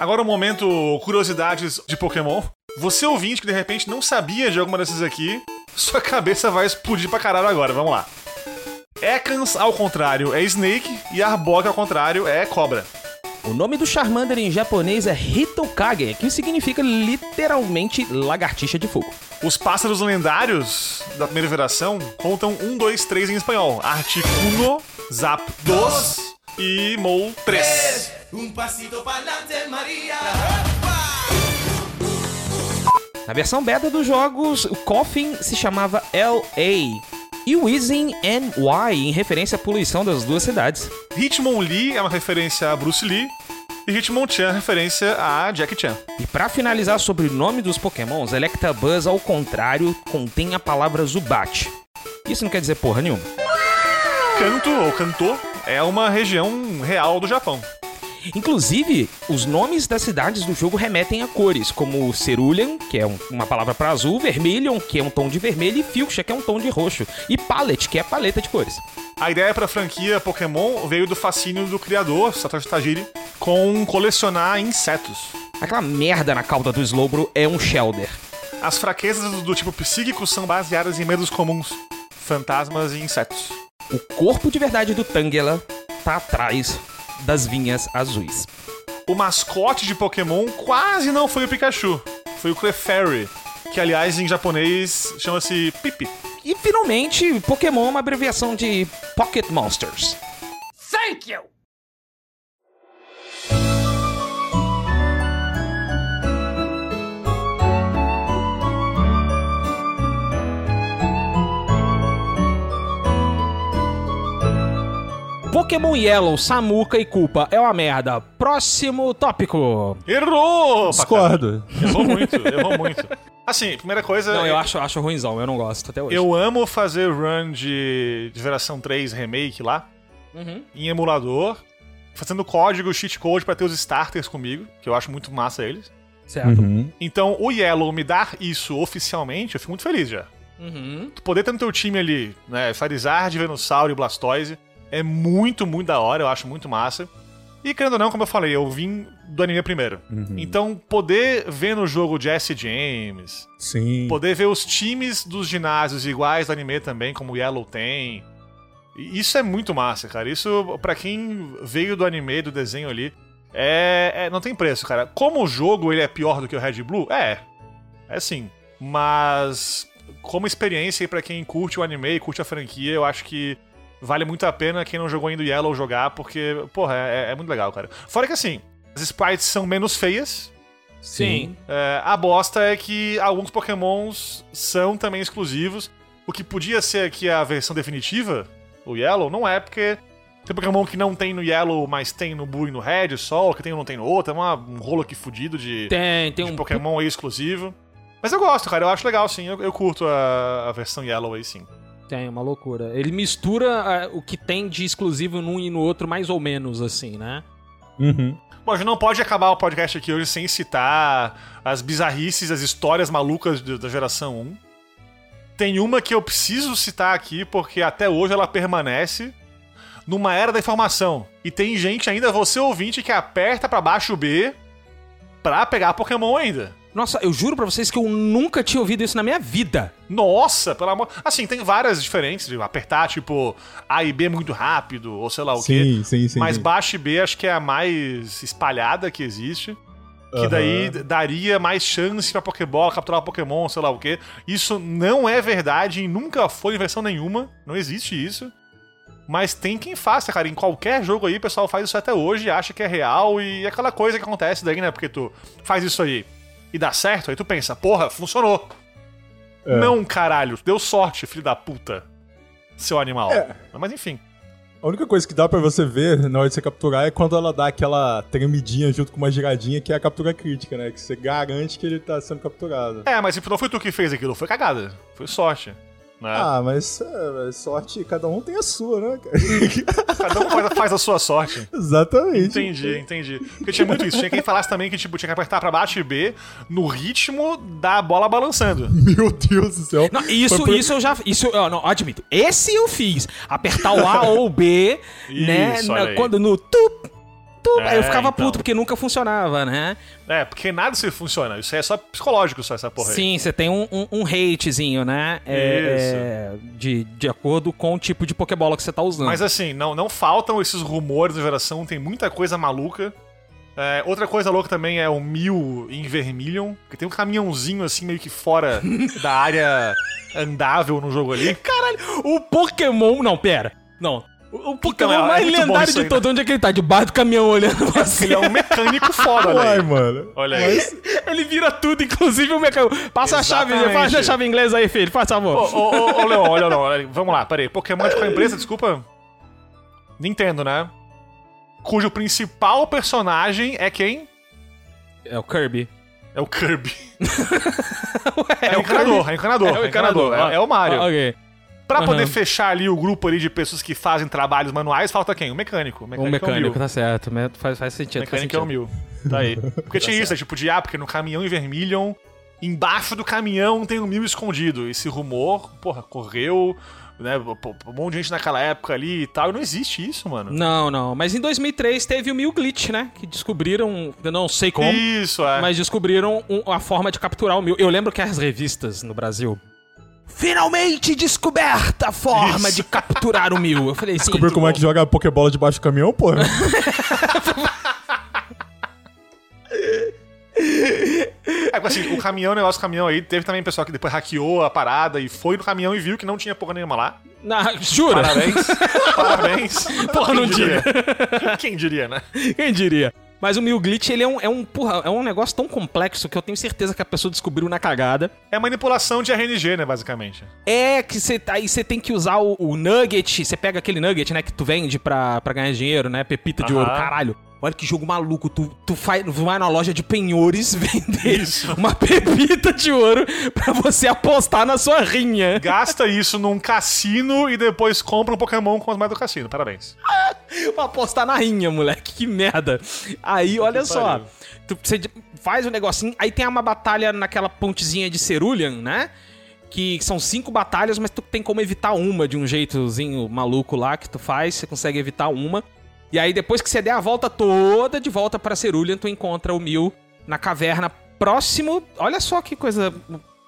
Agora o momento curiosidades de Pokémon. Você ouvinte que de repente não sabia de alguma dessas aqui, sua cabeça vai explodir pra caralho agora. Vamos lá. Ekans, ao contrário, é Snake e Arbok, ao contrário, é Cobra. O nome do Charmander em japonês é Hitokage, que significa literalmente lagartixa de fogo. Os pássaros lendários da primeira geração contam 1, 2, 3 em espanhol. Articuno, Zapdos e Mol 3. Un pasito pa'lante, María. Na versão beta dos jogos, o Coffin se chamava LA e o Weezing NY, em referência à poluição das duas cidades. Hitmonlee é uma referência a Bruce Lee e Hitmonchan é referência a Jackie Chan. E pra finalizar sobre o nome dos pokémons, Electabuzz, ao contrário, contém a palavra Zubat. Isso não quer dizer porra nenhuma. Kanto, ou Kanto, é uma região real do Japão. Inclusive, os nomes das cidades do jogo remetem a cores, como Cerulean, que é um- uma palavra para azul, Vermilion, que é um tom de vermelho, e Fuchsia, que é um tom de roxo, e Palette, que é paleta de cores. A ideia pra franquia Pokémon veio do fascínio do criador, Satoshi Tajiri, com colecionar insetos. Aquela merda na cauda do Slowbro é um Shelder. As fraquezas do tipo psíquico são baseadas em medos comuns, fantasmas e insetos. O corpo de verdade do Tangela tá atrás das vinhas azuis. O mascote de Pokémon quase não foi o Pikachu, foi o Clefairy, que aliás em japonês chama-se Pipi. E finalmente, Pokémon é uma abreviação de Pocket Monsters. Thank you! Pokémon Yellow, Samuka e Culpa é uma merda. Próximo tópico. Errou! Discordo. Errou muito, errou muito. Assim, primeira coisa. Não, é- eu acho, acho ruimzão, eu não gosto até hoje. Eu amo fazer run de, de geração 3 remake lá, Uhum. em emulador, fazendo código, cheat code pra ter os starters comigo, que eu acho muito massa eles. Certo. Uhum. Então, o Yellow me dar isso oficialmente, eu fico muito feliz já. Uhum. Tu poder ter no teu time ali, né, Charizard, Venusaur e Blastoise, é muito, muito da hora, eu acho muito massa. E querendo ou não, como eu falei, eu vim do anime primeiro. Então, poder ver no jogo Jesse James, Sim. poder ver os times dos ginásios iguais do anime também, como o Yellow tem. Isso é muito massa, cara. Isso, pra quem veio do anime, do desenho ali, é, é- não tem preço, cara. Como o jogo ele é pior do que o Red Blue, é. É sim. Mas como experiência e pra quem curte o anime e curte a franquia, eu acho que vale muito a pena quem não jogou ainda o Yellow jogar, porque, porra, é, é muito legal, cara. Fora que assim, as sprites são menos feias, Sim. é, a bosta é que alguns pokémons são também exclusivos. O que podia ser aqui a versão definitiva, o Yellow, não é, porque tem Pokémon que não tem no Yellow, mas tem no Blue e no Red só, o que tem ou não tem no outro. É uma- um rolo aqui fudido de, Tem, tem de um. Pokémon aí exclusivo. Mas eu gosto, cara, eu acho legal sim, eu, eu curto a, a versão Yellow aí sim. Tem, uma loucura. Ele mistura ah, o que tem de exclusivo num e no outro, mais ou menos, assim, né? Uhum. Bom, a gente não pode acabar o podcast aqui hoje sem citar as bizarrices, as histórias malucas de- da geração 1. Tem uma que eu preciso citar aqui, porque até hoje ela permanece numa era da informação. E tem gente ainda, você ouvinte, que aperta pra baixo o B pra pegar Pokémon ainda. Nossa, eu juro pra vocês que eu nunca tinha ouvido isso na minha vida. Nossa, pelo amor. Assim, tem várias diferentes de apertar, tipo, A e B muito rápido, ou sei lá o quê. Sim, sim, sim. Mas sim. baixo e B acho que é a mais espalhada que existe. Que Aham. daí daria mais chance pra Pokébola capturar Pokémon, sei lá o quê. Isso não é verdade e nunca foi em versão nenhuma. Não existe isso. Mas tem quem faça, cara. Em qualquer jogo aí, o pessoal faz isso até hoje, acha que é real e é aquela coisa que acontece daí, né? Porque tu faz isso aí e dá certo, aí tu pensa, porra, funcionou. É. Não, caralho, deu sorte, filho da puta. Seu animal. É. Mas enfim. A única coisa que dá pra você ver na hora de você capturar é quando ela dá aquela tremidinha junto com uma giradinha, que é a captura crítica, né? Que você garante que ele tá sendo capturado. É, mas não foi tu que fez aquilo, foi cagada. Foi sorte. Né? Ah, mas é, sorte, cada um tem a sua, né? Cada um faz, a sua sorte. Exatamente. Entendi, entendi. Porque tinha muito isso. Tinha quem falasse também que tipo, tinha que apertar pra baixo e B no ritmo da bola balançando. Meu Deus do céu. Não, isso, por- isso eu já. Isso, eu não, admito. Esse eu fiz. Apertar o A ou o B, né? Isso, olha na- quando no tup, aí eu É, ficava então. puto porque nunca funcionava, né? É, porque nada se funciona. Isso aí é só psicológico, só essa porra aí. Sim, você tem um, um, um hatezinho, né? É, é, de, de acordo com o tipo de Pokébola que você tá usando. Mas assim, não, não faltam esses rumores da geração, tem muita coisa maluca. É, outra coisa louca também é o Mil em Vermilion, que tem um caminhãozinho assim meio que fora da área andável no jogo ali. Caralho, o Pokémon. Não, pera. Não. O, o Pokémon é- é mais bom lendário de todo. Onde é que ele tá? Debaixo do caminhão olhando você. Ele é um mecânico foda, olha Uai, aí. mano. Olha aí. Ele vira tudo, inclusive o mecânico. Passa a chave, Exatamente. faz a chave inglesa aí, filho. Faz favor. ô, ô, ô, Leon, olha, não, olha, vamos lá, peraí. Pokémon de qual empresa, desculpa? Nintendo, né? Cujo principal personagem é quem? É o Kirby. É o Kirby. é, É o encanador, é o encanador. É o encanador. É, é o Mario. Ah, ok. Pra poder Aham. fechar ali o grupo ali de pessoas que fazem trabalhos manuais, falta quem? O mecânico. O O mecânico, mecânico, é o Mil. tá certo. Faz, faz O sentido. faz mecânico é o. Mil. Tá aí. Porque tinha isso, é tipo de, ah, porque no caminhão em Vermilion, embaixo do caminhão tem um Mil escondido. Esse rumor, porra, correu, né? Um monte de gente naquela época ali e tal. E não existe isso, mano. Não, não. Mas em 2003 teve o Mil Glitch, né? Que descobriram, eu não sei como, Isso, é. mas descobriram um- a forma de capturar o Mil. Eu lembro que as revistas no Brasil... Finalmente descoberta a forma Isso. de capturar o Mil. Eu falei assim... Descobriu como é que joga Pokébola debaixo do caminhão, porra? É, porque, assim, o caminhão, o negócio do caminhão aí, teve também pessoal que depois hackeou a parada e foi no caminhão e viu que não tinha porra nenhuma lá. Na, jura? Parabéns. Parabéns. Porra, não Quem diria? Quem diria, né? Quem diria? Mas o Mil Glitch, ele é um, é, um, porra, é um negócio tão complexo que eu tenho certeza que a pessoa descobriu na cagada. É manipulação de RNG, né, basicamente. É que você aí você tem que usar o, o nugget, você pega aquele nugget, né, que tu vende pra, pra ganhar dinheiro, né, pepita de Aham. ouro, caralho. Olha que jogo maluco, tu, tu faz, vai na loja de penhores vender Isso. uma pepita de ouro pra você apostar na sua rinha. Gasta isso num cassino e depois compra um Pokémon com as moedas do cassino. Parabéns. pra apostar na rinha, moleque, que merda. Aí, olha só, pariu. tu, você faz o negocinho, aí tem uma batalha naquela pontezinha de Cerulean, né? Que são cinco batalhas, mas tu tem como evitar uma de um jeitozinho maluco lá que tu faz, você consegue evitar uma. E aí, depois que você der a volta toda de volta pra Cerulean, tu encontra o Mil na caverna próximo. Olha só que coisa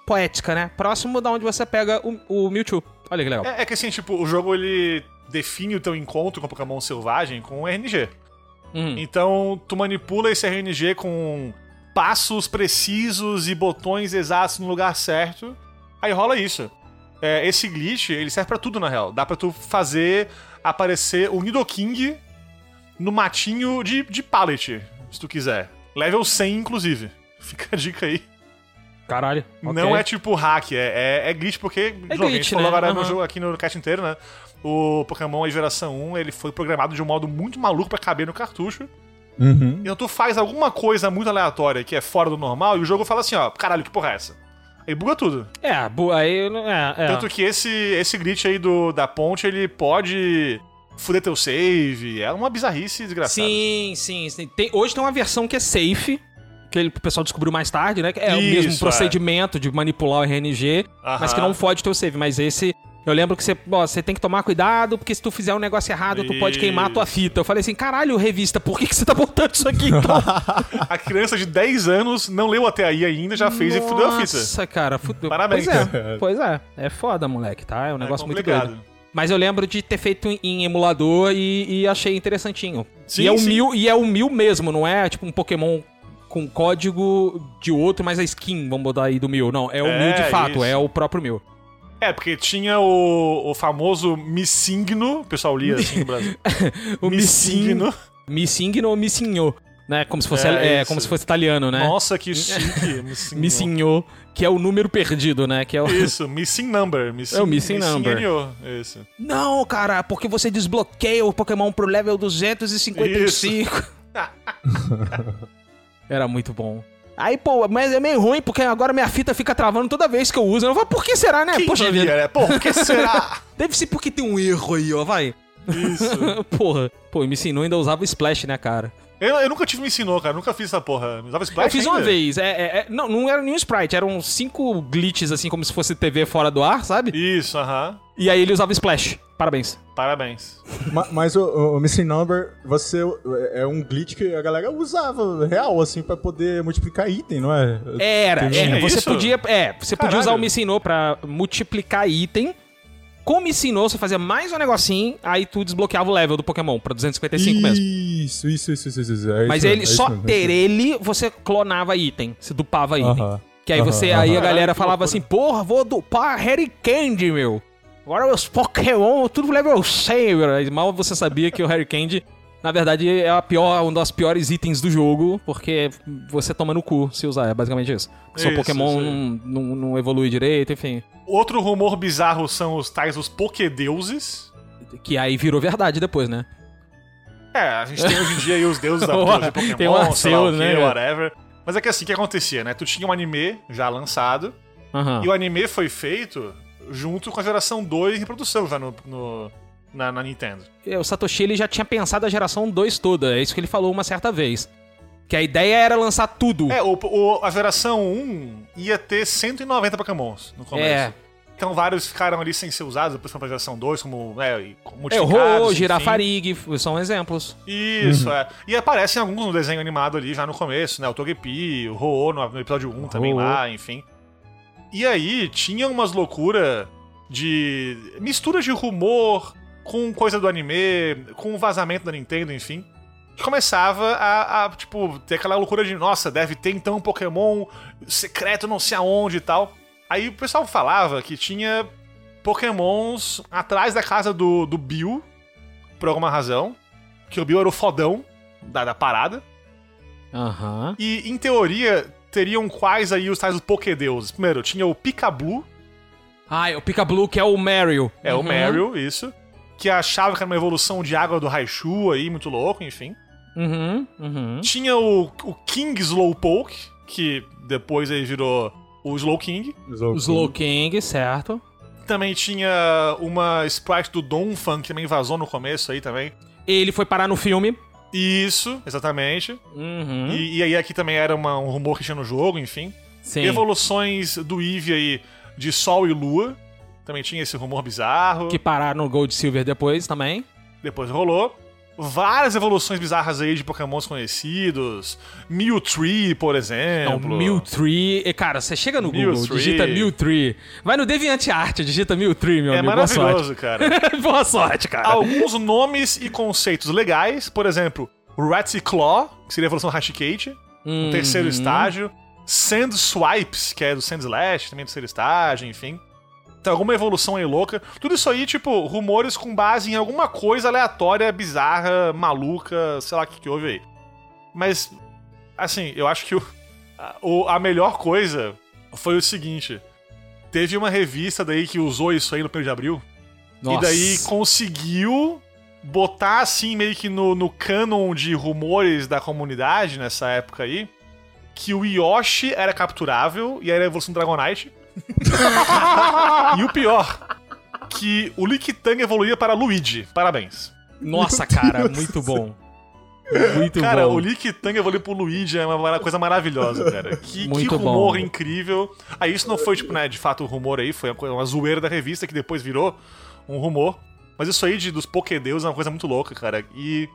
poética, né? Próximo da onde você pega o, o Mewtwo. Olha que legal. É, é que assim, tipo, o jogo ele define o teu encontro com o Pokémon selvagem com um RNG. Uhum. Então, tu manipula esse RNG com passos precisos e botões exatos no lugar certo. Aí rola isso. É, esse glitch, ele serve pra tudo, na real. Dá pra tu fazer aparecer o Nidoking no matinho de, de pallet, se tu quiser. Level 100, inclusive. Fica a dica aí. Caralho. Não é tipo hack, é, é, é glitch porque, É jogo, a glitch, gente falou né? agora no Aham. jogo, aqui no cast inteiro, né? O Pokémon aí geração 1, ele foi programado de um modo muito maluco pra caber no cartucho. Uhum. Então tu faz alguma coisa muito aleatória que é fora do normal e o jogo fala assim, ó, caralho, que porra é essa? Aí buga tudo. É, bu- aí. É, é. Tanto que esse, esse glitch aí do, da ponte, ele pode fuder teu save. É uma bizarrice desgraçada. Sim, sim. sim. Tem- hoje tem uma versão que é safe, que ele- o pessoal descobriu mais tarde, né? É o Isso, mesmo é. procedimento de manipular o RNG, mas que Aham. não fode teu save. Mas esse. Eu lembro que você, ó, você tem que tomar cuidado, porque se tu fizer um negócio errado, tu pode queimar a tua fita. Eu falei assim, caralho, revista, por que, que você tá botando isso aqui então? A criança de 10 anos não leu até aí ainda, já fez e fudeu a fita. Nossa, cara, fudeu. Parabéns. Pois é, pois é. É foda, moleque, tá? É um negócio muito complicado. Mas eu lembro de ter feito em- em emulador e, e achei interessantinho. Sim, e, é o sim. mil, e é o mil mesmo, não é tipo um Pokémon com código de outro, mas a skin, vamos botar aí do mil. Não, é o É, mil de fato, isso. é o próprio mil. É, porque tinha o, o famoso Missigno, o pessoal lia assim no Brasil. O Missigno. Missigno ou Missigno, né? Como se fosse, É, é, isso. como se fosse italiano, né? Nossa, que chique. Missigno. Missigno, que é o número perdido, né? Que é o... Isso, Missing Number. Missing, É o Missing Number. NO, Isso. Não, cara, porque você desbloqueia o Pokémon pro level 255. Era muito bom. Aí, pô, mas é meio ruim porque agora minha fita fica travando toda vez que eu uso. Eu falo, por que será, né? Quem Poxa diria, vida. né? Pô, o que será? Deve ser porque tem um erro aí, ó, vai. Isso. Porra. Pô, me ensinou ainda usava o Splash, né, cara? Eu, eu nunca tive me ensinou, cara. Nunca fiz essa porra. Usava Splash eu fiz uma ainda? vez. É, é- é- não, não era nenhum sprite, eram cinco glitches, assim, como se fosse TV fora do ar, sabe? Isso, aham. E aí ele usava Splash. Parabéns. Parabéns. Ma- Mas o, o Missing Number, você é um glitch que a galera usava real, assim, pra poder multiplicar item, não é? Era. Você isso? podia, é, você podia Caralho. usar o Missinô pra multiplicar item como ensinou, você fazia mais um negocinho, aí tu desbloqueava o level do Pokémon pra 255 mesmo. Isso, isso, isso, isso, isso. É Mas isso ele, é só isso mesmo, é ter isso ele, você clonava item, você dupava item. Aham. Que aí você, Aham, aí a galera falava assim, porra, vou dupar Harry Candy, meu. Agora os Pokémon, tudo level 100, meu. Mal você sabia que o Harry Candy, na verdade, é a pior, um dos piores itens do jogo, porque você toma no cu se usar, é basicamente isso. Seu Isso, Pokémon isso não, não, evolui direito, enfim. Outro rumor bizarro são os tais os Pokédeuses. Que aí virou verdade depois, né? É, a gente tem hoje em dia aí os deuses da mitologia Pokémon, tem o Arceus, né, whatever. Mas é que assim, o que acontecia, né? Tu tinha um anime já lançado, e o anime foi feito junto com a geração 2 em produção já no, no- na, na Nintendo. É, O Satoshi ele já tinha pensado a geração 2 toda, é isso que ele falou uma certa vez. Que a ideia era lançar tudo. É, o, o- a geração 1 ia ter 190 Pokémons no começo. É. Então vários ficaram ali sem ser usados, depois foram pra geração 2, como é, e É, o modificados, Ho. Girafarig, são exemplos. Isso, é. E aparecem alguns no desenho animado ali já no começo, né? O Togepi, o Ho-Oh no, no episódio 1 também lá, enfim. E aí tinha umas loucuras de mistura de rumor com coisa do anime, com vazamento da Nintendo, enfim. Que começava a, a, tipo, ter aquela loucura de, nossa, deve ter então um Pokémon secreto não sei aonde e tal. Aí o pessoal falava que tinha Pokémons atrás da casa do, do Bill, por alguma razão. Que o Bill era o fodão da, da parada. Aham. E, em teoria, teriam quais aí os tais dos Pokédeuses? Primeiro, tinha o Pikabu, Ah, é o Pikablue, que é o Mario. é o Uhum. Meryl, isso. Que achava que era uma evolução de água do Raichu aí, muito louco, enfim. Uhum, uhum. Tinha o, o King Slowpoke, que depois aí virou o Slow King. O Slowking, certo. Também tinha uma sprite do Donphan, que também vazou no começo aí também. Ele foi parar no filme. Isso, exatamente. Uhum. E, e aí aqui também era uma- um rumor que tinha no jogo, enfim. Sim. Evoluções do Eevee aí de Sol e Lua. Também tinha esse rumor bizarro. Que pararam no Gold Silver depois também. Depois rolou. Várias evoluções bizarras aí de pokémons conhecidos. Mewtree, por Não, exemplo. Mewtree. E, cara, você chega no Google, Mewtree. digita Mewtree. Vai no DeviantArt, digita Mewtree, meu É amigo. Boa sorte. maravilhoso, cara. Boa sorte, cara. Alguns nomes e conceitos legais. Por exemplo, Raticlaw, que seria a evolução do Raticate. Uhum. No terceiro estágio. Sand Swipes, que é do Sand Slash, também do terceiro estágio, enfim. Tem alguma evolução aí louca. Tudo isso aí, tipo, rumores com base em alguma coisa aleatória, bizarra, maluca, sei lá o que, que houve aí. Mas, assim, eu acho que o, a, o- a melhor coisa foi o seguinte. Teve uma revista daí que usou isso aí no 1 de abril. Nossa. E daí conseguiu botar assim meio que no, no canon de rumores da comunidade nessa época aí que o Yoshi era capturável e era a evolução do Dragonite. e o pior, que o Lickitung evoluía para Luigi. Parabéns. Nossa, cara, muito bom. Muito cara, bom. o Lickitung evoluir pro Luigi é uma coisa maravilhosa, cara. Que, que rumor bom. incrível. Aí isso não foi, tipo, né, de fato, um rumor aí, foi uma, zoeira da revista que depois virou um rumor. Mas isso aí de, dos Pokédeus é uma coisa muito louca, cara. E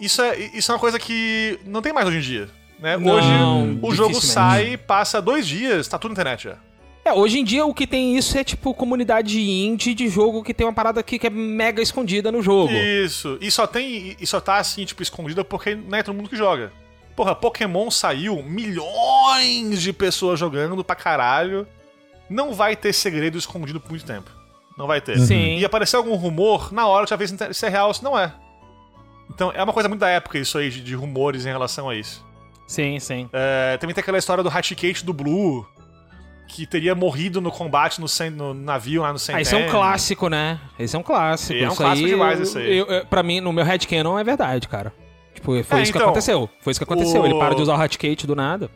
isso é, isso é uma coisa que não tem mais hoje em dia. Né? Não, hoje o jogo sai, passa dois dias, tá tudo na internet já. É, hoje em dia o que tem isso é tipo comunidade indie de jogo que tem uma parada aqui que é mega escondida no jogo. Isso. E só tem. E só tá assim, tipo, escondida porque não é todo mundo que joga. Porra, Pokémon saiu, milhões de pessoas jogando pra caralho. Não vai ter segredo escondido por muito tempo. Não vai ter. Sim. E aparecer algum rumor, na hora já vê se é real ou se não é. Então é uma coisa muito da época isso aí, de, de rumores em relação a isso. Sim, sim. É, também tem aquela história do Hatchikate do Blue, que teria morrido no combate no, no navio lá no Ah, Centennial. esse é um clássico, né? Esse é um clássico. É um isso clássico aí, demais eu- esse aí. Eu, eu- pra mim, no meu headcanon é verdade, cara. Tipo, foi É, isso que então, aconteceu. Foi isso que aconteceu. o- Ele para de usar o Hatcate do nada.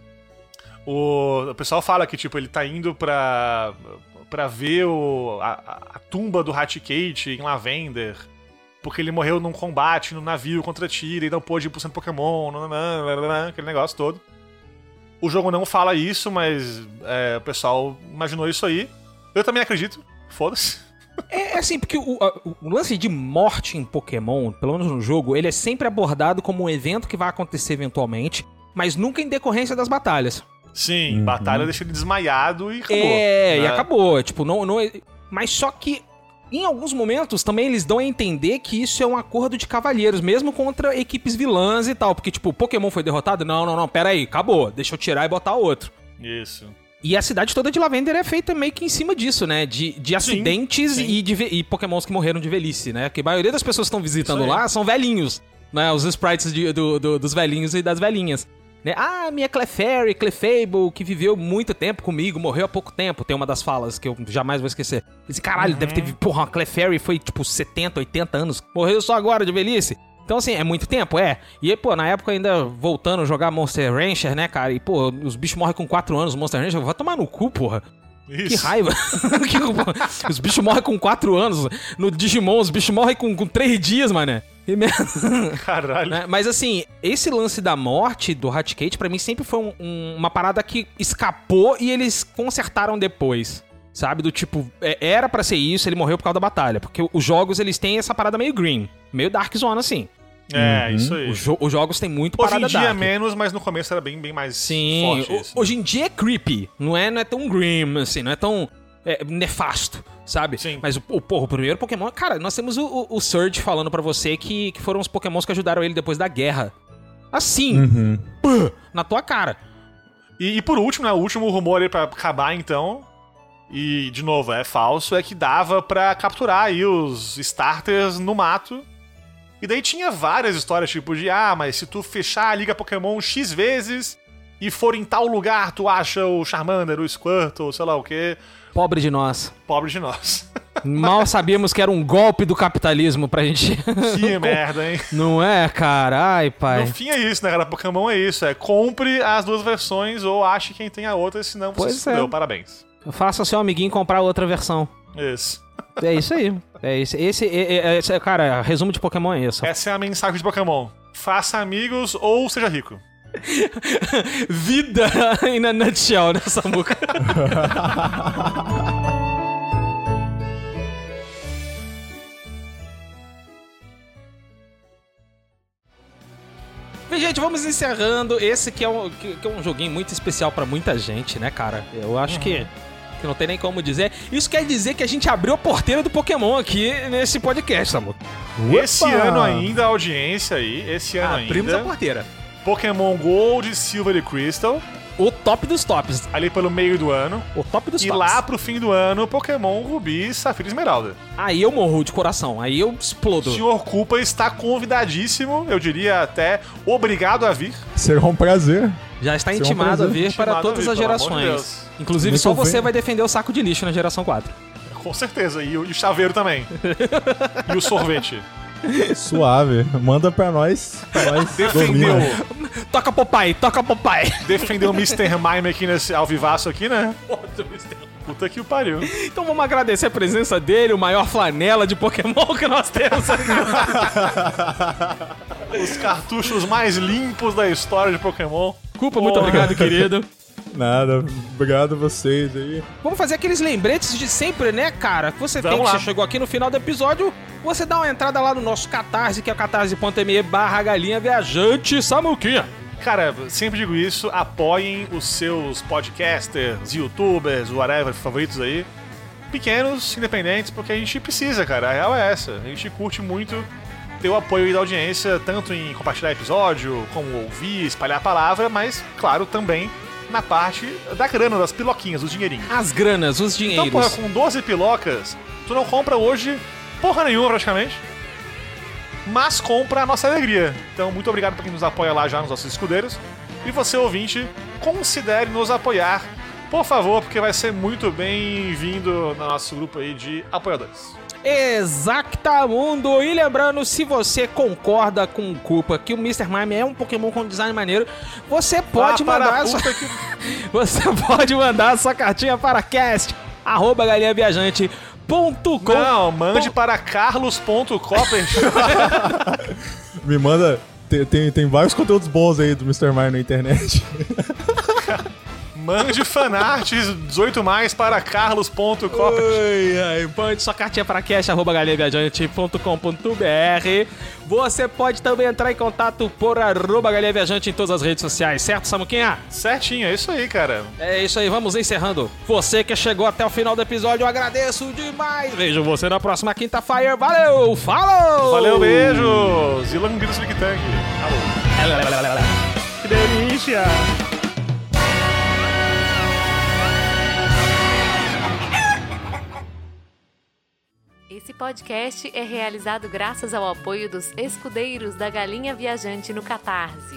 O, o pessoal fala que, tipo, ele tá indo pra, pra ver o, a, a- tumba do Hatchikate em Lavender. Porque ele morreu num combate no navio contra Tira e não pôde ir pro centro Pokémon, nananã, nananã, aquele negócio todo. O jogo não fala isso, mas é, o pessoal imaginou isso aí. Eu também acredito. Foda-se. É, é assim, porque o, o lance de morte em Pokémon, pelo menos no jogo, ele é sempre abordado como um evento que vai acontecer eventualmente, mas nunca em decorrência das batalhas. Sim, Uhum. batalha deixa ele desmaiado e acabou. é, e né? acabou. Tipo, não, não. Mas só que Em alguns momentos também eles dão a entender que isso é um acordo de cavalheiros, mesmo contra equipes vilãs e tal. Porque, tipo, Pokémon foi derrotado? Não, não, não, pera aí, acabou. Deixa eu tirar e botar outro. Isso. E a cidade toda de Lavender é feita meio que em cima disso, né? De, de acidentes sim. E, de e pokémons que morreram de velhice, né? Porque a maioria das pessoas que estão visitando lá são velhinhos, né? Os sprites de- do- do- dos velhinhos e das velhinhas. Né? Ah, minha Clefairy, Clefable, que viveu muito tempo comigo, morreu há pouco tempo. Tem uma das falas que eu jamais vou esquecer. Esse caralho, deve ter... Porra, uma Clefairy foi tipo 70, 80 anos. Morreu só agora de velhice. Então, assim, é muito tempo, é. E, pô, na época ainda voltando a jogar Monster Rancher, né, cara? E, pô, os bichos morrem com 4 anos, Monster Rancher, vai tomar no cu, porra. Que Isso. raiva. Que- os bichos morrem com 4 anos. No Digimon, os bichos morrem com, com 3 dias, mané. E. Caralho. Né? Mas assim, esse lance da morte do Raticate, pra mim, sempre foi um- um- uma parada que escapou e eles consertaram depois. Sabe? Do tipo, é- era pra ser isso, ele morreu por causa da batalha. Porque os jogos, eles têm essa parada meio green. Meio Dark Zone, assim. É, isso aí. Os, jo- os jogos têm muito Hoje parada em dia dark. menos, mas no começo era bem, bem mais Sim, forte ho- isso. hoje em dia é creepy, não é, não é tão grim, assim, não é tão é, nefasto, sabe? Sim. Mas o, o, porra, o primeiro Pokémon, cara, nós temos o, o, o Surge falando pra você que, que foram os Pokémons que ajudaram ele depois da guerra. Assim, Uhum. pã, na tua cara. E, e por último, né, o último rumor aí pra acabar então, e de novo, é falso, é que dava pra capturar aí os starters no mato. E daí tinha várias histórias, tipo de, ah, mas se tu fechar a Liga Pokémon X vezes e for em tal lugar, tu acha o Charmander, o Squirtle, sei lá o quê. Pobre de nós. Pobre de nós. Mal sabíamos que era um golpe do capitalismo pra gente. que merda, hein? Não é, cara? Ai, pai. No fim é isso, né, cara? Pokémon é isso, é compre as duas versões ou ache quem tem a outra, senão você Pois se é. fudeu. Parabéns. Faça seu amiguinho comprar outra versão. Isso. É isso aí. É isso. Esse, é, é- esse- cara, resumo de Pokémon é esse. Essa é a mensagem de Pokémon. Faça amigos ou seja rico. Vida in a nutshell, né, Samuca? Bem, gente, vamos encerrando. Esse que é um, que, que é um joguinho muito especial pra muita gente, né, cara? Eu acho que, que não tem nem como dizer. Isso quer dizer que a gente abriu a porteira do Pokémon aqui nesse podcast, Samuca. Esse Opa! ano ainda, a audiência aí, esse ano Abrimos a ainda, porteira. Pokémon Gold, Silver e Crystal, O top dos tops. ali pelo meio do ano. O top dos E tops. lá pro fim do ano, Pokémon Rubi, Safira e Esmeralda. Aí eu morro de coração. Aí eu O explodo. senhor Culpa está convidadíssimo, eu diria até obrigado a vir. Será um prazer. Já está Será um intimado a prazer. vir para Intimado a todas vir, as de gerações. Deus. Inclusive, Muito só você vai defender o saco de lixo na geração 4. Com certeza, e o, e o chaveiro também. e o sorvete. Suave. Manda pra nós. Pra nós Defendeu, dormir. Toca Popeye, toca Popeye. defendeu o Mr. Mime aqui nesse ao vivaço aqui, né? Puta que o pariu. Então vamos agradecer a presença dele, o maior flanela de Pokémon que nós temos aqui. Os cartuchos mais limpos da história de Pokémon. Culpa, muito Porra. obrigado, querido. Nada. Obrigado a vocês aí. Vamos fazer aqueles lembretes de sempre, né, cara? Que você tem Vamos que lá. você chegou aqui no final do episódio. Você dá uma entrada lá no nosso Catarse, que é o catarse.me barra galinha viajante Samuquinha. Cara, sempre digo isso, apoiem os seus podcasters, youtubers, whatever, favoritos aí. Pequenos, independentes, porque a gente precisa, cara. A real é essa. A gente curte muito ter o apoio da audiência, tanto em compartilhar episódio, como ouvir, espalhar a palavra, mas, claro, também na parte da grana, das piloquinhas, dos dinheirinhos. As granas, os Então, dinheiros. porra, com 12 pilocas, tu não compra hoje porra nenhuma praticamente. Mas compra a nossa alegria. Então, muito obrigado pra quem nos apoia lá já nos nossos escudeiros. E você, ouvinte, considere nos apoiar, por favor, porque vai ser muito bem-vindo no nosso grupo aí de apoiadores. Exactamundo! E lembrando, se você concorda com o Culpa que o Mr. Mime é um Pokémon com design maneiro, você pode Ah, mandar sua... que- Você pode mandar sua cartinha para cast arroba galinhaviajante.com Não, mande para carlos.copper. Me manda. Tem, tem, tem vários conteúdos bons aí do Mr. Mime na internet. Mande fanarts 18 mais para ai, mande sua cartinha para cash.galinhaviajante.com.br Você pode também entrar em contato por arroba Galinha Viajante em todas as redes sociais, certo, Samuquinha? Certinho, é isso aí, cara. É isso aí, vamos encerrando. Você que chegou até o final do episódio, eu agradeço demais. Vejo você na próxima quinta-feira. Valeu, falou! Valeu, beijos! E Lambido Slick Tank. Alô. Que delícia! Esse podcast é realizado graças ao apoio dos escudeiros da Galinha Viajante no Catarse.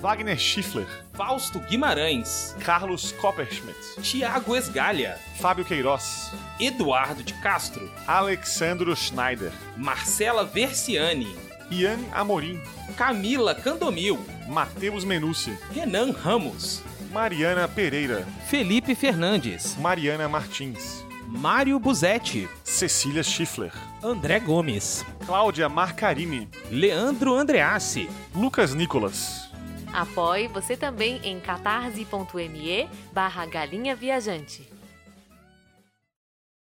Wagner Schiffler. Fausto Guimarães, Carlos Copperschmidt. Tiago Esgalha, Fábio Queiroz. Eduardo de Castro, Alexandro Schneider. Marcela Versiani, Ian Amorim. Camila Candomil, Matheus Menucci. Renan Ramos, Mariana Pereira. Felipe Fernandes, Mariana Martins. Mário Buzetti, Cecília Schiffler. André Gomes, Cláudia Marcarini. Leandro Andreassi, Lucas Nicolas. Apoie você também em catarse.me barra galinha viajante.